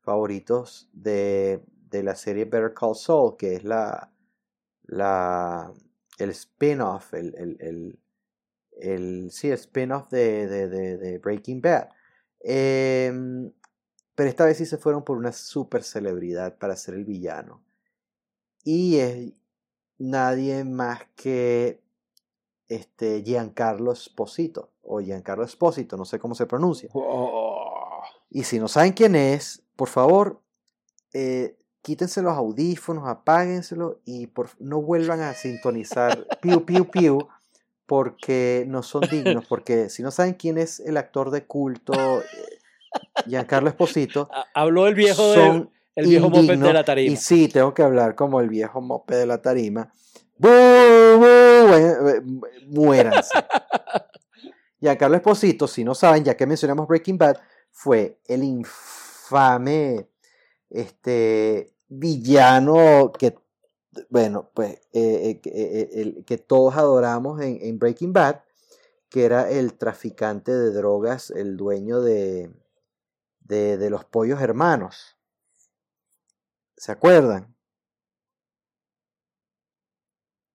favoritos de, de la serie Better Call Saul, que es la, la el spin-off, el, el, el, el, sí, spin-off de, de, de, Breaking Bad. Em, pero esta vez sí se fueron por una super celebridad para ser el villano. Y es nadie más que este Giancarlo Esposito, o Giancarlo Esposito, no sé cómo se pronuncia. Oh. Y si no saben quién es, por favor, eh, quítense los audífonos, apáguenselo y por, no vuelvan a sintonizar piu, piu, piu, porque no son dignos, porque si no saben quién es el actor de culto, eh, Giancarlo Esposito. Habló el viejo, de, el viejo moped de la tarima. Y sí, tengo que hablar como el viejo moped de la tarima. Eh, muéranse. Giancarlo Esposito, si no saben, ya que mencionamos Breaking Bad, fue el infame este, villano que, bueno, pues, eh, eh, el, que todos adoramos en, Breaking Bad, que era el traficante de drogas, el dueño de, de, los pollos hermanos. ¿Se acuerdan?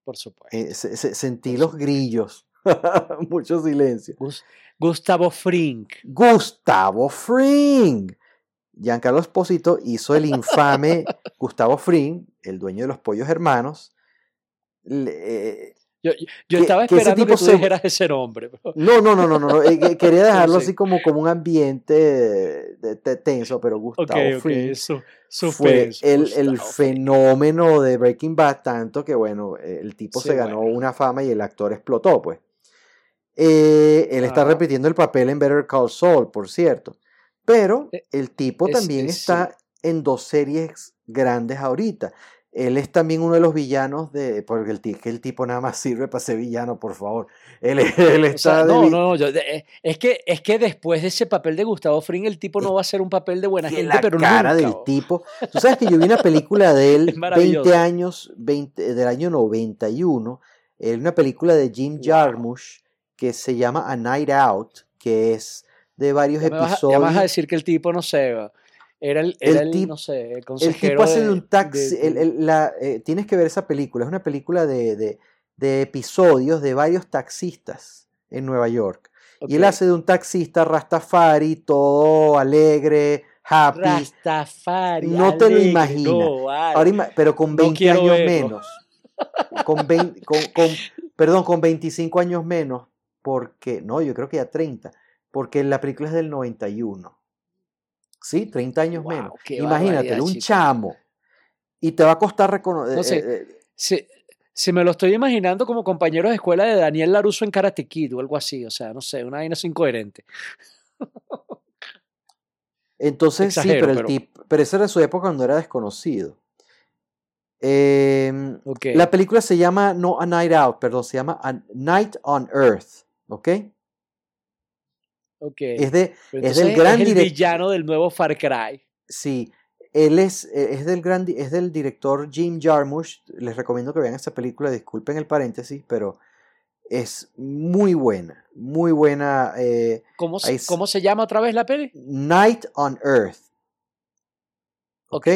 Por supuesto. sentí los grillos. Mucho silencio. Gustavo Frink. Gustavo Frink. Giancarlo Esposito hizo el infame Gustavo Frink, el dueño de los pollos hermanos. Eh, yo, estaba esperando que, tú dijeras ese nombre. No, no, no, no, no. Eh, quería dejarlo así como, como un ambiente tenso, pero Gustavo Frink fue el, fenómeno de Breaking Bad, tanto que, bueno, el tipo se ganó una fama y el actor explotó, pues. Eh, él está repitiendo el papel en Better Call Saul, por cierto. Pero eh, el tipo también está en dos series grandes ahorita. Él es también uno de los villanos de. Porque el, que el tipo nada más sirve para ser villano, por favor. Él, está. no, no, no. Eh, es, que, es que después de ese papel de Gustavo Fring, el tipo no va a ser un papel de buena gente, la pero cara del tipo. Tú sabes que yo vi una película de él 20 años, 20, del año 91. Una película de Jim Jarmusch que se llama A Night Out, que es de varios episodios. ya vas a decir que el tipo, no sé, era el, era el, no sé, el consejero. El tipo hace de, un taxi. la, eh, tienes que ver esa película. Es una película de, de, de episodios de varios taxistas en Nueva York. Y él hace de un taxista Rastafari, todo alegre, happy. Rastafari. No te lo imaginas. pero con 20 años menos. Con, 20, con, con, perdón, con 25 años menos porque, no, yo creo que ya 30, porque la película es del 91. Sí, 30 años menos. Imagínate, un chamo. Y te va a costar reconocer. No sé, se, me lo estoy imaginando como compañero de escuela de Daniel Laruso en Karate Kid o algo así. O sea, no sé, una vaina incoherente. Entonces, sí, pero, el Tipo, pero esa era su época cuando era desconocido. Em, la película se llama No A Night Out, perdón, se llama A Night on Earth. ¿Ok? Es, de, es del gran es el villano del nuevo Far Cry. Sí, él es, e, es, del gran, es del director Jim Jarmusch. Les recomiendo que vean esta película, disculpen el paréntesis, pero es muy buena, muy buena. Eh, ¿Cómo, ¿Cómo, se llama otra vez la peli? Night on Earth. ¿Ok?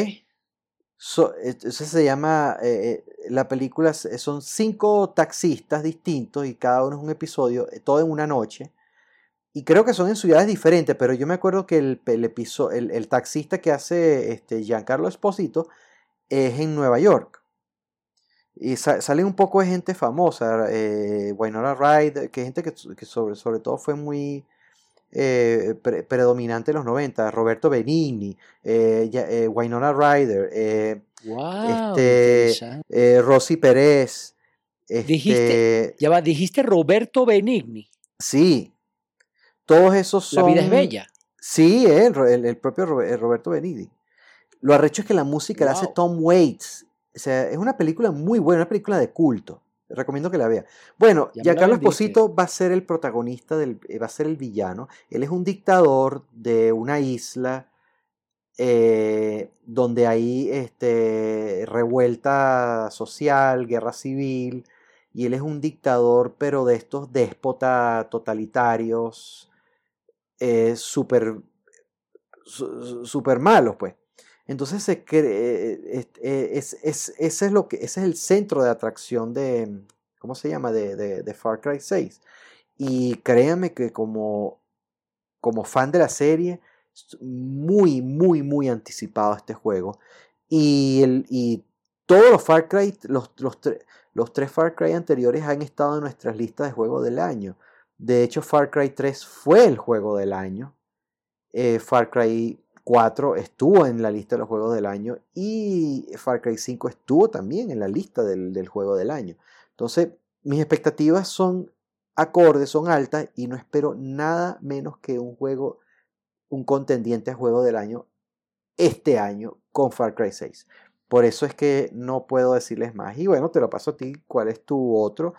So, se llama, eh, eh, la película son cinco taxistas distintos y cada uno es un episodio, todo en una noche. Y creo que son en ciudades diferentes, pero yo me acuerdo que el, el, el, taxista que hace este, Giancarlo Esposito es en Nueva York. Y sale un poco de gente famosa, eh, Wynonna Ride, que gente que, que sobre, sobre todo fue muy, eh, predominante en los 90, Roberto Benigni, eh, eh Wynonna Ryder, eh, este, Rosy Pérez. dijiste, ya va, dijiste Roberto Benigni. Sí, todos esos son. La vida es bella. Sí, el, el, propio Roberto Benigni. Lo arrecho es que la música la hace Tom Waits. O sea, es una película muy buena, una película de culto recomiendo que la vea. Bueno, ya Giancarlo Esposito va a ser el protagonista, del, eh, va a ser el villano. Él es un dictador de una isla eh, donde hay este, revuelta social, guerra civil, y él es un dictador, pero de estos déspotas totalitarios, eh, súper super malos, pues. Entonces eh, eh, es, es, ese, es lo que, ese es el centro de atracción de, ¿cómo se llama? De, de, Far Cry 6. Y créanme que como, como fan de la serie, muy, muy, muy anticipado este juego. Y, el, y todos los Far Cry, los, los, los tres Far Cry anteriores han estado en nuestras listas de juego del año. De hecho, Far Cry 3 fue el juego del año. Eh, Far Cry 4 estuvo en la lista de los juegos del año y Far Cry 5 estuvo también en la lista del, juego del año. Entonces, mis expectativas son acordes, son altas y no espero nada menos que un juego un contendiente a juego del año este año con Far Cry 6. Por eso es que no puedo decirles más. Y bueno, te lo paso a ti. ¿Cuál es tu otro?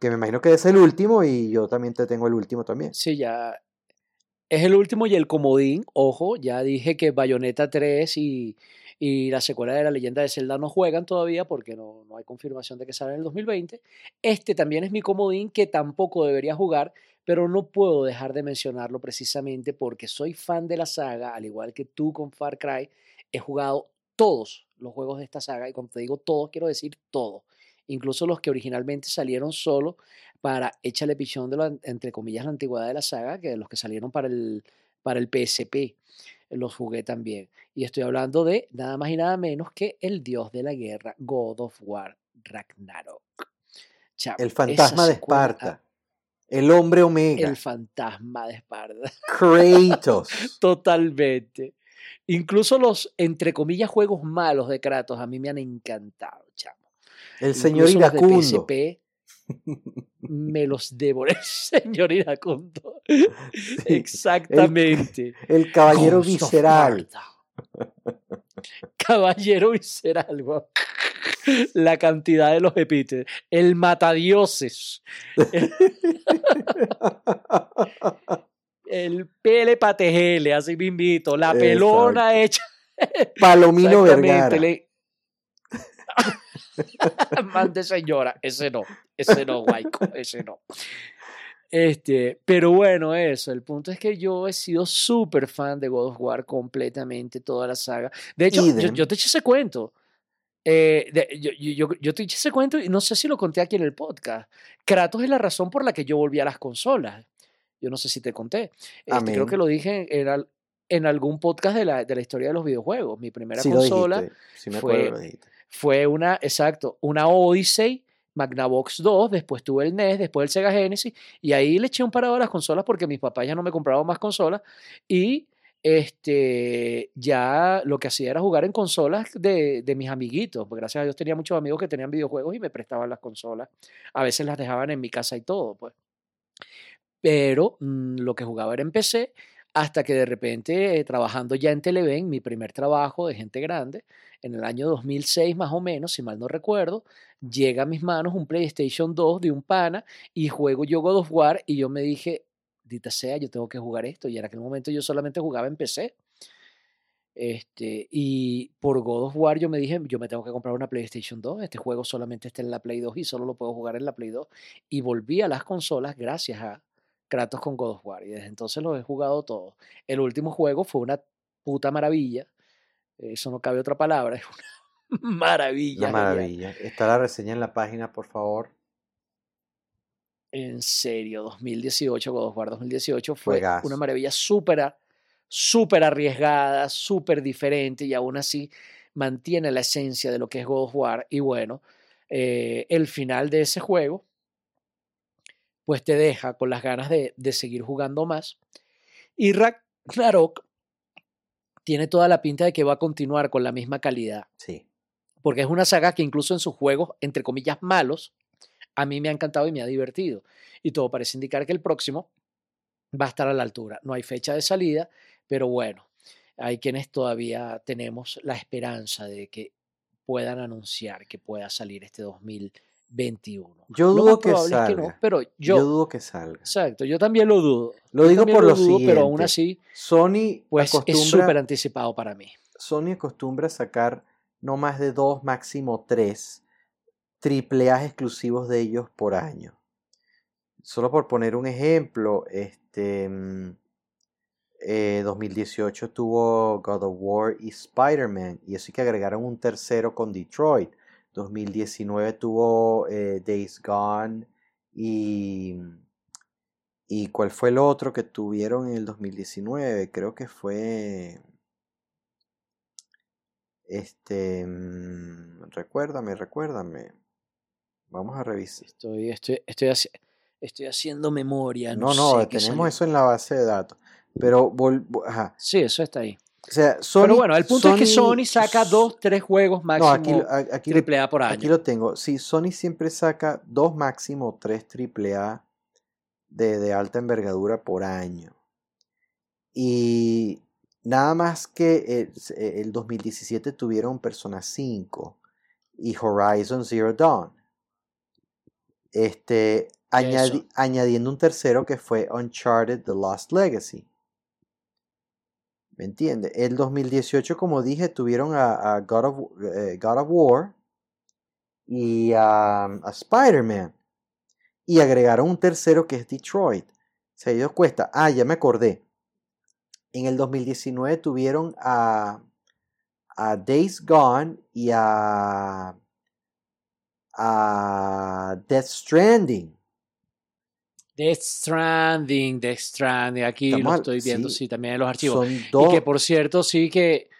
Que me imagino que es el último y yo también te tengo el último también. Sí, ya. Es el último y el comodín. Ojo, ya dije que Bayonetta 3 y, y la secuela de la leyenda de Zelda no juegan todavía porque no, no hay confirmación de que sale en el 2020. Este también es mi comodín que tampoco debería jugar, pero no puedo dejar de mencionarlo precisamente porque soy fan de la saga, al igual que tú con Far Cry. He jugado todos los juegos de esta saga y cuando te digo todos, quiero decir todos. Incluso los que originalmente salieron solo para échale pichón de la, entre comillas, la antigüedad de la saga, que los que salieron para el, para el PSP los jugué también. Y estoy hablando de nada más y nada menos que el dios de la guerra, God of War Ragnarok. el fantasma de Esparta. El hombre omega. El fantasma de Esparta. Kratos. Totalmente. Incluso los, entre comillas, juegos malos de Kratos a mí me han encantado. El señor Iracundo. me los devoré, el señor Iracundo. Exactamente. El, caballero visceral. Caballero visceral, La cantidad de los epítetos. El matadioses. el pele patejele, así me invito. La pelona hecha. Palomino Vergara. Mande señora, ese no, ese no, guayco, ese no. Este, pero bueno, eso, el punto es que yo he sido súper fan de God of War completamente, toda la saga. De hecho, yo, te eché ese cuento. Eh, yo, yo, yo, te eché ese cuento y no sé si lo conté aquí en el podcast. Kratos es la razón por la que yo volví a las consolas. Yo no sé si te conté. Este, creo que lo dije en, en algún podcast de la, de la, historia de los videojuegos. Mi primera consola fue, fue una, exacto, una Odyssey Magnavox 2, después tuve el NES, después el Sega Genesis, y ahí le eché un parado a las consolas porque mis papás ya no me compraban más consolas, y este, ya lo que hacía era jugar en consolas de, de, mis amiguitos, porque gracias a Dios tenía muchos amigos que tenían videojuegos y me prestaban las consolas, a veces las dejaban en mi casa y todo, pues. Pero mm, lo que jugaba era en PC, hasta que de repente, eh, trabajando ya en Televen, mi primer trabajo de gente grande, en el año 2006 más o menos, si mal no recuerdo, llega a mis manos un PlayStation 2 de un pana y juego yo God of War y yo me dije, dita sea, yo tengo que jugar esto. Y en aquel momento yo solamente jugaba en PC. Este, y por God of War yo me dije, yo me tengo que comprar una PlayStation 2, este juego solamente está en la Play 2 y solo lo puedo jugar en la Play 2. Y volví a las consolas gracias a Kratos con God of War. Y desde entonces los he jugado todos. El último juego fue una puta maravilla. Eso no cabe otra palabra. Es una maravilla. Una maravilla. Está la reseña en la página, por favor. En serio, 2018, God of War 2018 fue una maravilla súper, súper arriesgada, súper diferente y aún así mantiene la esencia de lo que es God of War. Y bueno, eh, el final de ese juego pues te deja con las ganas de, seguir jugando más. Y Ragnarok tiene toda la pinta de que va a continuar con la misma calidad. Sí. Porque es una saga que incluso en sus juegos, entre comillas, malos, a mí me ha encantado y me ha divertido. Y todo parece indicar que el próximo va a estar a la altura. No hay fecha de salida, pero bueno, hay quienes todavía tenemos la esperanza de que puedan anunciar que pueda salir este 2020 21. Yo dudo que salga. pero yo, dudo que salga. Exacto, yo también lo dudo. Lo digo por lo, siguiente. Pero aún así, Sony pues es súper anticipado para mí. Sony acostumbra sacar no más de dos, máximo tres triple A exclusivos de ellos por año. Solo por poner un ejemplo, este 2018 mm, eh, tuvo God of War y Spider-Man, y eso hay que agregaron un tercero con Detroit. 2019 tuvo eh, Days Gone y, y cuál fue el otro que tuvieron en el 2019 creo que fue este mm, recuérdame recuérdame. Vamos a revisar estoy estoy estoy, estoy haciendo memoria no no, tenemos eso en la base de datos. Pero ajá. sí eso está ahí sea, Pero bueno, el punto es que Sony saca dos, tres juegos máximo aquí, triple A por año. Aquí lo tengo. Sí, Sony siempre saca dos máximo tres triple A de, de alta envergadura por año. Y nada más que el, el 2017 tuvieron Persona 5 y Horizon Zero Dawn. Este, añadiendo un tercero que fue Uncharted The Lost Legacy. ¿Me entiendes? El 2018, como dije, tuvieron a, God, of, eh, God, of, War y a, Spider-Man. Y agregaron un tercero que es Detroit. Se dio cuesta. Ah, ya me acordé. En el 2019 tuvieron a, Days Gone y a Death Stranding. Death Stranding, Death Stranding, aquí lo estoy viendo, sí, también en los archivos. y que por cierto, sí que,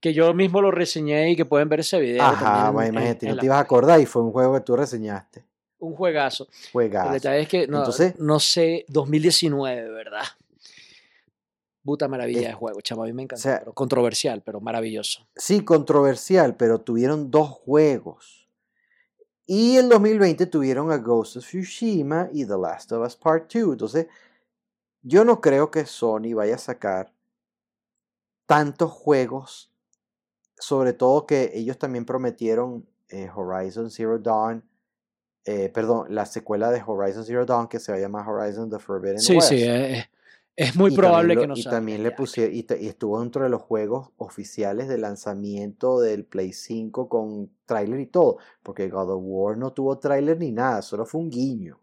que yo mismo lo reseñé y que pueden ver ese video. Ajá, imagínate, no te ibas a acordar y fue un juego que tú reseñaste. Un juegazo. Juegazo. El detalle es que no, no sé, 2019, ¿verdad? Puta maravilla de juego, chavo, a mí me encanta. controversial, pero maravilloso. Sí, controversial, pero tuvieron dos juegos y en 2020 tuvieron a Ghost of Tsushima y The Last of Us Part 2. Entonces, yo no creo que Sony vaya a sacar tantos juegos, sobre todo que ellos también prometieron eh, Horizon Zero Dawn, eh, perdón, la secuela de Horizon Zero Dawn que se va a llamar Horizon The Forbidden sí, West. Sí, sí, eh, es muy probable que no Y también le pusieron, y, estuvo dentro de los juegos oficiales de lanzamiento del Play 5 con tráiler y todo, porque God of War no tuvo tráiler ni nada, solo fue un guiño.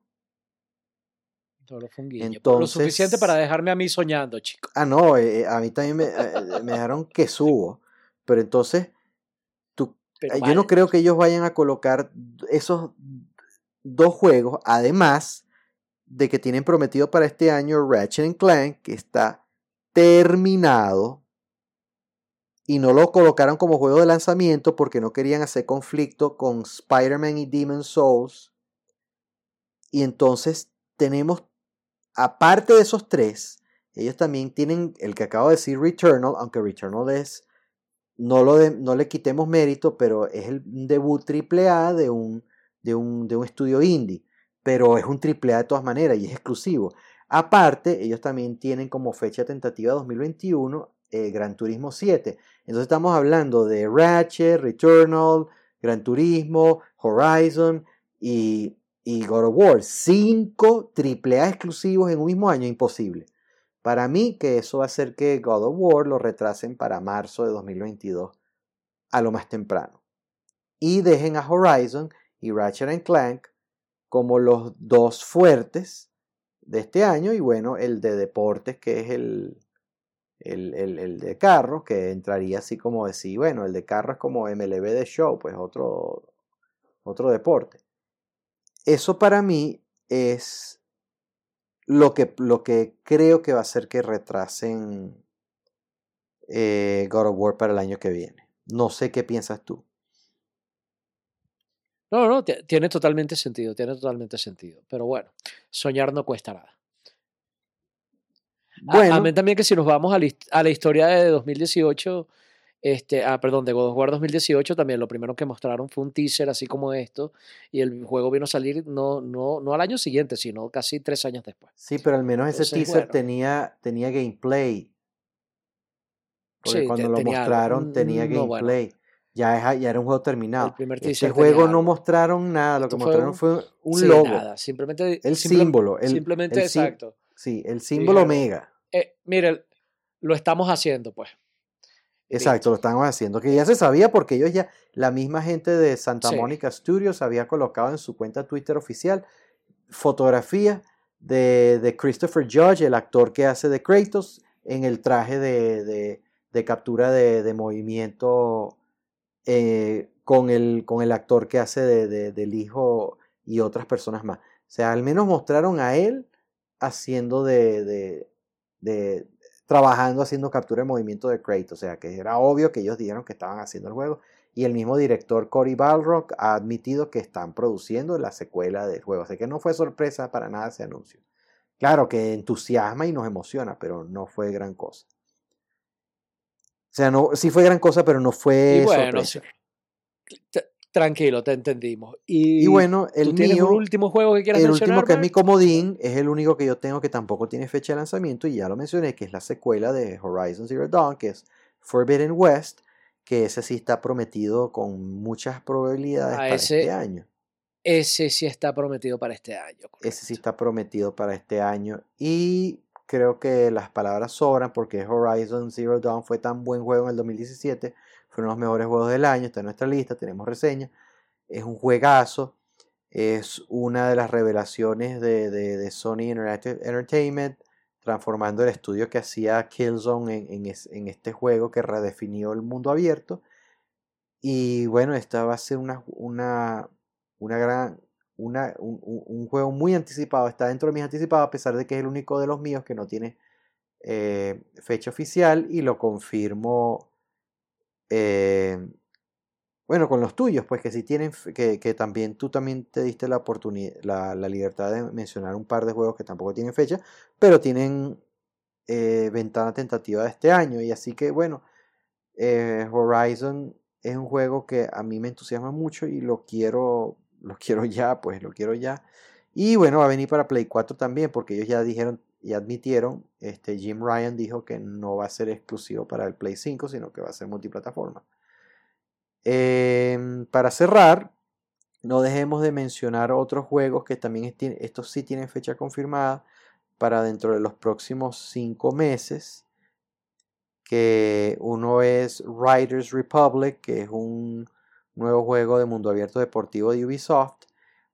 Solo fue un guiño. Entonces, lo suficiente para dejarme a mí soñando, chico. Ah, no, eh, eh, a mí también me, eh, me dejaron que subo, pero entonces tú, yo no creo que ellos vayan a colocar esos dos juegos, además de que tienen prometido para este año Ratchet Clank, que está terminado. Y no lo colocaron como juego de lanzamiento porque no querían hacer conflicto con Spider-Man y Demon Souls. Y entonces tenemos, aparte de esos tres, ellos también tienen el que acabo de decir Returnal, aunque Returnal es, no, lo no le quitemos mérito, pero es el debut triple A de un, de un, de un estudio indie pero es un triple A de todas maneras y es exclusivo. Aparte, ellos también tienen como fecha tentativa 2021 eh, Gran Turismo 7. Entonces estamos hablando de Ratchet, Returnal, Gran Turismo, Horizon y, God of War. Cinco A exclusivos en un mismo año, imposible. Para mí que eso va a hacer que God of War lo retrasen para marzo de 2022 a lo más temprano. Y dejen a Horizon y Ratchet Clank como los dos fuertes de este año y bueno, el de deportes que es el, el, el, de carro, que entraría así como decir, bueno, el de carro es como MLB de show, pues otro, otro deporte. Eso para mí es lo que, lo que creo que va a hacer que retrasen eh, God of War para el año que viene. No sé qué piensas tú. No, no, tiene totalmente sentido, tiene totalmente sentido. Pero bueno, soñar no cuesta nada. Bueno. También que si nos vamos a, la historia de 2018, este, ah, perdón, de God of War 2018, también lo primero que mostraron fue un teaser así como esto, y el juego vino a salir no, no, no al año siguiente, sino casi tres años después. Sí, pero al menos ese teaser tenía, tenía gameplay. Porque cuando lo mostraron tenía gameplay. Ya, era un juego terminado. El este juego no mostraron nada, lo que mostraron fue un, logo. Nada. Simplemente, el símbolo. El, simplemente exacto. Sí, el símbolo Omega. Eh, mire, lo estamos haciendo, pues. Exacto, lo estamos haciendo. Que ya se sabía porque ellos ya, la misma gente de Santa Mónica Studios había colocado en su cuenta Twitter oficial fotografía de, de, Christopher Judge, el actor que hace de Kratos, en el traje de, de captura de, movimiento eh, con, el, con el actor que hace de, del hijo y otras personas más. O sea, al menos mostraron a él haciendo de, de, trabajando, haciendo captura de movimiento de Kratos. O sea, que era obvio que ellos dijeron que estaban haciendo el juego. Y el mismo director Cory Balrock ha admitido que están produciendo la secuela del juego. Así que no fue sorpresa para nada ese anuncio. Claro que entusiasma y nos emociona, pero no fue gran cosa. O sea, no, sí fue gran cosa, pero no fue sorpresa. Tranquilo, te entendimos. Y, Y bueno, el ¿tú tienes mío, un último juego que quieras el mencionar? último que es mi comodín, es el único que yo tengo que tampoco tiene fecha de lanzamiento y ya lo mencioné, que es la secuela de Horizon Zero Dawn, que es Forbidden West, que ese sí está prometido con muchas probabilidades para ese- este año. Ese sí está prometido para este año. Ese sí está prometido para este año y creo que las palabras sobran porque Horizon Zero Dawn fue tan buen juego en el 2017, fue uno de los mejores juegos del año, está en nuestra lista, tenemos reseña, es un juegazo, es una de las revelaciones de, de- Sony Interactive Entertainment, transformando el estudio que hacía Killzone en, en en este juego que redefinió el mundo abierto. Y bueno, esta va a ser una, una, una gran, un, juego muy anticipado, está dentro de mis anticipados, a pesar de que es el único de los míos que no tiene eh, fecha oficial y lo confirmo, eh, bueno, con los tuyos, pues que si tienen, que, también tú también te diste la oportunidad, la, libertad de mencionar un par de juegos que tampoco tienen fecha, pero tienen eh, ventana tentativa de este año. Y así que bueno, Horizon es un juego que a mí me entusiasma mucho y lo quiero, lo quiero ya, pues lo quiero ya. Y bueno, va a venir para Play 4 también, porque ellos ya dijeron y admitieron, este Jim Ryan dijo que no va a ser exclusivo para el Play 5, sino que va a ser multiplataforma. Em, para cerrar, no dejemos de mencionar otros juegos que también estos sí tienen fecha confirmada para dentro de los próximos 5 meses que uno es Riders Republic, que es un nuevo juego de mundo abierto deportivo de Ubisoft.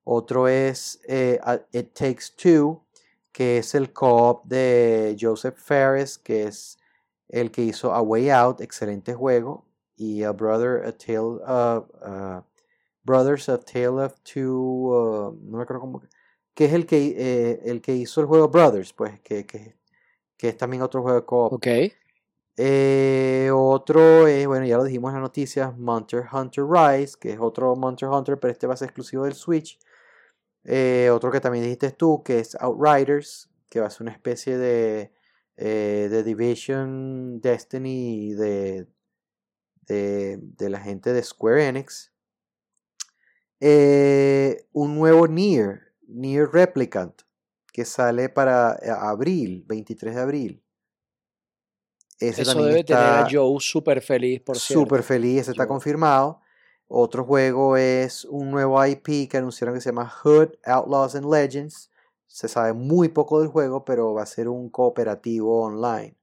Otro es eh, It Takes Two, que es el co-op de Joseph Ferris, que es el que hizo A Way Out, excelente juego. Y A Brother, A Tale of, uh, Brothers, A Tale of Two, uh, no me acuerdo cómo, que es el que, eh, el que hizo el juego Brothers, pues, que, que, que es también otro juego de co-op. Ok. Eh, otro es, bueno, ya lo dijimos en las noticias, Monster Hunter Rise, que es otro Monster Hunter, pero este va a ser exclusivo del Switch. Eh, otro que también dijiste tú, que es Outriders, que va a ser una especie de, eh, de Division Destiny de, de, de la gente de Square Enix. Eh, un nuevo Nier, Nier Replicant, que sale para abril, 23 de abril. Ese Eso también debe tener a está Joe súper feliz, por cierto. súper feliz, ese está confirmado. Otro juego es un nuevo IP que anunciaron que se llama Hood, Outlaws and Legends. Se sabe muy poco del juego, pero va a ser un cooperativo online.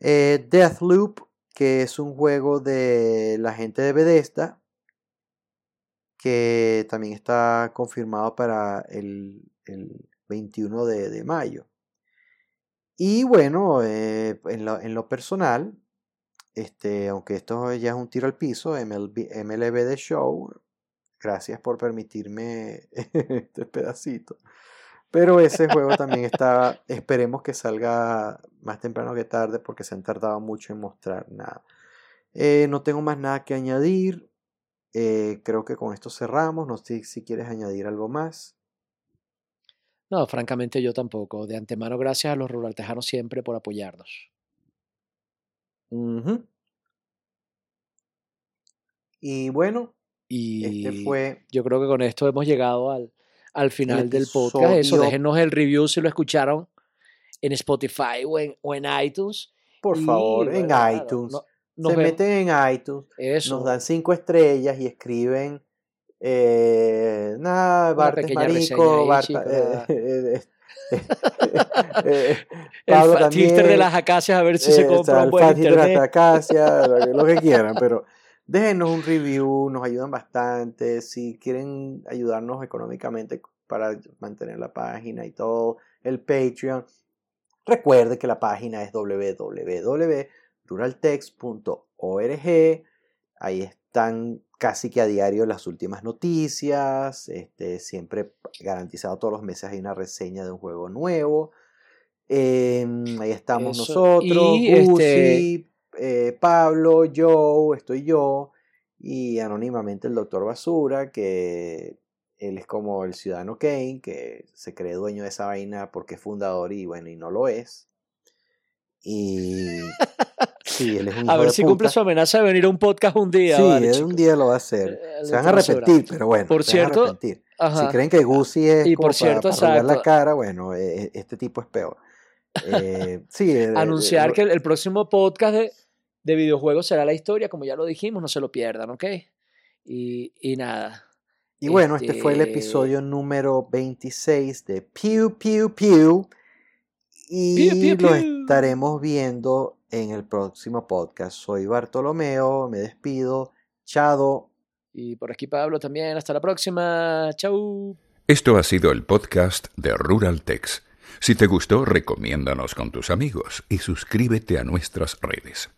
Eh, Deathloop, que es un juego de la gente de Bethesda, que también está confirmado para el, el 21 de, de mayo. Y bueno, eh, en, lo, en lo personal, este, aunque esto ya es un tiro al piso, MLB, MLB The Show, gracias por permitirme este pedacito. Pero ese juego también está, esperemos que salga más temprano que tarde porque se han tardado mucho en mostrar nada. Eh, no tengo más nada que añadir. Eh, creo que con esto cerramos. No sé si quieres añadir algo más. No, francamente yo tampoco. De antemano, gracias a los ruraltejanos siempre por apoyarnos. Ujú. Y bueno, Y este fue yo creo que con esto hemos llegado al, al final del podcast. Eso, déjenos el review si lo escucharon en Spotify o en, o en iTunes. por Y, favor, en bueno, iTunes. no- se vemos. meten en iTunes, Eso. nos dan cinco estrellas y escriben eh, nada, Bart es marico, reseña ahí, Bart- chico, eh, nada. eh, el Pablo Hister de las acacias a ver si se compra un el buen internet. hasta Acacia, lo, que- lo que quieran, pero déjenos un review, nos ayudan bastante. Si quieren ayudarnos económicamente para mantener la página y todo, el Patreon. Recuerde que la página es www.ruraltext.org. Ahí están casi que a diario las últimas noticias. Este, siempre garantizado todos los meses hay una reseña de un juego nuevo. Em, ahí estamos Eso, nosotros, y, este- Gusi, eh, Pablo, yo, estoy yo y anónimamente el doctor Basura, que él es como el ciudadano Kane, que se cree dueño de esa vaina porque es fundador y bueno, y no lo es. Y sí, él es un A ver de si cumple su amenaza de venir a un podcast un día. Sí, vale, él un día lo va a hacer. Eh, Se van a arrepentir, pero bueno. Por se van a cierto. Ajá. Si creen que Gucci es Y como por cierto, para, para la cara, bueno, eh, este tipo es peor. Eh, sí, Anunciar que el, el próximo podcast de, de videojuegos será la historia, como ya lo dijimos, no se lo pierdan, ¿ok? Y, y nada. Y bueno, este fue el este- episodio número 26 de Pew Pew Pew. Y lo estaremos viendo en el próximo podcast. Soy Bartolomeo, me despido. Chado. Y por aquí Pablo también. Hasta la próxima. Chau. Esto ha sido el podcast de Rural Tex. Si te gustó, recomiéndanos con tus amigos y suscríbete a nuestras redes.